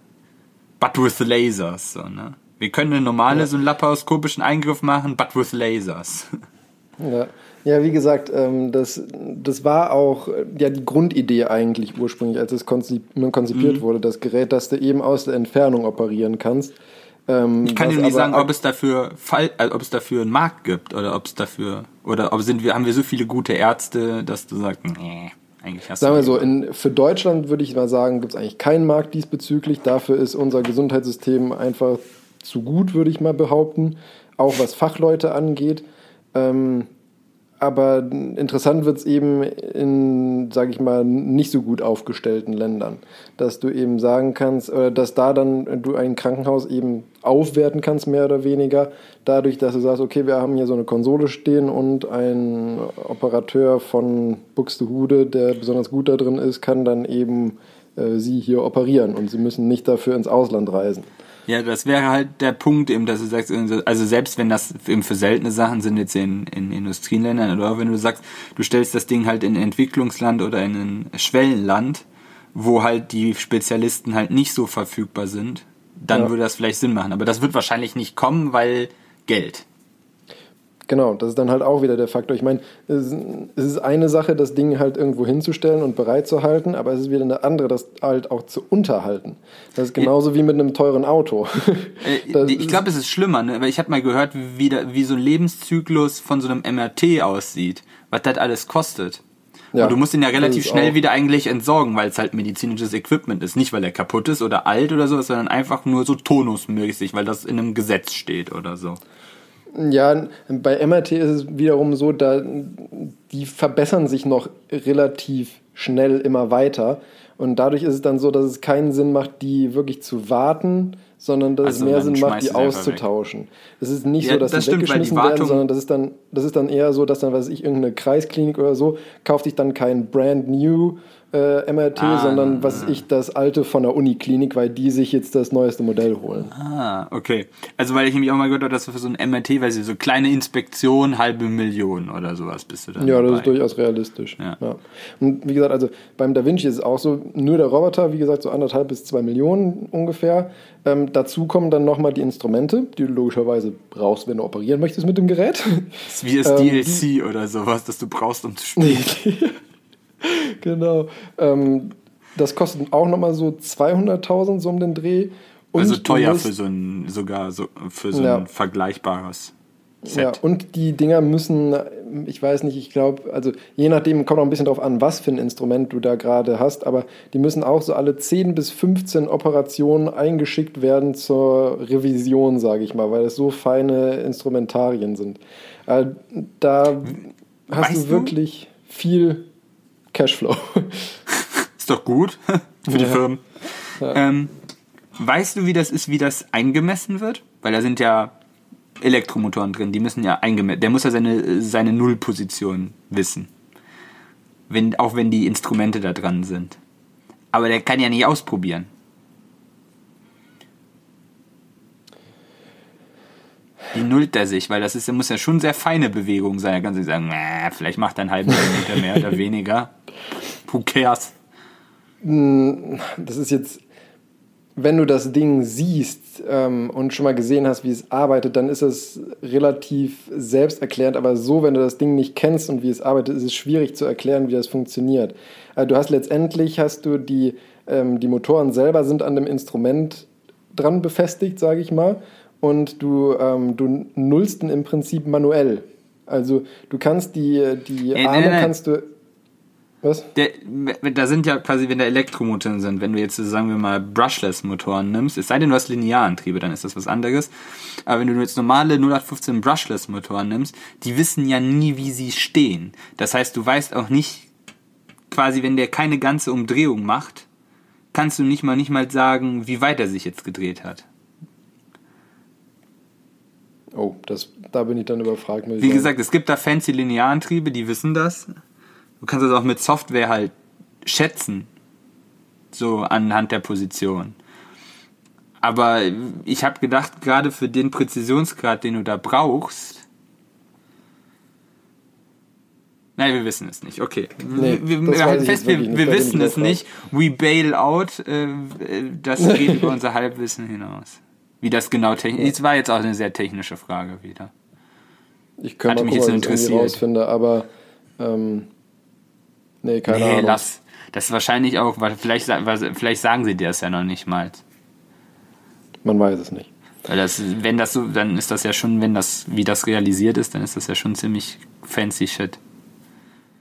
but with lasers, so, ne? Wir können eine normale, ja. so einen laparoskopischen Eingriff machen, but with lasers. Ja. Ja, wie gesagt, ähm, das, das war auch ja die Grundidee eigentlich ursprünglich, als es konzipiert mhm. wurde, das Gerät, dass du eben aus der Entfernung operieren kannst. Ähm, ich kann dir nicht sagen, ob es dafür Fall, also ob es dafür einen Markt gibt oder ob es dafür oder ob sind wir haben wir so viele gute Ärzte, dass du sagst, nee, eigentlich hast Sagen wir so, in, für Deutschland würde ich mal sagen, gibt es eigentlich keinen Markt diesbezüglich. Dafür ist unser Gesundheitssystem einfach zu gut, würde ich mal behaupten, auch was Fachleute angeht. Ähm, aber interessant wird es eben in, sage ich mal, nicht so gut aufgestellten Ländern, dass du eben sagen kannst, oder dass da dann du ein Krankenhaus eben aufwerten kannst, mehr oder weniger, dadurch, dass du sagst, okay, wir haben hier so eine Konsole stehen und ein Operateur von Buxtehude, der besonders gut da drin ist, kann dann eben äh, sie hier operieren und sie müssen nicht dafür ins Ausland reisen. Ja, das wäre halt der Punkt eben, dass du sagst, also selbst wenn das eben für seltene Sachen sind jetzt in, in Industrieländern oder wenn du sagst, du stellst das Ding halt in ein Entwicklungsland oder in ein Schwellenland, wo halt die Spezialisten halt nicht so verfügbar sind, dann ja. würde das vielleicht Sinn machen. Aber das wird wahrscheinlich nicht kommen, weil Geld. Genau, das ist dann halt auch wieder der Faktor. Ich meine, es ist eine Sache, das Ding halt irgendwo hinzustellen und bereit zu halten, aber es ist wieder eine andere, das halt auch zu unterhalten. Das ist genauso wie mit einem teuren Auto. Äh, ich glaube, es ist schlimmer, ne? weil ich habe mal gehört, wie, der, wie so ein Lebenszyklus von so einem MRT aussieht, was das alles kostet. Ja, und du musst ihn ja relativ schnell wieder eigentlich entsorgen, weil es halt medizinisches Equipment ist. Nicht, weil er kaputt ist oder alt oder so, sondern einfach nur so tonusmäßig, weil das in einem Gesetz steht oder so. Ja, bei MRT ist es wiederum so, da die verbessern sich noch relativ schnell immer weiter. Und dadurch ist es dann so, dass es keinen Sinn macht, die wirklich zu warten, sondern dass also es mehr Sinn macht, die auszutauschen. Es ist nicht ja, so, dass das die stimmt, weggeschmissen die werden, sondern das ist, dann, das ist dann eher so, dass dann, was ich, irgendeine Kreisklinik oder so, kauft sich dann kein Brand New äh, MRT, ah, sondern was ich das alte von der Uniklinik, weil die sich jetzt das neueste Modell holen. Ah, okay. Also weil ich nämlich auch mal gehört habe, dass für so ein MRT, weil sie so kleine Inspektion, halbe Million oder sowas bist du dann. Ja, dabei. das ist durchaus realistisch. Ja. ja. Und wie gesagt, also beim Da Vinci ist es auch so, nur der Roboter, wie gesagt, so anderthalb bis zwei Millionen ungefähr. Ähm, dazu kommen dann nochmal die Instrumente, die du logischerweise brauchst, wenn du operieren möchtest mit dem Gerät. Das ist wie das ähm, DLC oder sowas, das du brauchst, um zu spielen. genau. Ähm, das kostet auch nochmal so 200.000 so um den Dreh. Und also teuer musst, für so ein, sogar so, für so ja. ein vergleichbares Set. Ja, und die Dinger müssen, ich weiß nicht, ich glaube, also je nachdem kommt auch ein bisschen drauf an, was für ein Instrument du da gerade hast, aber die müssen auch so alle 10 bis 15 Operationen eingeschickt werden zur Revision, sage ich mal, weil das so feine Instrumentarien sind. Äh, da hast weißt du wirklich du? viel Cashflow. Ist doch gut für die ja. Firmen. Ja. Ähm, weißt du, wie das ist, wie das eingemessen wird? Weil da sind ja Elektromotoren drin, die müssen ja eingemessen, der muss ja seine, seine Nullposition wissen. Wenn, auch wenn die Instrumente da dran sind. Aber der kann ja nicht ausprobieren. Wie nullt er sich? Weil das ist, muss ja schon sehr feine Bewegung sein. Er kann sich sagen, vielleicht macht er einen halben Millimeter mehr oder weniger. Who cares? Hm, das ist jetzt, wenn du das Ding siehst ähm, und schon mal gesehen hast, wie es arbeitet, dann ist es relativ selbsterklärend. Aber so, wenn du das Ding nicht kennst und wie es arbeitet, ist es schwierig zu erklären, wie das funktioniert. Also du hast letztendlich hast du die, ähm, die Motoren selber sind an dem Instrument dran befestigt, sage ich mal. Und du, ähm, du nullst im Prinzip manuell. Also du kannst die, die Arme kannst du was? Der, da sind ja quasi, wenn da Elektromotoren sind, wenn du jetzt, sagen wir mal, Brushless-Motoren nimmst, es sei denn, du hast Linearantriebe, dann ist das was anderes. Aber wenn du jetzt normale 0815 Brushless-Motoren nimmst, die wissen ja nie, wie sie stehen. Das heißt, du weißt auch nicht, quasi, wenn der keine ganze Umdrehung macht, kannst du nicht mal, nicht mal sagen, wie weit er sich jetzt gedreht hat. Oh, das, da bin ich dann überfragt. Wie gesagt, es gibt da fancy Linearantriebe, die wissen das. Du kannst das auch mit Software halt schätzen. So anhand der Position. Aber ich habe gedacht, gerade für den Präzisionsgrad, den du da brauchst. Nein, wir wissen es nicht. Okay. Nee, wir, wir halten fest, wir, wir wissen es nicht. We bail out. Äh, das geht über unser Halbwissen hinaus. Wie das genau technisch. Es war jetzt auch eine sehr technische Frage wieder. Ich könnte mal gucken, ob ich irgendwie rausfinde, aber ähm, nee, keine nee, Ahnung. Lass. Das ist wahrscheinlich auch, weil vielleicht, vielleicht sagen sie dir das ja noch nicht mal. Man weiß es nicht. Weil das, wenn das so, dann ist das ja schon, wenn das, wie das realisiert ist, dann ist das ja schon ziemlich fancy shit.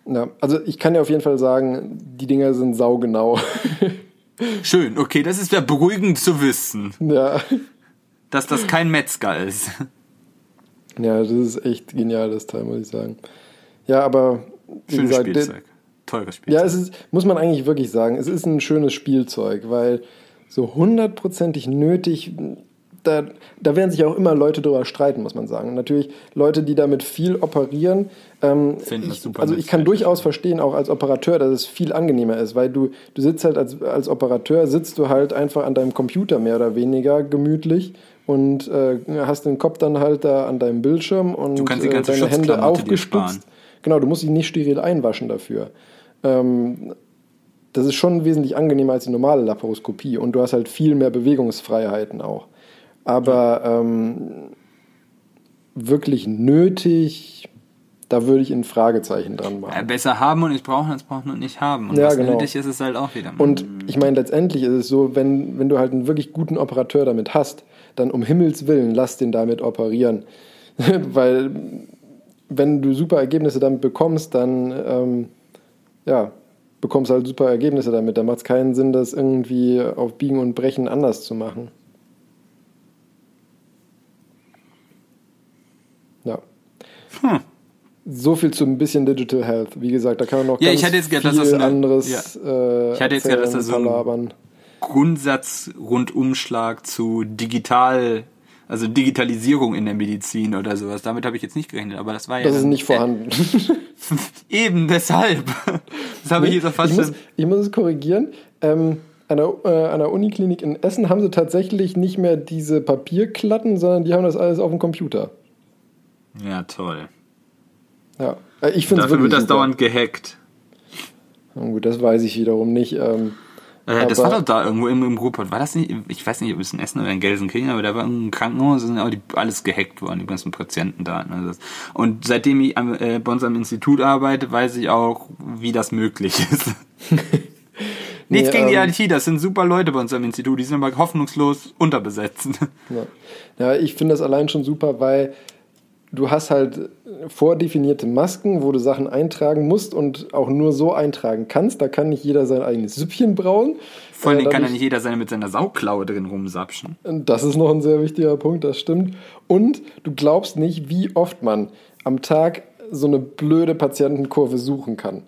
Ja, also ich kann dir auf jeden Fall sagen, die Dinger sind saugenau. Schön, okay, das ist ja beruhigend zu wissen. Ja. Dass das kein Metzger ist. Ja, das ist echt genial, das Teil, muss ich sagen. Ja, aber Schönes gesagt, Spielzeug. Teures Spielzeug. Ja, es ist, muss man eigentlich wirklich sagen, es ist ein schönes Spielzeug, weil so hundertprozentig nötig da, da werden sich auch immer Leute darüber streiten, muss man sagen. Natürlich Leute, die damit viel operieren. Ähm, ich, also ich kann durchaus verstehen, auch als Operateur, dass es viel angenehmer ist, weil du, du sitzt halt als, als Operateur, sitzt du halt einfach an deinem Computer mehr oder weniger gemütlich und äh, hast den Kopf dann halt da an deinem Bildschirm und äh, deine Hände aufgestützt. Genau, du musst dich nicht steril einwaschen dafür. Ähm, das ist schon wesentlich angenehmer als die normale Laparoskopie und du hast halt viel mehr Bewegungsfreiheiten auch. Aber ähm, wirklich nötig, da würde ich ein Fragezeichen dran machen. Ja, besser haben und nicht brauchen als brauchen und nicht haben. Und ja, was genau. nötig ist, ist halt auch wieder. Und ich meine, letztendlich ist es so, wenn, wenn du halt einen wirklich guten Operateur damit hast, dann um Himmels Willen lass den damit operieren. Weil wenn du super Ergebnisse damit bekommst, dann ähm, ja, bekommst halt super Ergebnisse damit. Da macht es keinen Sinn, das irgendwie auf Biegen und Brechen anders zu machen. Ja. Hm. So viel zu ein bisschen Digital Health. Wie gesagt, da kann man noch ja, ganz ich hatte jetzt gedacht, viel das eine, anderes ja. äh, Ich hatte jetzt gedacht, dass das so ein Grundsatz-Rundumschlag zu digital, also Digitalisierung in der Medizin oder sowas. Damit habe ich jetzt nicht gerechnet, aber das war ja. Das ist nicht vorhanden. Eben deshalb. Das habe nee, ich jetzt fast ich muss, ich muss es korrigieren. Ähm, an der, äh, an der Uniklinik in Essen haben sie tatsächlich nicht mehr diese Papierklatten, sondern die haben das alles auf dem Computer. Ja, toll. Ja, äh, ich finde Dafür wird das super. dauernd gehackt. Na gut, das weiß ich wiederum nicht. Ähm, äh, das war doch da irgendwo im, im Ruhrpott. War das nicht, ich weiß nicht, ob es in Essen oder in Gelsenkirchen, aber da war ein Krankenhaus, sind auch die, alles gehackt worden, die ganzen Patientendaten. Also und seitdem ich am, äh, bei uns am Institut arbeite, weiß ich auch, wie das möglich ist. Nichts nee, gegen ähm, die IT, das sind super Leute bei uns am Institut, die sind aber hoffnungslos unterbesetzt. Ja, ja ich finde das allein schon super, weil du hast halt vordefinierte Masken, wo du Sachen eintragen musst und auch nur so eintragen kannst. Da kann nicht jeder sein eigenes Süppchen brauen. Vor allem äh, kann ja nicht jeder seine mit seiner Sauklaue drin rumsapschen. Das ist noch ein sehr wichtiger Punkt, das stimmt. Und du glaubst nicht, wie oft man am Tag so eine blöde Patientenkurve suchen kann.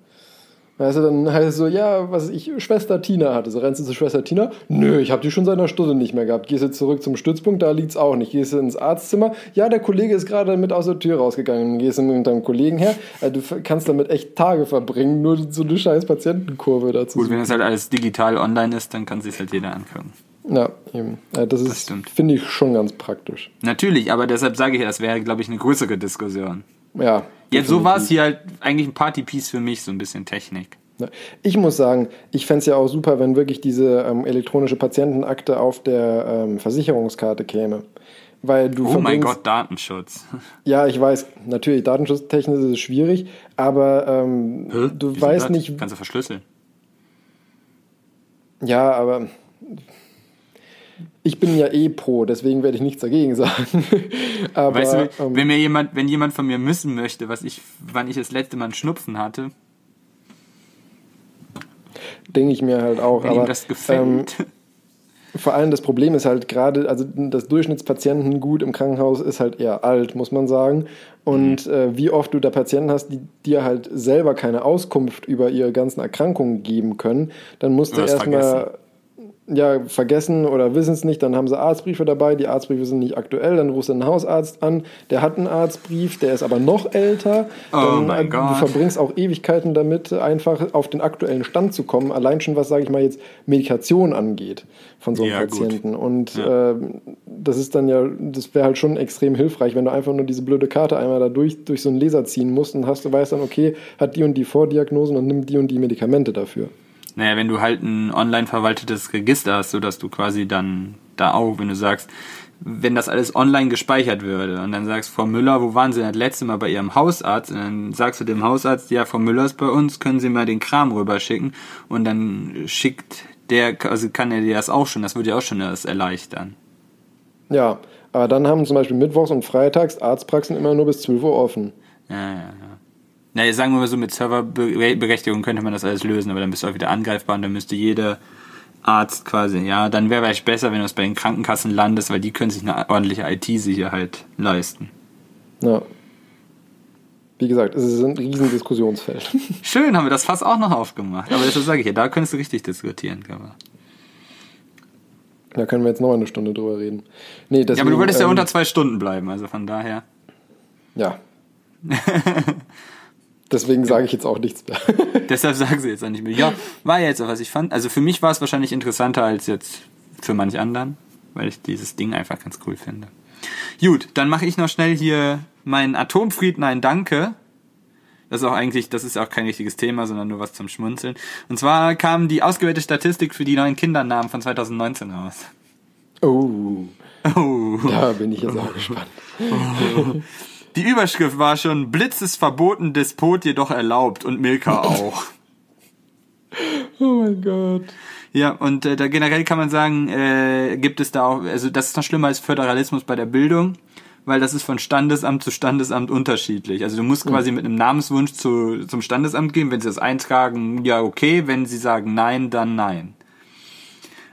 Weißt du, dann heißt es so, ja, was ich, Schwester Tina hatte. So rennst du zu Schwester Tina? Nö, ich habe die schon seit einer Stunde nicht mehr gehabt. Gehst du zurück zum Stützpunkt, da liegt's auch nicht. Gehst du ins Arztzimmer? Ja, der Kollege ist gerade mit aus der Tür rausgegangen. Gehst du mit deinem Kollegen her? Also, du kannst damit echt Tage verbringen, nur so eine scheiß Patientenkurve dazu. Gut, wenn das halt alles digital online ist, dann kann sich halt jeder angucken. Ja, eben. Das ist, finde ich, schon ganz praktisch. Natürlich, aber deshalb sage ich, das wäre, glaube ich, eine größere Diskussion. Ja. Jetzt so war es hier halt eigentlich ein Partypiece für mich, so ein bisschen Technik. Ich muss sagen, ich fände es ja auch super, wenn wirklich diese ähm, elektronische Patientenakte auf der ähm, Versicherungskarte käme. Weil du oh mein Gott, Datenschutz. Ja, ich weiß, natürlich, datenschutztechnisch ist es schwierig, aber ähm, du Wieso weißt nicht. Kannst du verschlüsseln? Ja, aber ich bin ja eh pro, deswegen werde ich nichts dagegen sagen. Aber, weißt du, ähm, wenn mir jemand, wenn jemand von mir müssen möchte, was ich, wann ich das letzte Mal einen Schnupfen hatte. Denke ich mir halt auch. Wenn aber, ihm das gefällt. Ähm, vor allem das Problem ist halt gerade, also das Durchschnittspatientengut im Krankenhaus ist halt eher alt, muss man sagen. Und mhm. äh, wie oft du da Patienten hast, die dir halt selber keine Auskunft über ihre ganzen Erkrankungen geben können, dann musst du erstmal ja, vergessen oder wissen es nicht, dann haben sie Arztbriefe dabei, die Arztbriefe sind nicht aktuell, dann rufst du einen Hausarzt an, der hat einen Arztbrief, der ist aber noch älter. Oh dann, mein Gott. Du verbringst auch Ewigkeiten damit, einfach auf den aktuellen Stand zu kommen, allein schon was, sage ich mal, jetzt Medikation angeht von so einem ja, Patienten. Gut. Und ja. äh, das ist dann ja, das wäre halt schon extrem hilfreich, wenn du einfach nur diese blöde Karte einmal da durch, durch so einen Laser ziehen musst und hast, du weißt dann, okay, hat die und die Vordiagnosen und nimmt die und die Medikamente dafür. Naja, wenn du halt ein online verwaltetes Register hast, sodass du quasi dann da auch, wenn du sagst, wenn das alles online gespeichert würde und dann sagst, Frau Müller, wo waren Sie das letzte Mal bei Ihrem Hausarzt? Und dann sagst du dem Hausarzt, ja, Frau Müller ist bei uns, können Sie mal den Kram rüberschicken und dann schickt der, also kann er dir das auch schon, das würde ja auch schon das erleichtern. Ja, aber dann haben zum Beispiel Mittwochs und Freitags Arztpraxen immer nur bis 12 Uhr offen. Ja, ja, ja. Naja, sagen wir mal so, mit Serverberechtigung könnte man das alles lösen, aber dann bist du auch wieder angreifbar und dann müsste jeder Arzt quasi, ja, dann wäre vielleicht besser, wenn du es bei den Krankenkassen landest, weil die können sich eine ordentliche IT-Sicherheit leisten. Ja. Wie gesagt, es ist ein riesen Diskussionsfeld. Schön, haben wir das Fass auch noch aufgemacht. Aber das sage ich ja, da könntest du richtig diskutieren. Aber. Da können wir jetzt noch eine Stunde drüber reden. Nee, deswegen, ja, aber du wolltest ähm, ja unter zwei Stunden bleiben, also von daher. Ja. Deswegen sage ich jetzt auch nichts mehr. Deshalb sagen sie jetzt auch nicht mehr. Ja, war ja jetzt auch, was ich fand. Also für mich war es wahrscheinlich interessanter als jetzt für manch anderen, weil ich dieses Ding einfach ganz cool finde. Gut, dann mache ich noch schnell hier mein Atomfried, nein, danke. Das ist auch eigentlich, das ist auch kein richtiges Thema, sondern nur was zum Schmunzeln. Und zwar kam die ausgewählte Statistik für die neuen Kindernamen von 2019 raus. Oh. Oh. Da bin ich jetzt auch gespannt. Oh. Die Überschrift war schon, Blitz ist verboten, Despot jedoch erlaubt und Milka auch. oh mein Gott. Ja, und äh, da generell kann man sagen, äh, gibt es da auch, also das ist noch schlimmer als Föderalismus bei der Bildung, weil das ist von Standesamt zu Standesamt unterschiedlich. Also du musst quasi mit einem Namenswunsch zu, zum Standesamt gehen, wenn sie das eintragen, ja okay, wenn sie sagen nein, dann nein.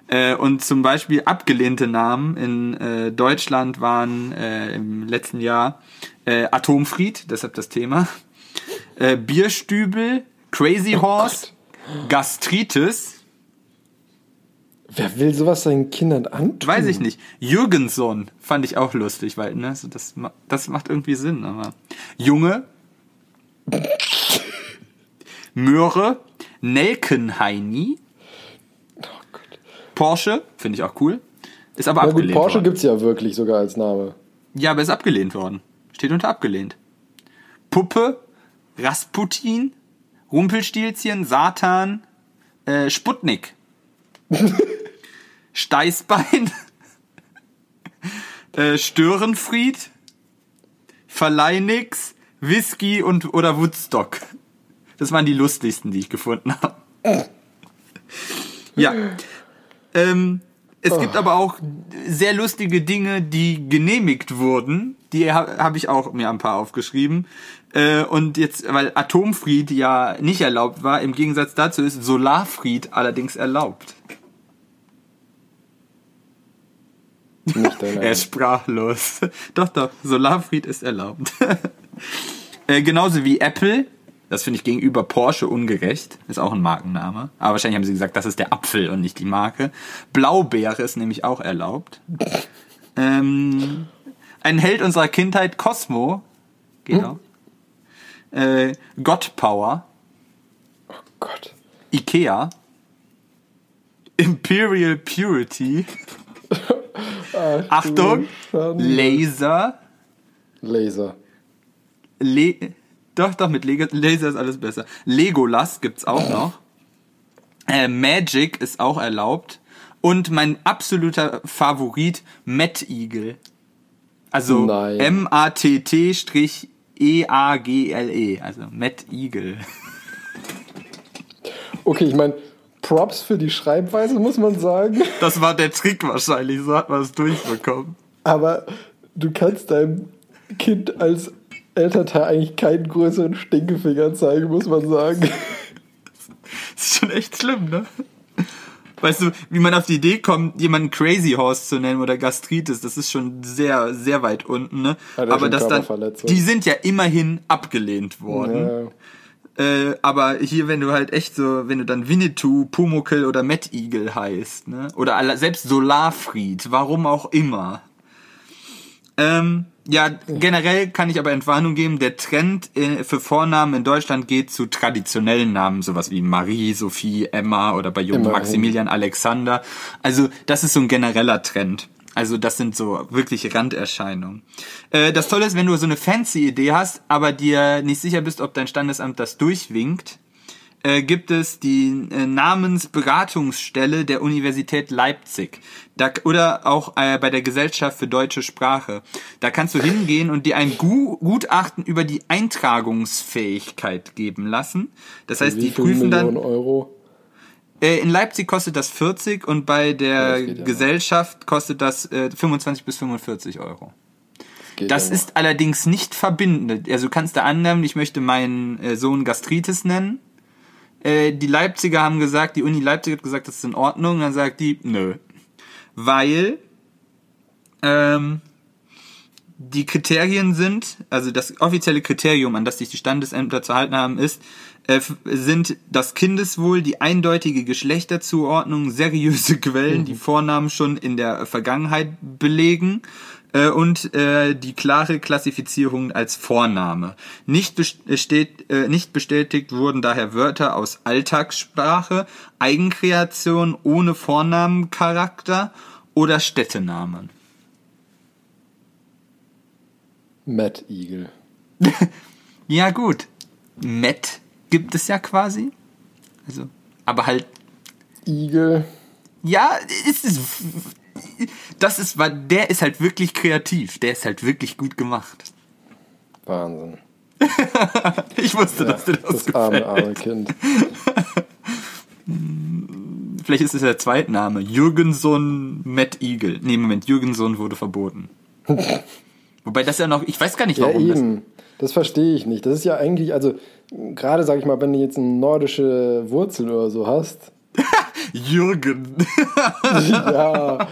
Äh, und zum Beispiel abgelehnte Namen in äh, Deutschland waren äh, im letzten Jahr äh, Atomfried, deshalb das Thema, äh, Bierstübel, Crazy oh Horse, oh Gastritis. Wer will sowas seinen Kindern antun? Weiß ich nicht. Jürgensson fand ich auch lustig, weil ne, das, das macht irgendwie Sinn. Aber Junge, Möhre, Nelkenheini, Porsche finde ich auch cool. Ist aber ja, abgelehnt gut, Porsche worden. gibt's ja wirklich sogar als Name. Ja, aber ist abgelehnt worden. Steht unter abgelehnt. Puppe, Rasputin, Rumpelstilzchen, Satan, äh, Sputnik. Steißbein, äh, Störenfried, Verleinix, Whisky und oder Woodstock. Das waren die lustigsten, die ich gefunden habe. ja. Ähm, es oh. gibt aber auch sehr lustige Dinge, die genehmigt wurden. Die habe hab ich auch mir ein paar aufgeschrieben. Äh, und jetzt, weil Atomfried ja nicht erlaubt war, im Gegensatz dazu ist Solarfried allerdings erlaubt. Er ist sprachlos. doch, doch, Solarfried ist erlaubt. äh, genauso wie Apple das finde ich gegenüber Porsche ungerecht. Ist auch ein Markenname. Aber wahrscheinlich haben sie gesagt, das ist der Apfel und nicht die Marke. Blaubeere ist nämlich auch erlaubt. ähm, ein Held unserer Kindheit, Cosmo. Geht auch. Äh, God Power. Oh Gott. Ikea. Imperial Purity. Ach, Achtung. Laser. Laser. Le doch, doch, mit Laser ist alles besser. Legolas gibt's auch noch. Äh, Magic ist auch erlaubt. Und mein absoluter Favorit, Matt Eagle. Also M-A-T-T-E-A-G-L-E. -E, also Matt Eagle. Okay, ich meine, Props für die Schreibweise, muss man sagen. Das war der Trick wahrscheinlich, so hat man es durchbekommen. Aber du kannst deinem Kind als Elternteil eigentlich keinen größeren Stinkefinger zeigen, muss man sagen. Das ist schon echt schlimm, ne? Weißt du, wie man auf die Idee kommt, jemanden Crazy Horse zu nennen oder Gastritis, das ist schon sehr, sehr weit unten, ne? Aber das dann, die sind ja immerhin abgelehnt worden. Ja. Äh, aber hier, wenn du halt echt so, wenn du dann Winnetou, Pumuckl oder Matt Eagle heißt, ne? Oder selbst Solarfried, warum auch immer. Ähm, ja, generell kann ich aber Entwarnung geben. Der Trend äh, für Vornamen in Deutschland geht zu traditionellen Namen, sowas wie Marie, Sophie, Emma oder bei Jungen Maximilian, Alexander. Also das ist so ein genereller Trend. Also das sind so wirklich Randerscheinungen. Äh, das Tolle ist, wenn du so eine fancy Idee hast, aber dir nicht sicher bist, ob dein Standesamt das durchwinkt, äh, gibt es die äh, Namensberatungsstelle der Universität Leipzig. Da, oder auch äh, bei der Gesellschaft für deutsche Sprache. Da kannst du hingehen und dir ein Gu Gutachten über die Eintragungsfähigkeit geben lassen. Das heißt, die prüfen dann. Euro? Äh, in Leipzig kostet das 40 und bei der das ja. Gesellschaft kostet das äh, 25 bis 45 Euro. Das ja noch. ist allerdings nicht verbindend. Also du kannst da annehmen, ich möchte meinen äh, Sohn Gastritis nennen. Äh, die Leipziger haben gesagt, die Uni Leipzig hat gesagt, das ist in Ordnung. Dann sagt die, nö. Weil ähm, die Kriterien sind, also das offizielle Kriterium, an das sich die Standesämter zu halten haben, ist, äh, sind das Kindeswohl, die eindeutige Geschlechterzuordnung, seriöse Quellen, die Vornamen schon in der Vergangenheit belegen äh, und äh, die klare Klassifizierung als Vorname. Nicht, besteht, äh, nicht bestätigt wurden daher Wörter aus Alltagssprache, Eigenkreation ohne Vornamencharakter oder Städtenamen. Matt Eagle. Ja, gut. Met gibt es ja quasi. Also, aber halt, Eagle. ja, ist es. Das ist, weil der ist halt wirklich kreativ. Der ist halt wirklich gut gemacht. Wahnsinn. Ich wusste, dass dir das, Das arme, gefällt. arme Kind. Vielleicht ist es der Zweitname. Jürgenson Matt Eagle. Nee, Moment, Jürgenson wurde verboten. Wobei das ja noch, ich weiß gar nicht, Ja, warum das. eben. Das verstehe ich nicht. Das ist ja eigentlich, also gerade sag ich mal, wenn du jetzt eine nordische Wurzel oder so hast. Jürgen. ja.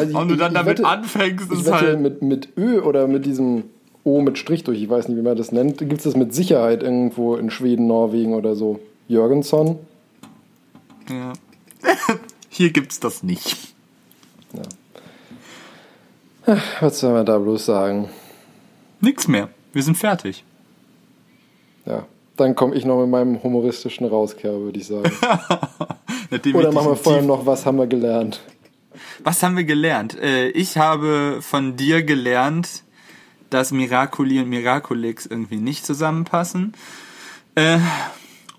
Also Und du dann damit wette, anfängst, ich ist halt. mit, mit Ö oder mit diesem O mit Strich durch, ich weiß nicht, wie man das nennt, gibt es das mit Sicherheit irgendwo in Schweden, Norwegen oder so. Jürgensson? Ja. Hier gibt's das nicht. Was soll man da bloß sagen? Nix mehr. Wir sind fertig. Ja. Dann komme ich noch mit meinem humoristischen Rauskehr, würde ich sagen. Oder ich machen wir vorher noch, was haben wir gelernt? Was haben wir gelernt? Äh, ich habe von dir gelernt, dass Miraculi und Miraculix irgendwie nicht zusammenpassen. Äh,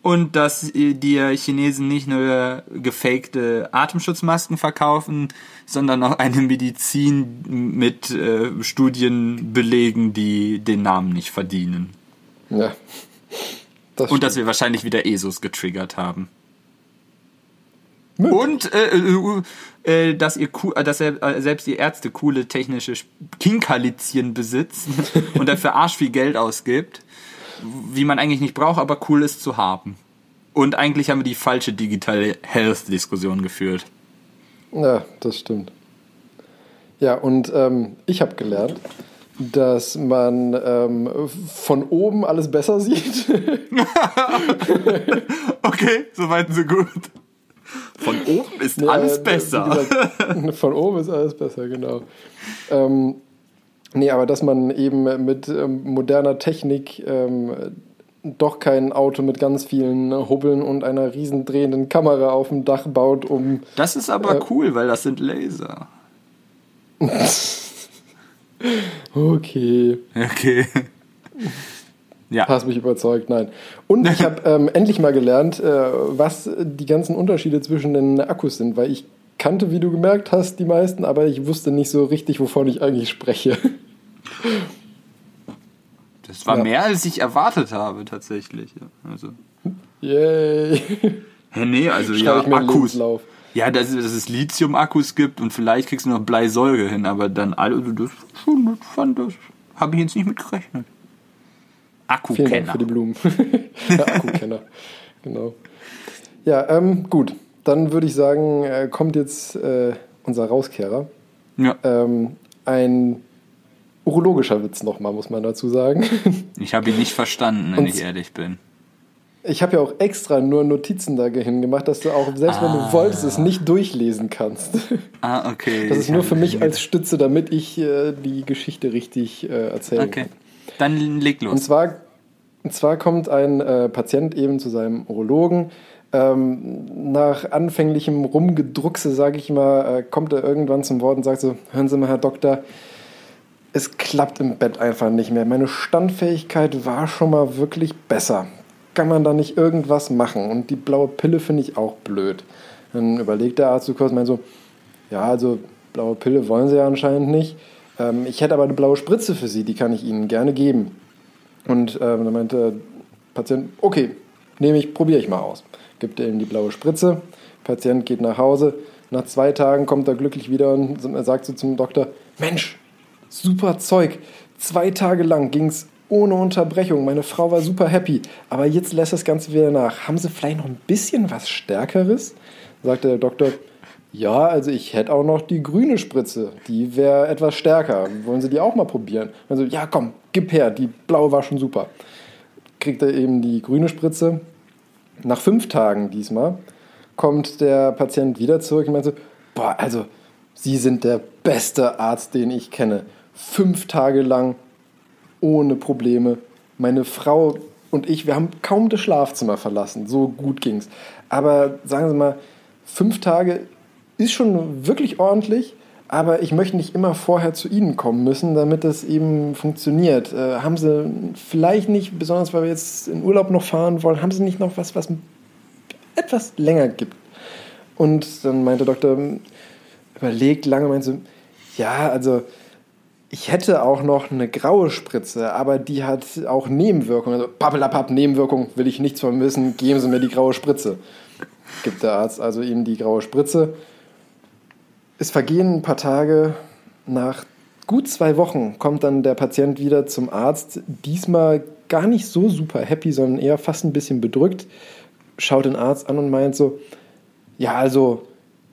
und dass die Chinesen nicht nur gefakte Atemschutzmasken verkaufen, sondern auch eine Medizin mit äh, Studien belegen, die den Namen nicht verdienen. Ja. Das Und dass wir wahrscheinlich wieder ESOs getriggert haben. Und äh, äh, äh, dass ihr äh, dass er, äh, selbst die Ärzte coole technische Kinkerlitzchen besitzen und dafür arsch viel Geld ausgibt, wie man eigentlich nicht braucht, aber cool ist zu haben. Und eigentlich haben wir die falsche Digital Health Diskussion geführt. Ja, das stimmt. Ja, und ähm, ich habe gelernt, dass man ähm, von oben alles besser sieht. Okay, soweit so gut. Von oben ist alles Ja, wie besser. gesagt, von oben ist alles besser, genau. Ähm, nee, aber dass man eben mit ähm, moderner Technik ähm, doch kein Auto mit ganz vielen Hubbeln und einer riesen drehenden Kamera auf dem Dach baut, um Das ist aber Äh, cool, weil das sind Laser. okay, Okay. Ja. hast mich überzeugt, nein. Und ich habe ähm, endlich mal gelernt, äh, was die ganzen Unterschiede zwischen den Akkus sind, weil ich kannte, wie du gemerkt hast, die meisten, aber ich wusste nicht so richtig, wovon ich eigentlich spreche. Das war Ja. mehr, als ich erwartet habe, tatsächlich. Ja, Also. Yay! Hä, nee, also Schreibe ja, Akkus. Lebenslauf. Ja, dass, es- dass es Lithium-Akkus gibt und vielleicht kriegst du noch Bleisäure hin, aber dann alle, das schon, das fand das, habe ich jetzt nicht mit gerechnet. Vielen Dank Akkukenner. für die Blumen. ja, Akkukenner. Genau. Ja, ähm, gut. Dann würde ich sagen, äh, kommt jetzt äh, unser Rauskehrer. Ja, Ähm, ein urologischer Witz nochmal, muss man dazu sagen. ich habe ihn nicht verstanden, wenn Und- ich ehrlich bin. Ich habe ja auch extra nur Notizen dahin gemacht, dass du auch, selbst wenn du wolltest, es nicht durchlesen kannst. Ah, okay. Das ist nur für mich als Stütze, damit ich äh, die Geschichte richtig äh, erzählen Okay, kann. Dann leg Und los. zwar, und zwar kommt ein äh, Patient eben zu seinem Urologen. Ähm, nach anfänglichem Rumgedruckse, sage ich mal, äh, kommt er irgendwann zum Wort und sagt so, hören Sie mal, Herr Doktor, es klappt im Bett einfach nicht mehr. Meine Standfähigkeit war schon mal wirklich besser. kann man da nicht irgendwas machen? Und die blaue Pille finde ich auch blöd. Dann überlegt der Arzt so kurz, meint so, ja, also blaue Pille wollen sie ja anscheinend nicht. Ähm, ich hätte aber eine blaue Spritze für sie, die kann ich Ihnen gerne geben. Und ähm, dann meinte der Patient, okay, nehme ich, probiere ich mal aus. Gibt ihm die blaue Spritze, Patient geht nach Hause. Nach zwei Tagen kommt er glücklich wieder und sagt so zum Doktor, Mensch, super Zeug. Zwei Tage lang ging es ohne Unterbrechung. Meine Frau war super happy. Aber jetzt lässt das Ganze wieder nach. Haben Sie vielleicht noch ein bisschen was Stärkeres? Sagte der Doktor, ja, also ich hätte auch noch die grüne Spritze. Die wäre etwas stärker. Wollen Sie die auch mal probieren? Also, ja, komm, gib her. Die blaue war schon super. Kriegt er eben die grüne Spritze. Nach fünf Tagen diesmal kommt der Patient wieder zurück und meint so, boah, also Sie sind der beste Arzt, den ich kenne. Fünf Tage lang ohne Probleme. Meine Frau und ich, wir haben kaum das Schlafzimmer verlassen. So gut ging's. Aber sagen Sie mal, fünf Tage ist schon wirklich ordentlich. Aber ich möchte nicht immer vorher zu Ihnen kommen müssen, damit das eben funktioniert. Äh, haben Sie vielleicht nicht, besonders weil wir jetzt in Urlaub noch fahren wollen, haben Sie nicht noch was, was etwas länger gibt? Und dann meinte der Doktor, überlegt lange, meinte ja, also ich hätte auch noch eine graue Spritze, aber die hat auch Nebenwirkungen. Also pappelapapp, Nebenwirkung, will ich nichts vermissen, geben Sie mir die graue Spritze. Gibt der Arzt also ihm die graue Spritze. Es vergehen ein paar Tage. Nach gut zwei Wochen kommt dann der Patient wieder zum Arzt. Diesmal gar nicht so super happy, sondern eher fast ein bisschen bedrückt. Schaut den Arzt an und meint so, ja, also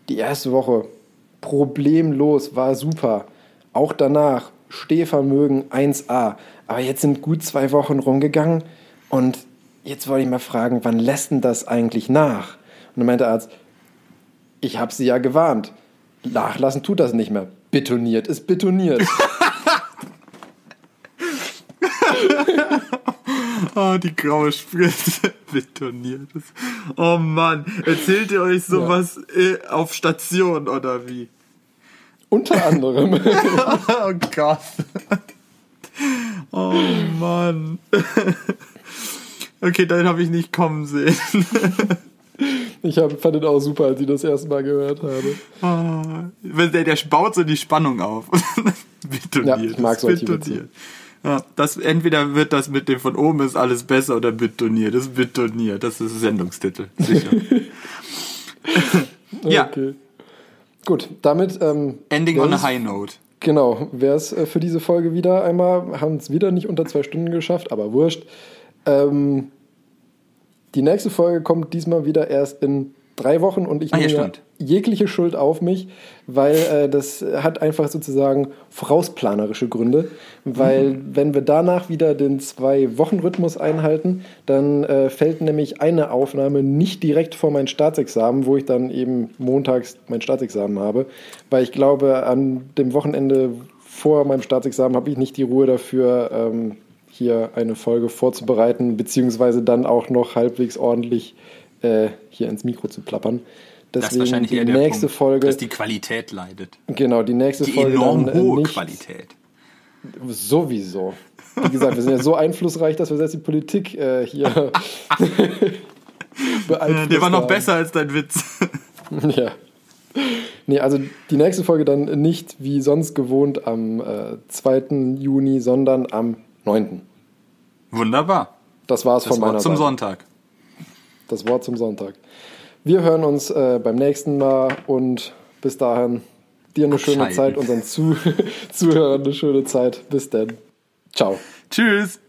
die erste Woche problemlos, war super auch danach Stehvermögen 1a. Aber jetzt sind gut zwei Wochen rumgegangen und jetzt wollte ich mal fragen, wann lässt denn das eigentlich nach? Und dann meinte der Arzt, ich habe Sie ja gewarnt. Nachlassen tut das nicht mehr. Betoniert ist betoniert. oh, die graue Spritze betoniert ist. Oh Mann, erzählt ihr euch sowas ja. auf Station oder wie? Unter anderem. oh Gott. Oh Mann. Okay, dann habe ich nicht kommen sehen. Ich hab, fand den auch super, als ich das erste Mal gehört habe. Oh, der, der baut so die Spannung auf. betoniert. Ja, ich mag solche betoniert. Ja, das, entweder wird das mit dem von oben ist alles besser oder betoniert. Das ist betoniert. Das ist Sendungstitel. Sicher. ja. Okay. Gut, damit. Ähm, Ending on a high note. Genau, wäre es äh, für diese Folge wieder einmal, haben es wieder nicht unter zwei Stunden geschafft, aber wurscht. Ähm, die nächste Folge kommt diesmal wieder erst in drei Wochen und ich ah, nehme ja, jegliche Schuld auf mich, weil äh, das hat einfach sozusagen vorausplanerische Gründe. Weil mhm. wenn wir danach wieder den Zwei-Wochen-Rhythmus einhalten, dann äh, fällt nämlich eine Aufnahme nicht direkt vor mein Staatsexamen, wo ich dann eben montags mein Staatsexamen habe. Weil ich glaube, an dem Wochenende vor meinem Staatsexamen habe ich nicht die Ruhe dafür, ähm, hier eine Folge vorzubereiten, beziehungsweise dann auch noch halbwegs ordentlich äh, hier ins Mikro zu plappern. Deswegen das ist wahrscheinlich die nächste Punkt, Folge, dass die Qualität leidet. Genau, die nächste die Folge. Die enorm dann, äh, hohe nicht, Qualität. Sowieso. Wie gesagt, wir sind ja so einflussreich, dass wir selbst die Politik äh, hier beeinflussen. Der war noch besser als dein Witz. ja. Nee, also die nächste Folge dann nicht wie sonst gewohnt am äh, 2. Juni, sondern am 9. Wunderbar. Das war's das von meiner Wort zum Seite. Sonntag. Das Wort zum Sonntag. Wir hören uns äh, beim nächsten Mal und bis dahin dir eine schöne Zeit, unseren Zu Zuhörern eine schöne Zeit. Bis dann. Ciao. Tschüss.